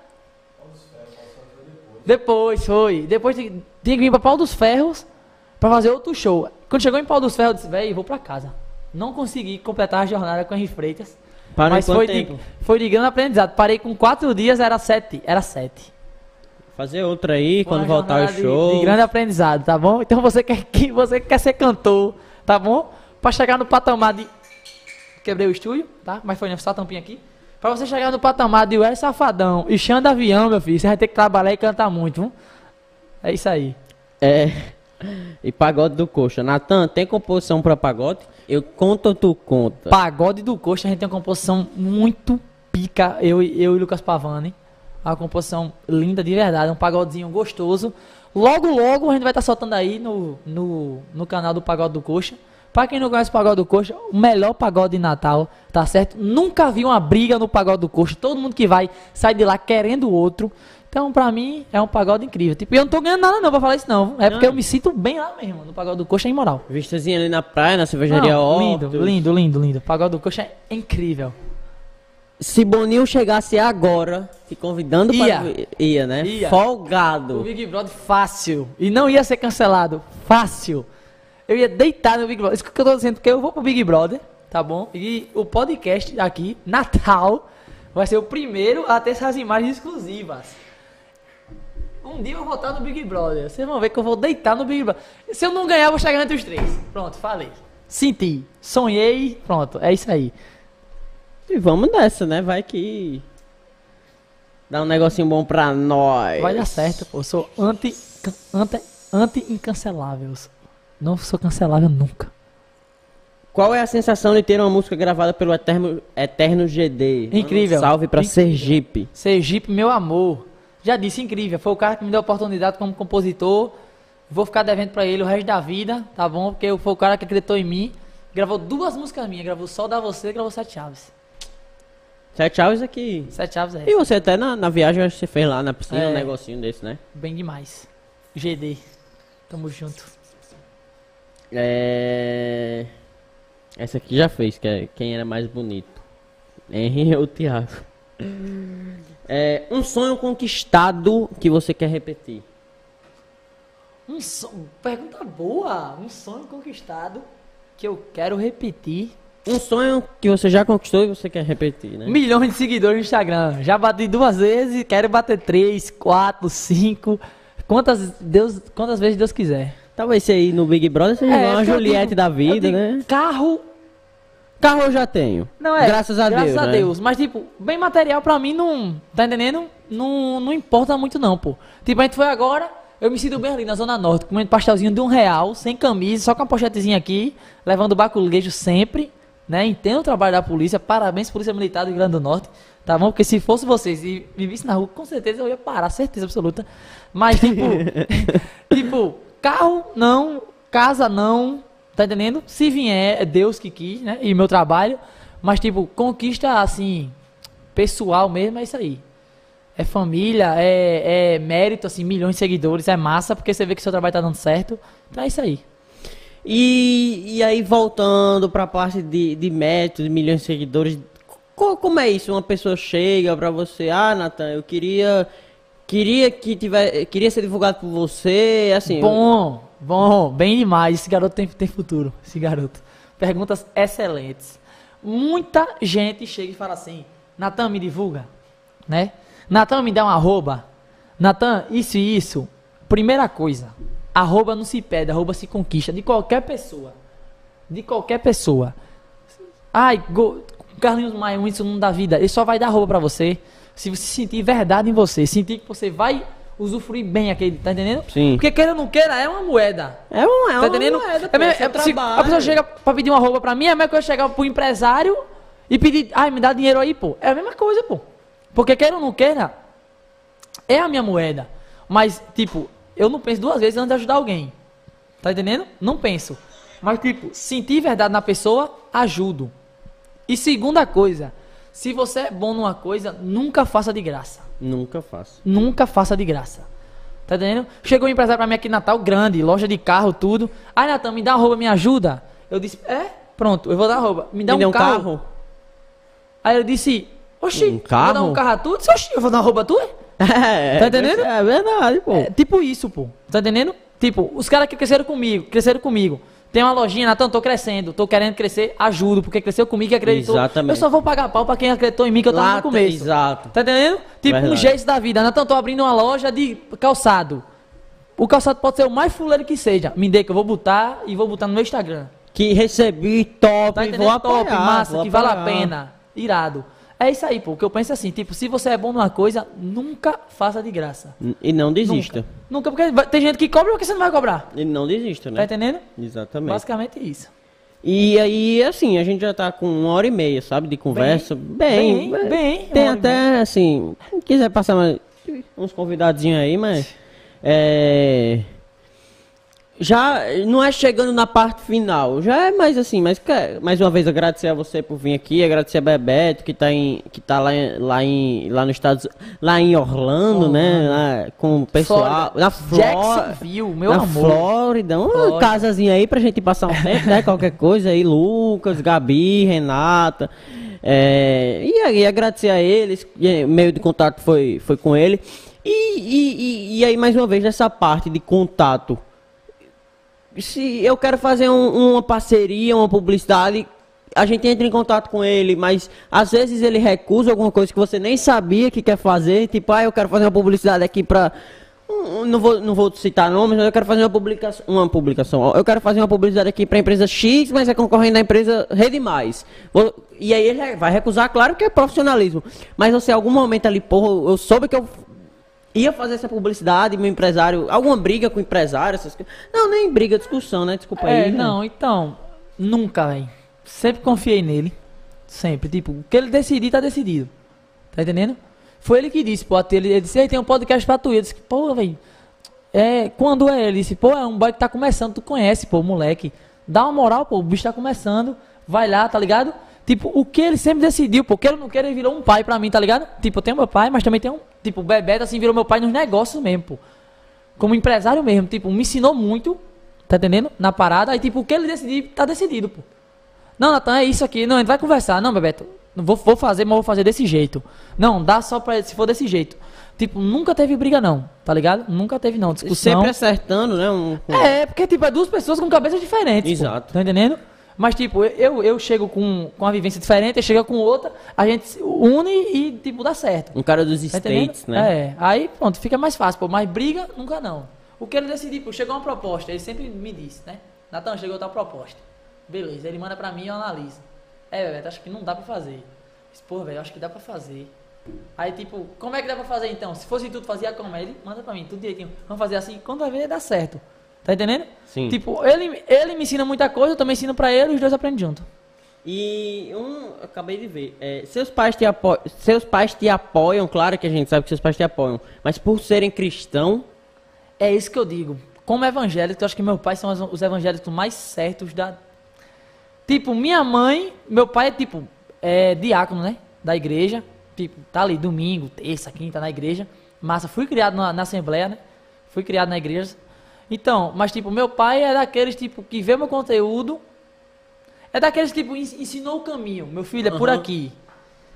Depois, foi. Depois tinha que vir pra Pau dos Ferros pra fazer outro show. Quando chegou em Pau dos Ferros, eu disse, velho, vou pra casa. Não consegui completar a jornada com Henry Freitas. Parou mas foi de, foi de grande aprendizado. Parei com quatro dias, era sete. Era sete. Fazer outra aí, uma quando voltar o jornada de- show. De, grande aprendizado, tá bom? Então você quer que você quer ser cantor, tá bom? Pra chegar no patamar de quebrei o estúdio, tá? Mas foi só a tampinha aqui. Pra você chegar no patamar de Ué Safadão e Xanda Avião, meu filho, você vai ter que trabalhar e cantar muito, viu? É isso aí. É. E pagode do coxa. Natan, tem composição pra pagode? Eu conto ou tu conta? Pagode do Coxa, a gente tem uma composição muito pica, eu, eu e Lucas Pavani. Uma composição linda de verdade, um pagodezinho gostoso. Logo, logo a gente vai estar soltando aí no, no, no canal do Pagode do Coxa. Pra quem não conhece o Pagode do Coxa, o melhor pagode de Natal, tá certo? Nunca vi uma briga no Pagode do Coxa. Todo mundo que vai sai de lá querendo o outro. Então, pra mim, é um pagode incrível. Tipo, eu não tô ganhando nada não pra falar isso não. É porque Não. eu me sinto bem lá mesmo. No Pagode do Coxa é imoral. Vistazinha ali na praia, na cervejaria lindo, lindo, lindo, lindo. O Pagode do Coxa é incrível. Se Boninho chegasse agora, te convidando Ia. para... Ia, né? Ia. O Folgado. Big Brother fácil. E não ia ser cancelado. Fácil. Eu ia deitar no Big Brother. Isso que eu tô dizendo, porque eu vou pro Big Brother, tá bom? E o podcast aqui, Natal, vai ser o primeiro a ter essas imagens exclusivas. Um dia eu vou estar no Big Brother. Vocês vão ver que eu vou deitar no Big Brother. Se eu não ganhar, eu vou chegar entre os três. Pronto, falei. Senti. Sonhei. Pronto, é isso aí. E vamos nessa, né? Vai que... Dá um negocinho bom pra nós. Vai dar certo, pô. Eu sou anti, anti, anti-incancelável. Não sou cancelável nunca. Qual é a sensação de ter uma música gravada pelo Eterno, Eterno GD? Incrível. salve pra Incrível. Sergipe. Sergipe, meu amor. Já disse, incrível. Foi o cara que me deu a oportunidade como compositor. Vou ficar devendo pra ele o resto da vida, tá bom? Porque foi o cara que acreditou em mim. Gravou duas músicas minhas. Gravou Sol da Você e gravou Sete Chaves. Sete Chaves aqui. Sete Chaves é E você até na, na viagem, acho que você fez lá na piscina um É. negocinho desse, né? bem demais. GD. Tamo junto. É... Essa aqui já fez, que é quem era mais bonito. Henry ou Thiago? É, um sonho conquistado que você quer repetir. Um sonho. Pergunta boa. Um sonho conquistado que eu quero repetir. Um sonho que você já conquistou e você quer repetir, né? Milhões de seguidores no Instagram. Já bati duas vezes, quero bater três, quatro, cinco. Quantas, Deus, quantas vezes Deus quiser. Talvez você aí no Big Brother seja É, uma Juliette digo- da vida, digo, né? Carro, Carro eu já tenho. não é. Graças a graças Deus. a né? Deus. Mas, tipo, bem material pra mim não. Tá entendendo? Não, não importa muito, não, pô. Tipo, a gente foi agora. Eu me sinto bem ali na Zona Norte, comendo pastelzinho de um real, sem camisa, só com a pochetezinha aqui, levando baculejo sempre, né? Entendo o trabalho da polícia, parabéns, Polícia Militar do Rio Grande do Norte, tá bom? Porque se fosse vocês e me na rua, com certeza eu ia parar, certeza absoluta. Mas, tipo, [laughs] tipo, carro não, casa não, tá entendendo? Se vier, é Deus que quis, né? E meu trabalho, mas, tipo, conquista, assim, pessoal mesmo, é isso aí. É família, é, é mérito, assim, milhões de seguidores, é massa, porque você vê que seu trabalho tá dando certo. Então é isso aí. E, e aí, voltando pra parte de, de método, de milhões de seguidores, co- como é isso? Uma pessoa chega pra você, ah, Natan, eu queria. Queria que tiver, queria ser divulgado por você, assim. Bom, bom, bem demais. Esse garoto tem, tem futuro, esse garoto. Perguntas excelentes. Muita gente chega e fala assim, Natan, me divulga, né? Natan, me dá um arroba. Natan, isso e isso. Primeira coisa, arroba não se pede, arroba se conquista, de qualquer pessoa. De qualquer pessoa. Ai, go... Carlinhos Maia, isso não dá vida. Ele só vai dar arroba pra você se você sentir verdade em você. Sentir que você vai usufruir bem aquele, tá entendendo? Sim. Porque queira ou não queira, é uma moeda. É um, é Tá uma entendendo? moeda, É pô, mesmo- é- se trabalho. a pessoa chega pra pedir uma roupa pra mim, é a mesma coisa chegar pro empresário e pedir, ai, me dá dinheiro aí, pô. É a mesma coisa, pô. Porque queira ou não queira, é a minha moeda. Mas, tipo, eu não penso duas vezes antes de ajudar alguém. Tá entendendo? Não penso. Mas, tipo, sentir verdade na pessoa, ajudo. E segunda coisa, se você é bom numa coisa, nunca faça de graça. Nunca faço. Nunca faça de graça. Tá entendendo? Chegou um empresário pra mim aqui em Natal, grande, loja de carro, tudo. Ai, Natan, me dá uma roupa, me ajuda. Eu disse, é? Pronto, eu vou dar a roupa. Me dá Me um, deu carro. Aí eu disse, oxi, Um vou dar carro? um carro a tu? Eu disse, oxi, eu vou dar uma roupa a tu? É, [laughs] Tá entendendo? É verdade, pô. É, tipo isso, pô. Tá entendendo? Tipo, os caras que cresceram comigo, cresceram comigo. Tem uma lojinha, Natan, tô crescendo, tô querendo crescer, ajudo, porque cresceu comigo e acreditou. Exatamente. Eu só vou pagar pau pra quem acreditou em mim que eu tava no começo. Exato. Tá entendendo? Tipo um Verdade. jeito da vida. Natan, tô abrindo uma loja de calçado. O calçado pode ser o mais fuleiro que seja. Me dê que eu vou botar e vou botar no meu Instagram. Que recebi top, Tá vou apoiar, Top, massa, vou que vale a apoiar. pena. Irado. É isso aí, pô. O que eu penso é assim, tipo, se você é bom numa coisa, nunca faça de graça. E não desista. Nunca, porque vai- tem gente que cobra porque você não vai cobrar. E não desista, Tá né? entendendo? Exatamente. Basicamente isso. E aí, assim, a gente já tá com uma hora e meia, sabe, de conversa. Bem, bem, bem, Tem hora e até, assim, quem quiser passar mais, uns convidadinhos aí, mas. É. Já não é chegando na parte final, já é mais assim, mas quer, mais uma vez agradecer a você por vir aqui, agradecer a Bebeto que tá em que tá lá em, lá em lá nos Estados lá em Orlando, né, lá com o pessoal, Flórida. na Flórida, Jacksonville, meu na amor. Flórida, uma Flórida. casazinha aí pra gente passar um tempo, né? Qualquer coisa aí, Lucas, Gabi, Renata. É, e aí agradecer a eles, meio de contato foi, foi com ele. E, e, e, e aí, mais uma vez, nessa parte de contato. Se eu quero fazer um- uma parceria, uma publicidade, a gente entra em contato com ele, mas às vezes ele recusa alguma coisa que você nem sabia que quer fazer. Tipo, ah, eu quero fazer uma publicidade aqui pra. um- um- Não vou, não vou citar nomes, mas eu quero fazer uma publicação. Uma publicação. Eu quero fazer uma publicidade aqui pra empresa X, mas é concorrendo da empresa Rede Mais. Vou- e aí ele vai recusar, claro que é profissionalismo. Mas você, em algum momento ali, porra, eu soube que eu ia fazer essa publicidade, meu empresário, alguma briga com o empresário, essas coisas. Não, nem briga, discussão, né? Desculpa É, aí. né? não, então, nunca, velho. Sempre confiei nele. Sempre. Tipo, o que ele decidir, tá decidido. Tá entendendo? Foi ele que disse, pô, ele, ele disse, tem um podcast pra tu. Eu disse, pô, velho. É, quando é? Ele disse, pô, é um boy que tá começando, tu conhece, pô, moleque. Dá uma moral, pô, o bicho tá começando. Vai lá, tá ligado? Tipo, o que ele sempre decidiu, pô, que ele não quer, ele virou um pai pra mim, tá ligado? Tipo, eu tenho meu pai, mas também tem um. Tipo, o Bebeto, assim, virou meu pai nos negócios mesmo, pô. Como empresário mesmo, tipo, me ensinou muito, tá entendendo? Na parada, aí, tipo, o que ele decidir, tá decidido, pô. Não, Natan, é isso aqui. Não, a gente vai conversar. Não, Bebeto, vou, vou fazer, mas vou fazer desse jeito. Não, dá só pra se for desse jeito. Tipo, nunca teve briga, não, tá ligado? Nunca teve, não. Discussão. Sempre acertando, né? Um, É, porque, tipo, é duas pessoas com cabeças diferentes. pô. Exato. Tá entendendo? Mas, tipo, eu, eu chego com, com uma vivência diferente, ele chega com outra, a gente se une e, tipo, dá certo. um cara dos Tá entendendo? States, né? É, aí pronto, fica mais fácil, pô. Mas briga, nunca não. O que ele decidir, pô, chegou uma proposta, ele sempre me disse, né? Natan, chegou tal proposta. Beleza, ele manda pra mim e eu analiso. É, Bebeto, acho que não dá pra fazer. Pô, velho, acho que dá pra fazer. Aí, tipo, como é que dá pra fazer então? Se fosse tudo, fazia como? Aí ele manda pra mim, tudo direitinho. Vamos fazer assim, quando vai ver, dá certo. Tá entendendo? Sim. Tipo, ele, ele me ensina muita coisa, eu também ensino pra ele, os dois aprendem junto. E um, acabei de ver, é, seus pais te apoiam, seus pais te apoiam, claro que a gente sabe que seus pais te apoiam, mas por serem cristão, É isso que eu digo. Como evangélico, eu acho que meus pais são os- os evangélicos mais certos da. Tipo, minha mãe, meu pai é tipo, é diácono, né? Da igreja. Tipo, tá ali domingo, terça, quinta na igreja. Massa, fui criado na, na Assembleia, né? Fui criado na igreja. Então, mas tipo, meu pai é daqueles tipo que vê meu conteúdo. É daqueles tipo, ens- ensinou o caminho. Meu filho, é por Aham. aqui.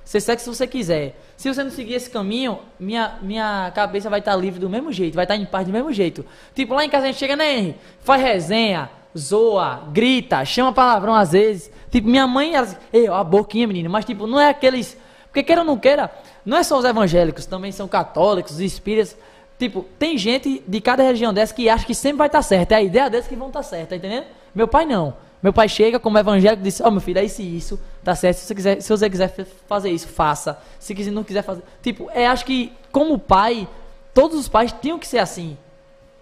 Você segue se você quiser. Se você não seguir esse caminho, minha, minha cabeça vai estar livre do mesmo jeito, vai estar em paz do mesmo jeito. Tipo, lá em casa a gente chega, né, Henry? Faz resenha, zoa, grita, chama palavrão às vezes. Tipo, minha mãe, ela diz, ei, ó, a boquinha, menino. Mas, tipo, não é aqueles. Porque queira ou não queira, não é só os evangélicos, também são católicos, espíritas. Tipo, tem gente de cada região dessa que acha que sempre vai estar certo. É a ideia deles que vão estar certo, tá entendendo? Meu pai não. Meu pai chega como evangélico e diz: Ó, meu filho, é isso e isso, tá certo. Se você, quiser, se você quiser fa- fazer isso, faça. Se quiser, não quiser fazer. Tipo, é, acho que como pai, todos os pais tinham que ser assim.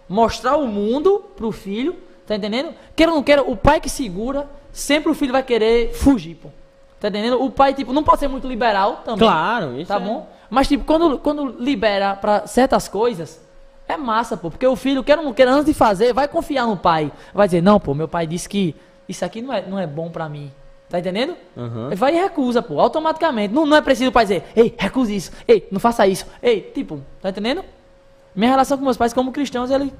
Mostrar o mundo pro filho, tá entendendo? Queira ou não queira, o pai que segura, sempre o filho vai querer fugir, pô. Tá entendendo? O pai, tipo, não pode ser muito liberal também. claro, isso Tá é- bom? Mas, tipo, quando, quando libera pra certas coisas, é massa, pô. Porque o filho, quer ou não quer, antes de fazer, vai confiar no pai. Vai dizer, não, pô, meu pai disse que isso aqui não é, não é bom pra mim. Tá entendendo? Ele Vai e recusa, pô, automaticamente. Não, não é preciso o pai dizer, ei, recuse isso. Ei, não faça isso. Ei, tipo, tá entendendo? Minha relação com meus pais como cristãos, ele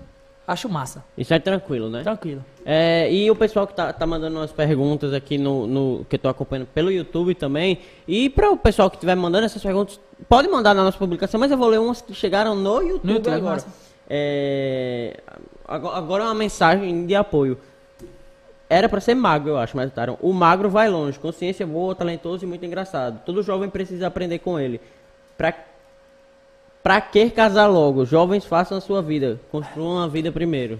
acho massa. Isso é tranquilo, né? Tranquilo. É, e o pessoal que tá, tá mandando umas perguntas aqui no, no- que eu tô acompanhando pelo YouTube também. E para o pessoal que estiver mandando essas perguntas, pode mandar na nossa publicação, mas eu vou ler umas que chegaram no YouTube, No YouTube, agora. É, agora. Uma mensagem de apoio. Era para ser magro, eu acho, mas botaram. O magro vai longe, consciência boa, talentoso e muito engraçado. Todo jovem precisa aprender com ele. Pra, pra que casar logo? Jovens façam a sua vida. Construam a vida primeiro.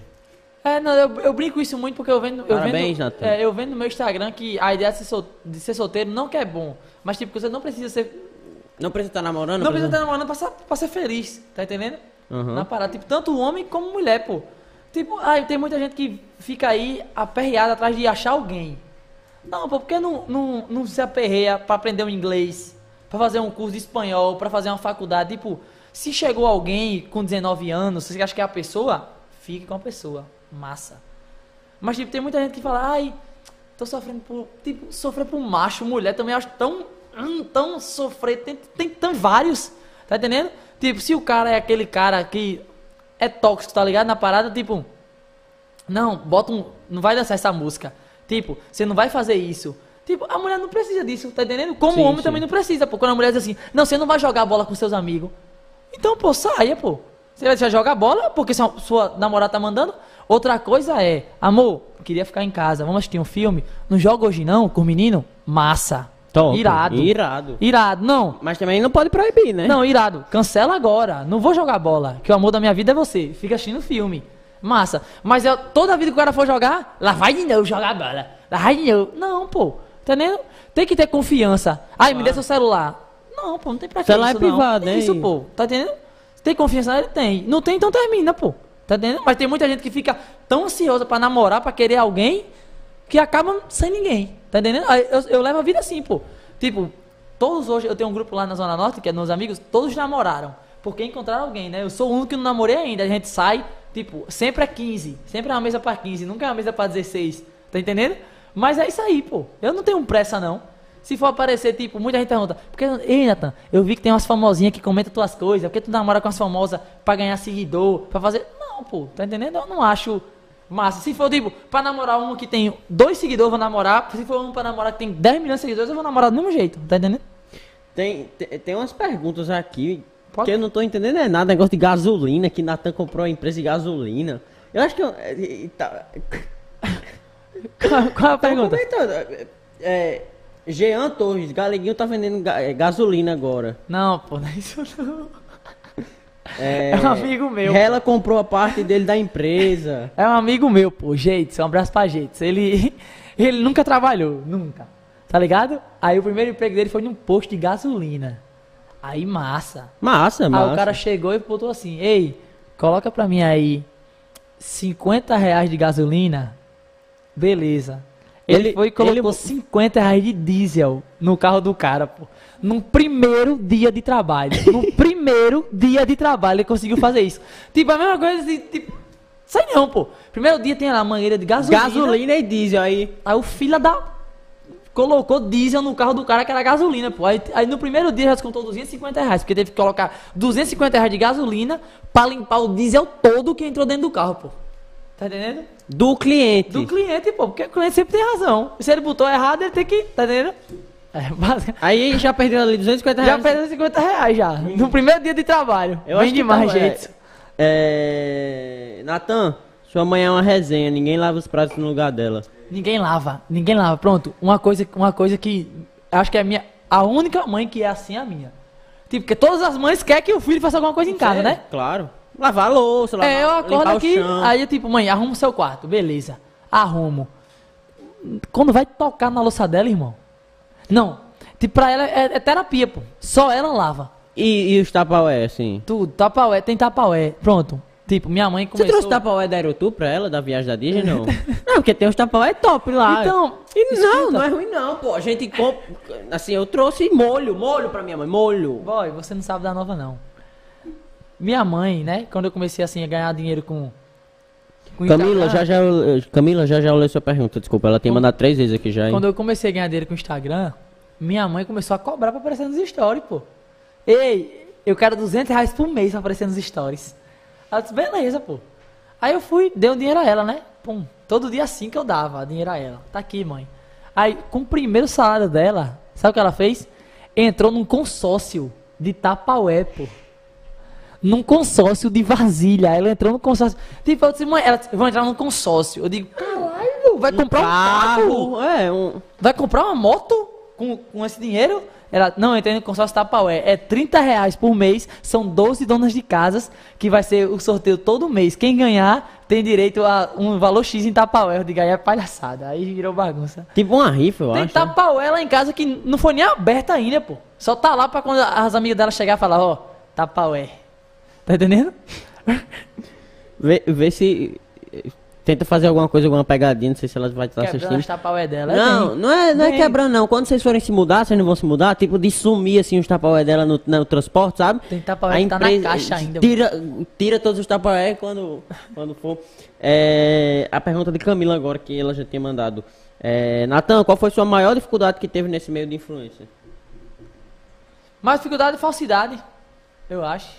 É, não, eu, eu brinco isso muito porque eu vendo. Eu Parabéns, vendo, Nathan. é, eu vendo no meu Instagram que a ideia de ser, sol- de ser solteiro não que é bom. Mas, tipo, você não precisa ser. Não precisa estar namorando? Não, precisa estar namorando pra, pra ser feliz, tá entendendo? Aham. Na parada. Tipo, tanto homem como mulher, pô. Tipo, ai, tem muita gente que fica aí aperreada atrás de achar alguém. Não, pô, por que não, não, não se aperreia pra aprender um inglês, pra fazer um curso de espanhol, pra fazer uma faculdade? Tipo, se chegou alguém com 19 anos, você acha que é a pessoa? Fique com a pessoa. Massa. Mas, tipo, tem muita gente que fala, ai, tô sofrendo por. Tipo, sofrer por macho, mulher também acho tão. hum, tão sofrer. Tem, tem, tem vários. Tá entendendo? Tipo, se o cara é aquele cara que é tóxico, tá ligado? Na parada, tipo. Não, bota um. Não vai dançar essa música. Tipo, você não vai fazer isso. Tipo, a mulher não precisa disso, tá entendendo? Como Sim, o homem sim. também não precisa, pô. Quando a mulher diz assim, não, você não vai jogar bola com seus amigos. Então, pô, saia, pô. Você vai jogar bola porque sua, sua namorada tá mandando. Outra coisa é, amor, queria ficar em casa, vamos assistir um filme. Não joga hoje não com o menino? Massa. Top. Irado. Irado. Irado. Não, Mas também não pode proibir, né? não, irado. Cancela agora. Não vou jogar bola. Que o amor da minha vida é você. Fica assistindo filme. Massa. Mas eu, toda vida que o cara for jogar, lá vai de novo jogar bola. Lá vai de novo. Não, pô. Tá entendendo? Tem que ter confiança. Ai, me dê seu celular. Não, pô, não tem pra que Celular isso, é privado, não. hein? Isso, pô. Tá entendendo? Tem confiança nele, tem. Não tem, então termina, pô. Tá entendendo? Mas tem muita gente que fica tão ansiosa pra namorar, pra querer alguém, que acaba sem ninguém. Tá entendendo? Eu, eu levo a vida assim, pô. Tipo, todos hoje, eu tenho um grupo lá na Zona Norte, que é meus amigos, todos namoraram. Porque encontraram alguém, né? Eu sou o único que não namorei ainda. A gente sai, tipo, sempre é 15. Sempre é uma mesa pra 15, nunca é uma mesa pra 16. Tá entendendo? Mas é isso aí, pô. Eu não tenho pressa, não. Se for aparecer, tipo, muita gente pergunta, porque, ei, Nathan, eu vi que tem umas famosinhas que comentam tuas coisas, por que tu namora com as famosas pra ganhar seguidor, pra fazer. Não, pô, tá entendendo? Eu não acho massa. Se for, tipo, pra namorar uma que tem dois seguidores, eu vou namorar. Se for um pra namorar que tem 10 milhões de seguidores, eu vou namorar do mesmo jeito, tá entendendo? Tem, tem, tem umas perguntas aqui Pode? que eu não tô entendendo é nada. Negócio de gasolina, que Natan comprou a empresa de gasolina. Eu acho que... Eu, é, tá, Qual, qual a pergunta? é, Jean Torres, Galeguinho tá vendendo ga- é, gasolina agora. Não, pô, não é isso não. É, [laughs] É um amigo meu. Ela comprou a parte dele da empresa. [laughs] É um amigo meu, pô, Jeits, um abraço pra Jeits. Ele, [laughs] ele nunca trabalhou, nunca. Tá ligado? Aí o primeiro emprego dele foi num posto de gasolina. Aí massa. Massa, Aí massa. o cara chegou e botou assim, ei, coloca pra mim aí 50 reais de gasolina. Beleza. Ele, Ele- foi e colocou ele- 50 reais de diesel no carro do cara, pô. Num primeiro dia de trabalho. [laughs] no primeiro dia de trabalho ele conseguiu fazer isso. Tipo, a mesma coisa assim, tipo... Sai não, pô. Primeiro dia tem lá a mangueira de gasolina. Gasolina e diesel aí. Aí o filho da. Colocou diesel no carro do cara que era gasolina, pô. Aí, aí no primeiro dia já descontou 250 reais, porque teve que colocar 250 reais de gasolina pra limpar o diesel todo que entrou dentro do carro, pô. Tá entendendo? Do cliente. Do cliente, pô, porque o cliente sempre tem razão. Se ele botou errado, ele tem que. Tá entendendo? É, basicamente. Aí já perdeu ali 250 Já reais. perdeu 50 reais já. No primeiro dia de trabalho. Eu Vem acho que demais, tá- é- gente. É... Natan, sua mãe é uma resenha, ninguém lava os pratos no lugar dela. Ninguém lava, ninguém lava. Pronto, uma coisa, uma coisa que acho que é a minha, a única mãe que é assim é a minha. Tipo, porque todas as mães querem que o filho faça alguma coisa em casa, É, né? Claro. Lavar a louça, lavar, É, eu acordo aqui, o chão. aí eu tipo, mãe, arruma o seu quarto, beleza. Arrumo. Quando vai tocar na louça dela, irmão? Não. Tipo, pra ela é, é terapia, pô. Só ela lava. E, e os tapaué, assim? Tudo, tapaué, tem tapaué. Pronto. Tipo, minha mãe Você começou... trouxe tapaué da Aerotu pra ela, da viagem da Disney, não? [laughs] não, porque tem os tapaué top lá. Então, E não, escuta. não é ruim não, pô. A gente compra... Assim, eu trouxe molho, molho pra minha mãe, molho. Boy, você não sabe da nova, não. Minha mãe, né? Quando eu comecei assim a ganhar dinheiro com. com Camila, Instagram, já já, eu- Camila, já já eu leio sua pergunta, desculpa. Ela tem mandado três vezes aqui já, hein? Quando eu comecei a ganhar dinheiro com o Instagram, minha mãe começou a cobrar pra aparecer nos stories, pô. Ei, eu quero 200 reais por mês pra aparecer nos stories. Ela disse, beleza, pô. Aí eu fui, dei um dinheiro a ela, né? Pum, todo dia assim que eu dava dinheiro a ela. Tá aqui, mãe. Aí, com o primeiro salário dela, sabe o que ela fez? Entrou num consórcio de Tapaué, pô. Num consórcio de vasilha. Ela entrou no consórcio. Tipo, eu disse, mãe, ela disse, vou entrar num consórcio. Eu digo, caralho, vai comprar um carro. É, um... Vai comprar uma moto com, com esse dinheiro? Ela, não, eu entrei no consórcio Tapaué. É 30 reais por mês, são 12 donas de casas, que vai ser o sorteio todo mês. Quem ganhar tem direito a um valor X em Tapaué. Eu digo, aí é palhaçada. Aí virou bagunça. Tipo uma rifa, eu Tem acho. Tapaué lá em casa que não foi nem aberta ainda, pô. Só tá lá pra quando as amigas dela chegar e falar, ó, Tapaué. Tá entendendo? Vê, vê se... tenta fazer alguma coisa, alguma pegadinha, não sei se ela vai estar Quebrando assistindo. as tapaué dela. Não, não é, não é quebrando, não. Quando vocês forem se mudar, vocês não vão se mudar, tipo, de sumir, assim, os tapaué dela no, no transporte, sabe? Tem tapaué que tá na caixa ainda, Tira, tira todos os tapaué quando, quando for. É, a pergunta de Camila agora, que ela já tinha mandado. É, Natan, qual foi sua maior dificuldade que teve nesse meio de influência? Mas dificuldade é falsidade, eu acho,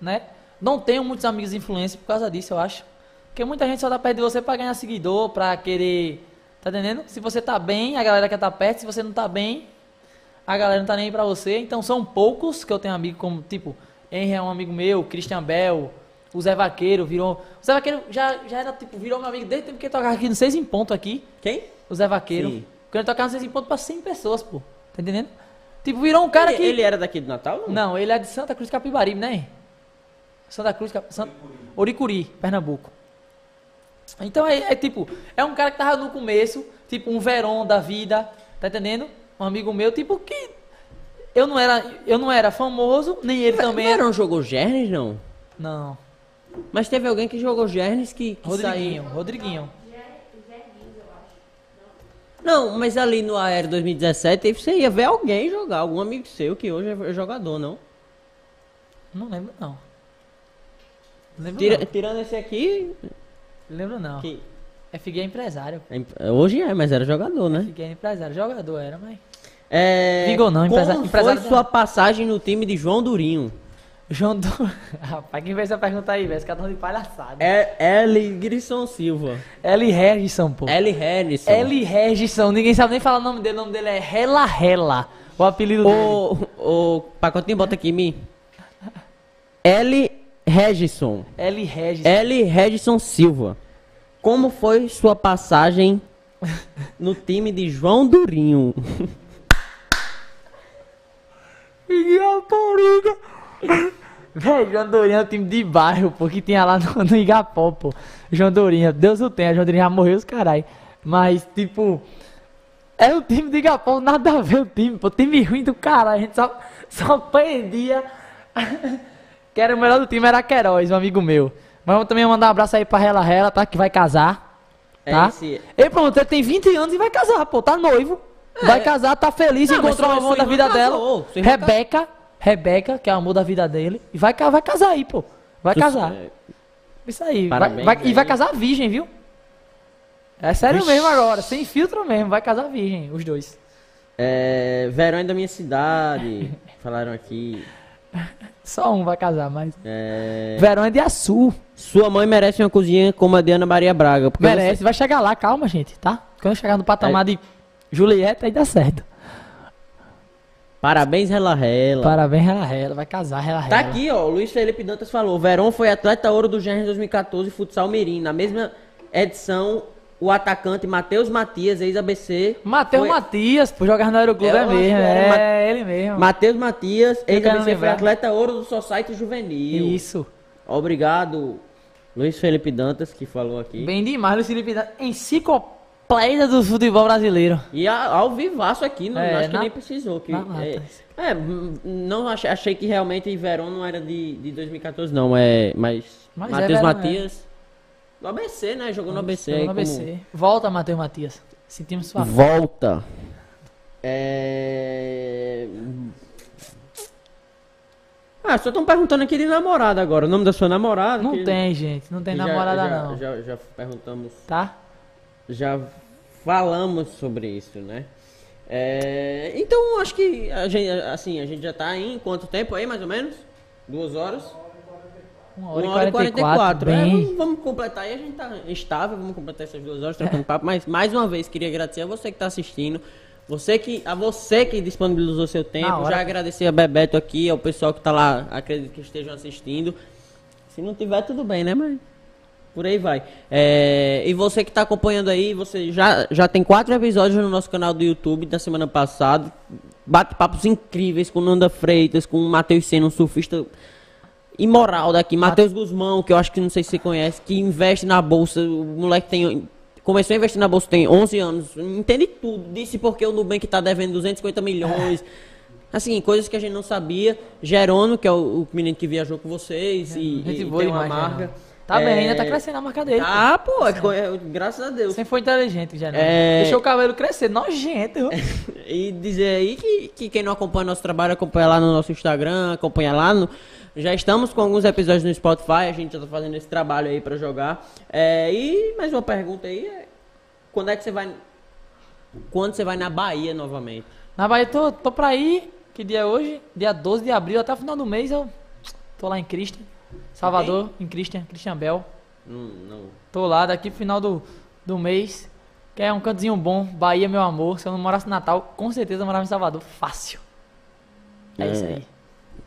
né? Não tenho muitos amigos influência por causa disso, eu acho. Porque muita gente só tá perto de você pra ganhar seguidor, pra querer. Tá entendendo? Se você tá bem, a galera quer tá perto. Se você não tá bem, a galera não tá nem aí pra você. Então são poucos que eu tenho amigo, como tipo, Henry é um amigo meu, Christian Bell, o Zé Vaqueiro virou. O Zé Vaqueiro já, já era, tipo, virou meu amigo desde o tempo que ele tocava aqui no 6 em ponto aqui. Quem? O Zé Vaqueiro. Sim. Quando ele tocava no 6 em ponto pra 100 pessoas, pô. Tá entendendo? Tipo, virou um cara ele, que. ele era daqui do Natal? Não, ele é de Santa Cruz Capibaribe, né? Santa Cruz. Santa... Oricuri, Pernambuco. Então é, é tipo, é um cara que tava no começo, tipo um Verón da vida, tá entendendo? Um amigo meu, tipo que eu não era, eu não era famoso, nem ele também era. Verão jogou Gernes, não? Não. Mas teve alguém que jogou Gernes que, que Rodriguinho, saiu. Rodriguinho. Não, mas ali no Aéreo 2017 você ia ver alguém jogar, algum amigo seu que hoje é jogador, não? Não lembro não. Não lembro Tira- não. tirando esse aqui, Lembro não. que É Figuei empresário. é- hoje é, mas era jogador, né? Figuei empresário, jogador era, mas É, Vingou não, como empresa- empresário foi não. sua passagem no time de João Durinho? João do... [laughs] Rapaz, quem fez essa pergunta aí, velho? Esse cara tá de palhaçada. É L. Grisson Silva. L. Regison, pô. L. Harrison. L. Regison, ninguém sabe nem falar o nome dele, o nome dele é Rela Rela. O apelido dele. O, o pacotinho bota aqui em mim. L. Regison. L. Regison. L. Regison Silva. Como foi sua passagem no time de João Durinho? Igaporiga. Velho, João Dourinho é o time de bairro, pô, que tinha lá no, no Igapó, pô. João Dourinho, Deus o tenha, João Dourinho já morreu os carai. Mas, tipo, é o time de Igapó, nada a ver o time, pô. Time ruim do caralho, a gente só, só perdia. Que era o melhor do time, era Queiroz, um amigo meu. Mas vamos também mandar um abraço aí pra Rela Rela, tá? Que vai casar. É Tá? esse- E pronto, ele tem 20 anos e vai casar, pô, tá noivo. Vai casar, tá feliz, É. Não, encontrou o amor da vida casou, dela. Rebeca, Rebeca, que é o amor da vida dele. E vai, vai casar aí, pô. Vai Tu- casar. é, Isso aí. Vai- Parabéns vai- e vai casar virgem, viu? É sério Vixe. mesmo agora, sem filtro mesmo. Vai casar virgem, os dois. É, Verão é da minha cidade. [laughs] Falaram aqui. [laughs] Só um vai casar, mas. É, Verão é de Açu. Sua mãe merece uma cozinha como a de Ana Maria Braga. Merece. Vai chegar lá, calma, gente, tá? Quando chegar no patamar de Julieta, aí dá certo. você- Parabéns, Rela Rela. Parabéns, Rela Rela. Vai casar, Rela Rela. Tá aqui, ó. O Luiz Felipe Dantas falou. Verão foi atleta ouro do Gernes 2014 Futsal Mirim. Na mesma edição, o atacante Matheus Matias, ex-ABC. Matheus foi- Matias, por jogar no Aeroclube é acho mesmo. que É, Ma- ele mesmo. Matheus Matias, ex-ABC, foi atleta ouro do Society Juvenil. Isso. Obrigado, Luiz Felipe Dantas, que falou aqui. Bem demais, Luiz Felipe. Dantas. Enciclopédia do futebol brasileiro. E a- ao vivaço aqui, não, É, acho que na- nem precisou. Que, é, é, não achei, achei que realmente Verão não era de, de 2014, não. É, mas, Mas é Matheus Verão, Matias. No ABC, né? Jogou no ABC. Jogou no como- ABC. Volta, Matheus Matias. Sentimos sua falta. Volta. É... Ah, só estão perguntando aqui de namorada agora. O nome da sua namorada? Não que- tem, gente. Não tem já- namorada, já, não. Já, já perguntamos Tá? já falamos sobre isso, né? É, então acho que a gente, assim, a gente já tá em quanto tempo aí, mais ou menos? Duas horas? Uma hora, Uma e hora e 44. 44. É, Bem. vamos, vamos completar aí, a gente tá estável, vamos completar essas duas horas trocando papo. Mas mais uma vez queria agradecer a você que tá assistindo. Você que, a você que disponibilizou seu tempo, já agradecer a Bebeto aqui, ao pessoal que tá lá, acredito que estejam assistindo. Se não tiver, tudo bem, né, mãe? Por aí vai. É, e você que está acompanhando aí, você já, já tem quatro episódios no nosso canal do YouTube da semana passada. Bate-papos incríveis com Nanda Freitas, com o Matheus Senna, um surfista imoral daqui. Matheus Guzmão, que eu acho que não sei se você conhece, que investe na bolsa. O moleque tem. Começou a investir na bolsa tem 11 anos. Entende tudo. Disse porque o Nubank está devendo 250 milhões. Assim, coisas que a gente não sabia. Gerono, que é o, o menino que viajou com vocês e, gente e boa tem uma marca. Tá bem, É, ainda tá crescendo a marca dele. Ah, pô, é é- graças a Deus. Sempre foi inteligente, já? É. Deixou o cabelo crescer, nojento. [laughs] E dizer aí que, que quem não acompanha nosso trabalho, acompanha lá no nosso Instagram, acompanha lá no. Já estamos com alguns episódios no Spotify, a gente já tá fazendo esse trabalho aí pra jogar. É, e mais uma pergunta aí é. Quando é que você vai. Quando você vai na Bahia novamente? Na Bahia, tô, tô pra ir. Que dia é hoje? Dia 12 de abril, até o final do mês eu tô lá em Christian. Salvador, em Christian, Christian Bell. Não. não. Tô lá daqui pro final do, do mês. Que é um cantozinho bom. Bahia, meu amor. Se eu não morasse no Natal, com certeza eu morava em Salvador. Fácil. É, É. isso aí.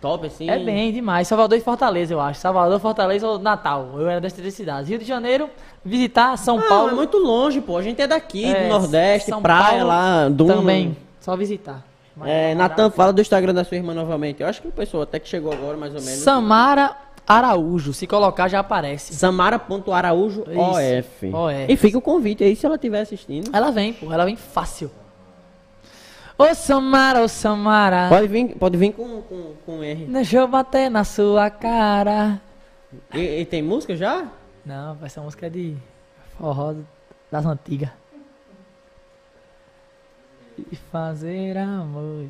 Top assim? É bem demais. Salvador e Fortaleza, eu acho. Salvador, Fortaleza ou Natal. Eu era das três cidades. Rio de Janeiro, visitar São Não, Paulo. é muito longe, pô. A gente é daqui, É, do Nordeste, São praia Paulo lá, Duma. Também. Só visitar. Mas- É, Natan, fala do Instagram da sua irmã novamente. Eu acho que o pessoal até que chegou agora, mais ou menos. Samara Araújo. Se colocar, já aparece. Samara.araújo. OF. OF. E fica o convite aí se ela estiver assistindo. Ela vem, pô. Ela vem fácil. Ô Samara, ô Samara. Pode vir, pode vir com, com, com R. Deixa eu bater na sua cara. E, e tem música já? Não, essa música é de forró das antigas. E fazer amor.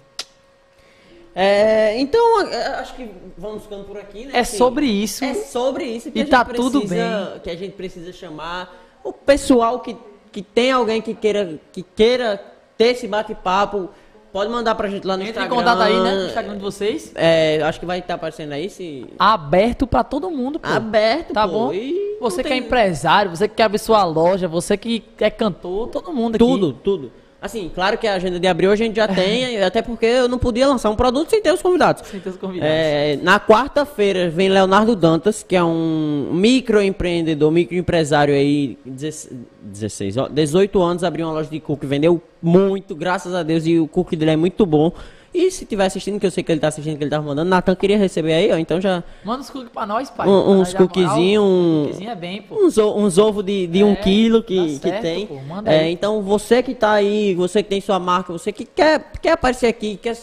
É, então, é, acho que vamos ficando por aqui, né? É Assim, sobre isso. É sobre isso que E a gente tá precisa, tudo bem. que a gente precisa chamar o pessoal que, que tem alguém que queira, que queira ter esse bate-papo. Pode mandar pra gente lá no Entre em Instagram. contato aí, né? No Instagram de vocês. É, acho que vai estar aparecendo aí se Aberto pra todo mundo, pô. aberto, Tá pô, bom? e Você que é tem- empresário, você que quer abrir sua loja, você que é cantor, todo mundo aqui. Tudo, tudo. Assim, claro que a agenda de abril a gente já tem, [laughs] até porque eu não podia lançar um produto sem ter os convidados. Sem ter os convidados. É, na quarta-feira vem Leonardo Dantas, que é um microempreendedor, microempresário aí, 16, ó, 18 anos, abriu uma loja de cookie, vendeu muito, graças a Deus, e o cookie dele é muito bom. E se tiver assistindo, que eu sei que ele tá assistindo, que ele tava mandando, Natan queria receber aí, ó, então já Manda uns cookies pra nós, pai. Um- uns nós dar moral. cookiezinho, um- Cookiezinho é bem, pô. uns, uns ovos de, de um É, quilo tá que, que certo, tem. pô, manda É, aí. então você que tá aí, você que tem sua marca, você que quer, quer aparecer aqui, quer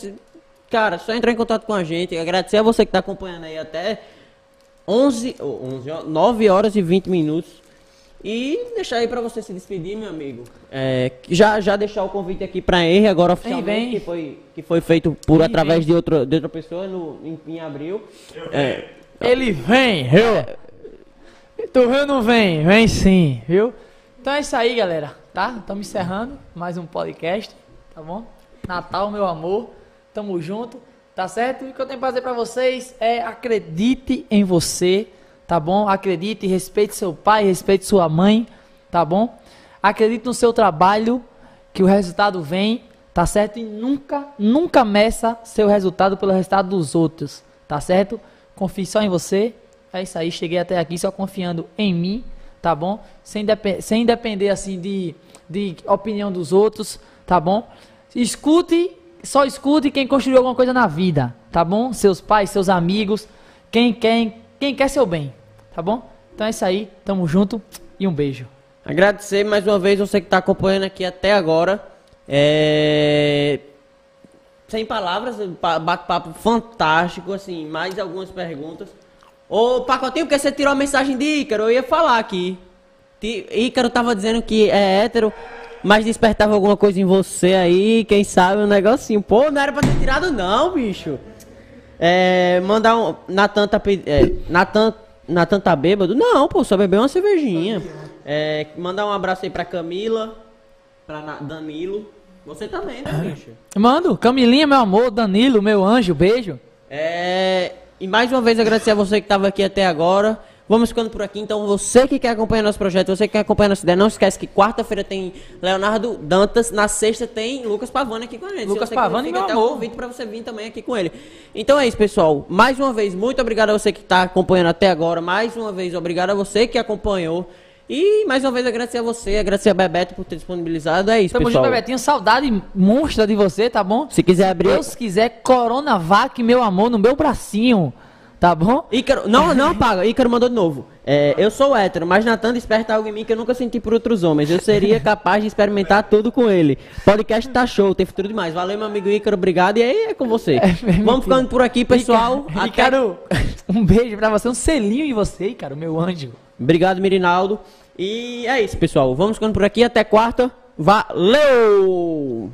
cara, só entrar em contato com a gente. Agradecer a você que tá acompanhando aí até 11, ou 11 ó, 9 horas e 20 minutos. E deixar aí pra você se despedir, meu amigo. É, já, já deixar o convite aqui pra Henry agora oficialmente, vem. que foi, que foi feito por Vem, através vem. de, outra de outra pessoa no, em, em abril. É, Ele vem, viu? Tu viu não vem? Vem sim, viu? Então é isso aí, galera, tá? Estamos encerrando mais um podcast, tá bom? Natal, meu amor, tamo junto, tá certo? E o que eu tenho pra dizer pra vocês é acredite em você, tá bom? Acredite, respeite seu pai, respeite sua mãe, tá bom? Acredite no seu trabalho, que o resultado vem, tá certo? E nunca, nunca meça seu resultado pelo resultado dos outros, tá certo? Confie só em você. É isso aí, cheguei até aqui só confiando em mim, tá bom? Sem, depe- sem depender assim de, de opinião dos outros, tá bom? Escute, só escute quem construiu alguma coisa na vida, tá bom? Seus pais, seus amigos, quem, quem, quem quer seu bem, tá bom? Então é isso aí, tamo junto e um beijo. Agradecer mais uma vez você que está acompanhando aqui até agora. É, Sem palavras, pa- bate-papo fantástico, assim, mais algumas perguntas. Ô, Pacotinho, porque você tirou a mensagem de Ícaro? Eu ia falar aqui. Ícaro tava dizendo que é hétero, mas despertava alguma coisa em você aí, quem sabe um negocinho. Pô, não era pra ter tirado não, bicho. É, mandar um. Natan tá, é, Natan, Natan tá bêbado? Não, pô, só beber uma cervejinha. É, mandar um abraço aí pra Camila, pra Na- Danilo. Você também, né, bicho? Mando, Camilinha, meu amor, Danilo, meu anjo, beijo. É, e mais uma vez agradecer a você que estava aqui até agora. Vamos ficando por aqui. Então, você que quer acompanhar nosso projeto, você que quer acompanhar nossa ideia, não esquece que quarta-feira tem Leonardo Dantas, na sexta tem Lucas Pavani aqui com a gente. Lucas Se Pavani, fica meu até amor. o convite para você vir também aqui com ele. Então é isso, pessoal. Mais uma vez, muito obrigado a você que está acompanhando até agora. Mais uma vez, obrigado a você que acompanhou. E mais uma vez agradecer a você, agradecer a Bebeto por ter disponibilizado. É isso, Tamo pessoal. junto, Bebetinho. Saudade monstra de você, tá bom? Se quiser abrir. Deus quiser, Coronavac, meu amor, no meu bracinho. Tá bom? Ícaro, não, não apaga. Ícaro mandou de novo. É, eu sou hétero, mas Natan desperta algo em mim que eu nunca senti por outros homens. Eu seria capaz de experimentar tudo com ele. Podcast tá show, tem futuro demais. Valeu, meu amigo Ícaro, obrigado. E aí é com você. [laughs] Vamos ficando por aqui, pessoal. E Até- um beijo pra você, um selinho em você, cara, meu anjo. Obrigado, Mirinaldo. E é isso, pessoal. Vamos ficando por aqui. Até quarta. Valeu!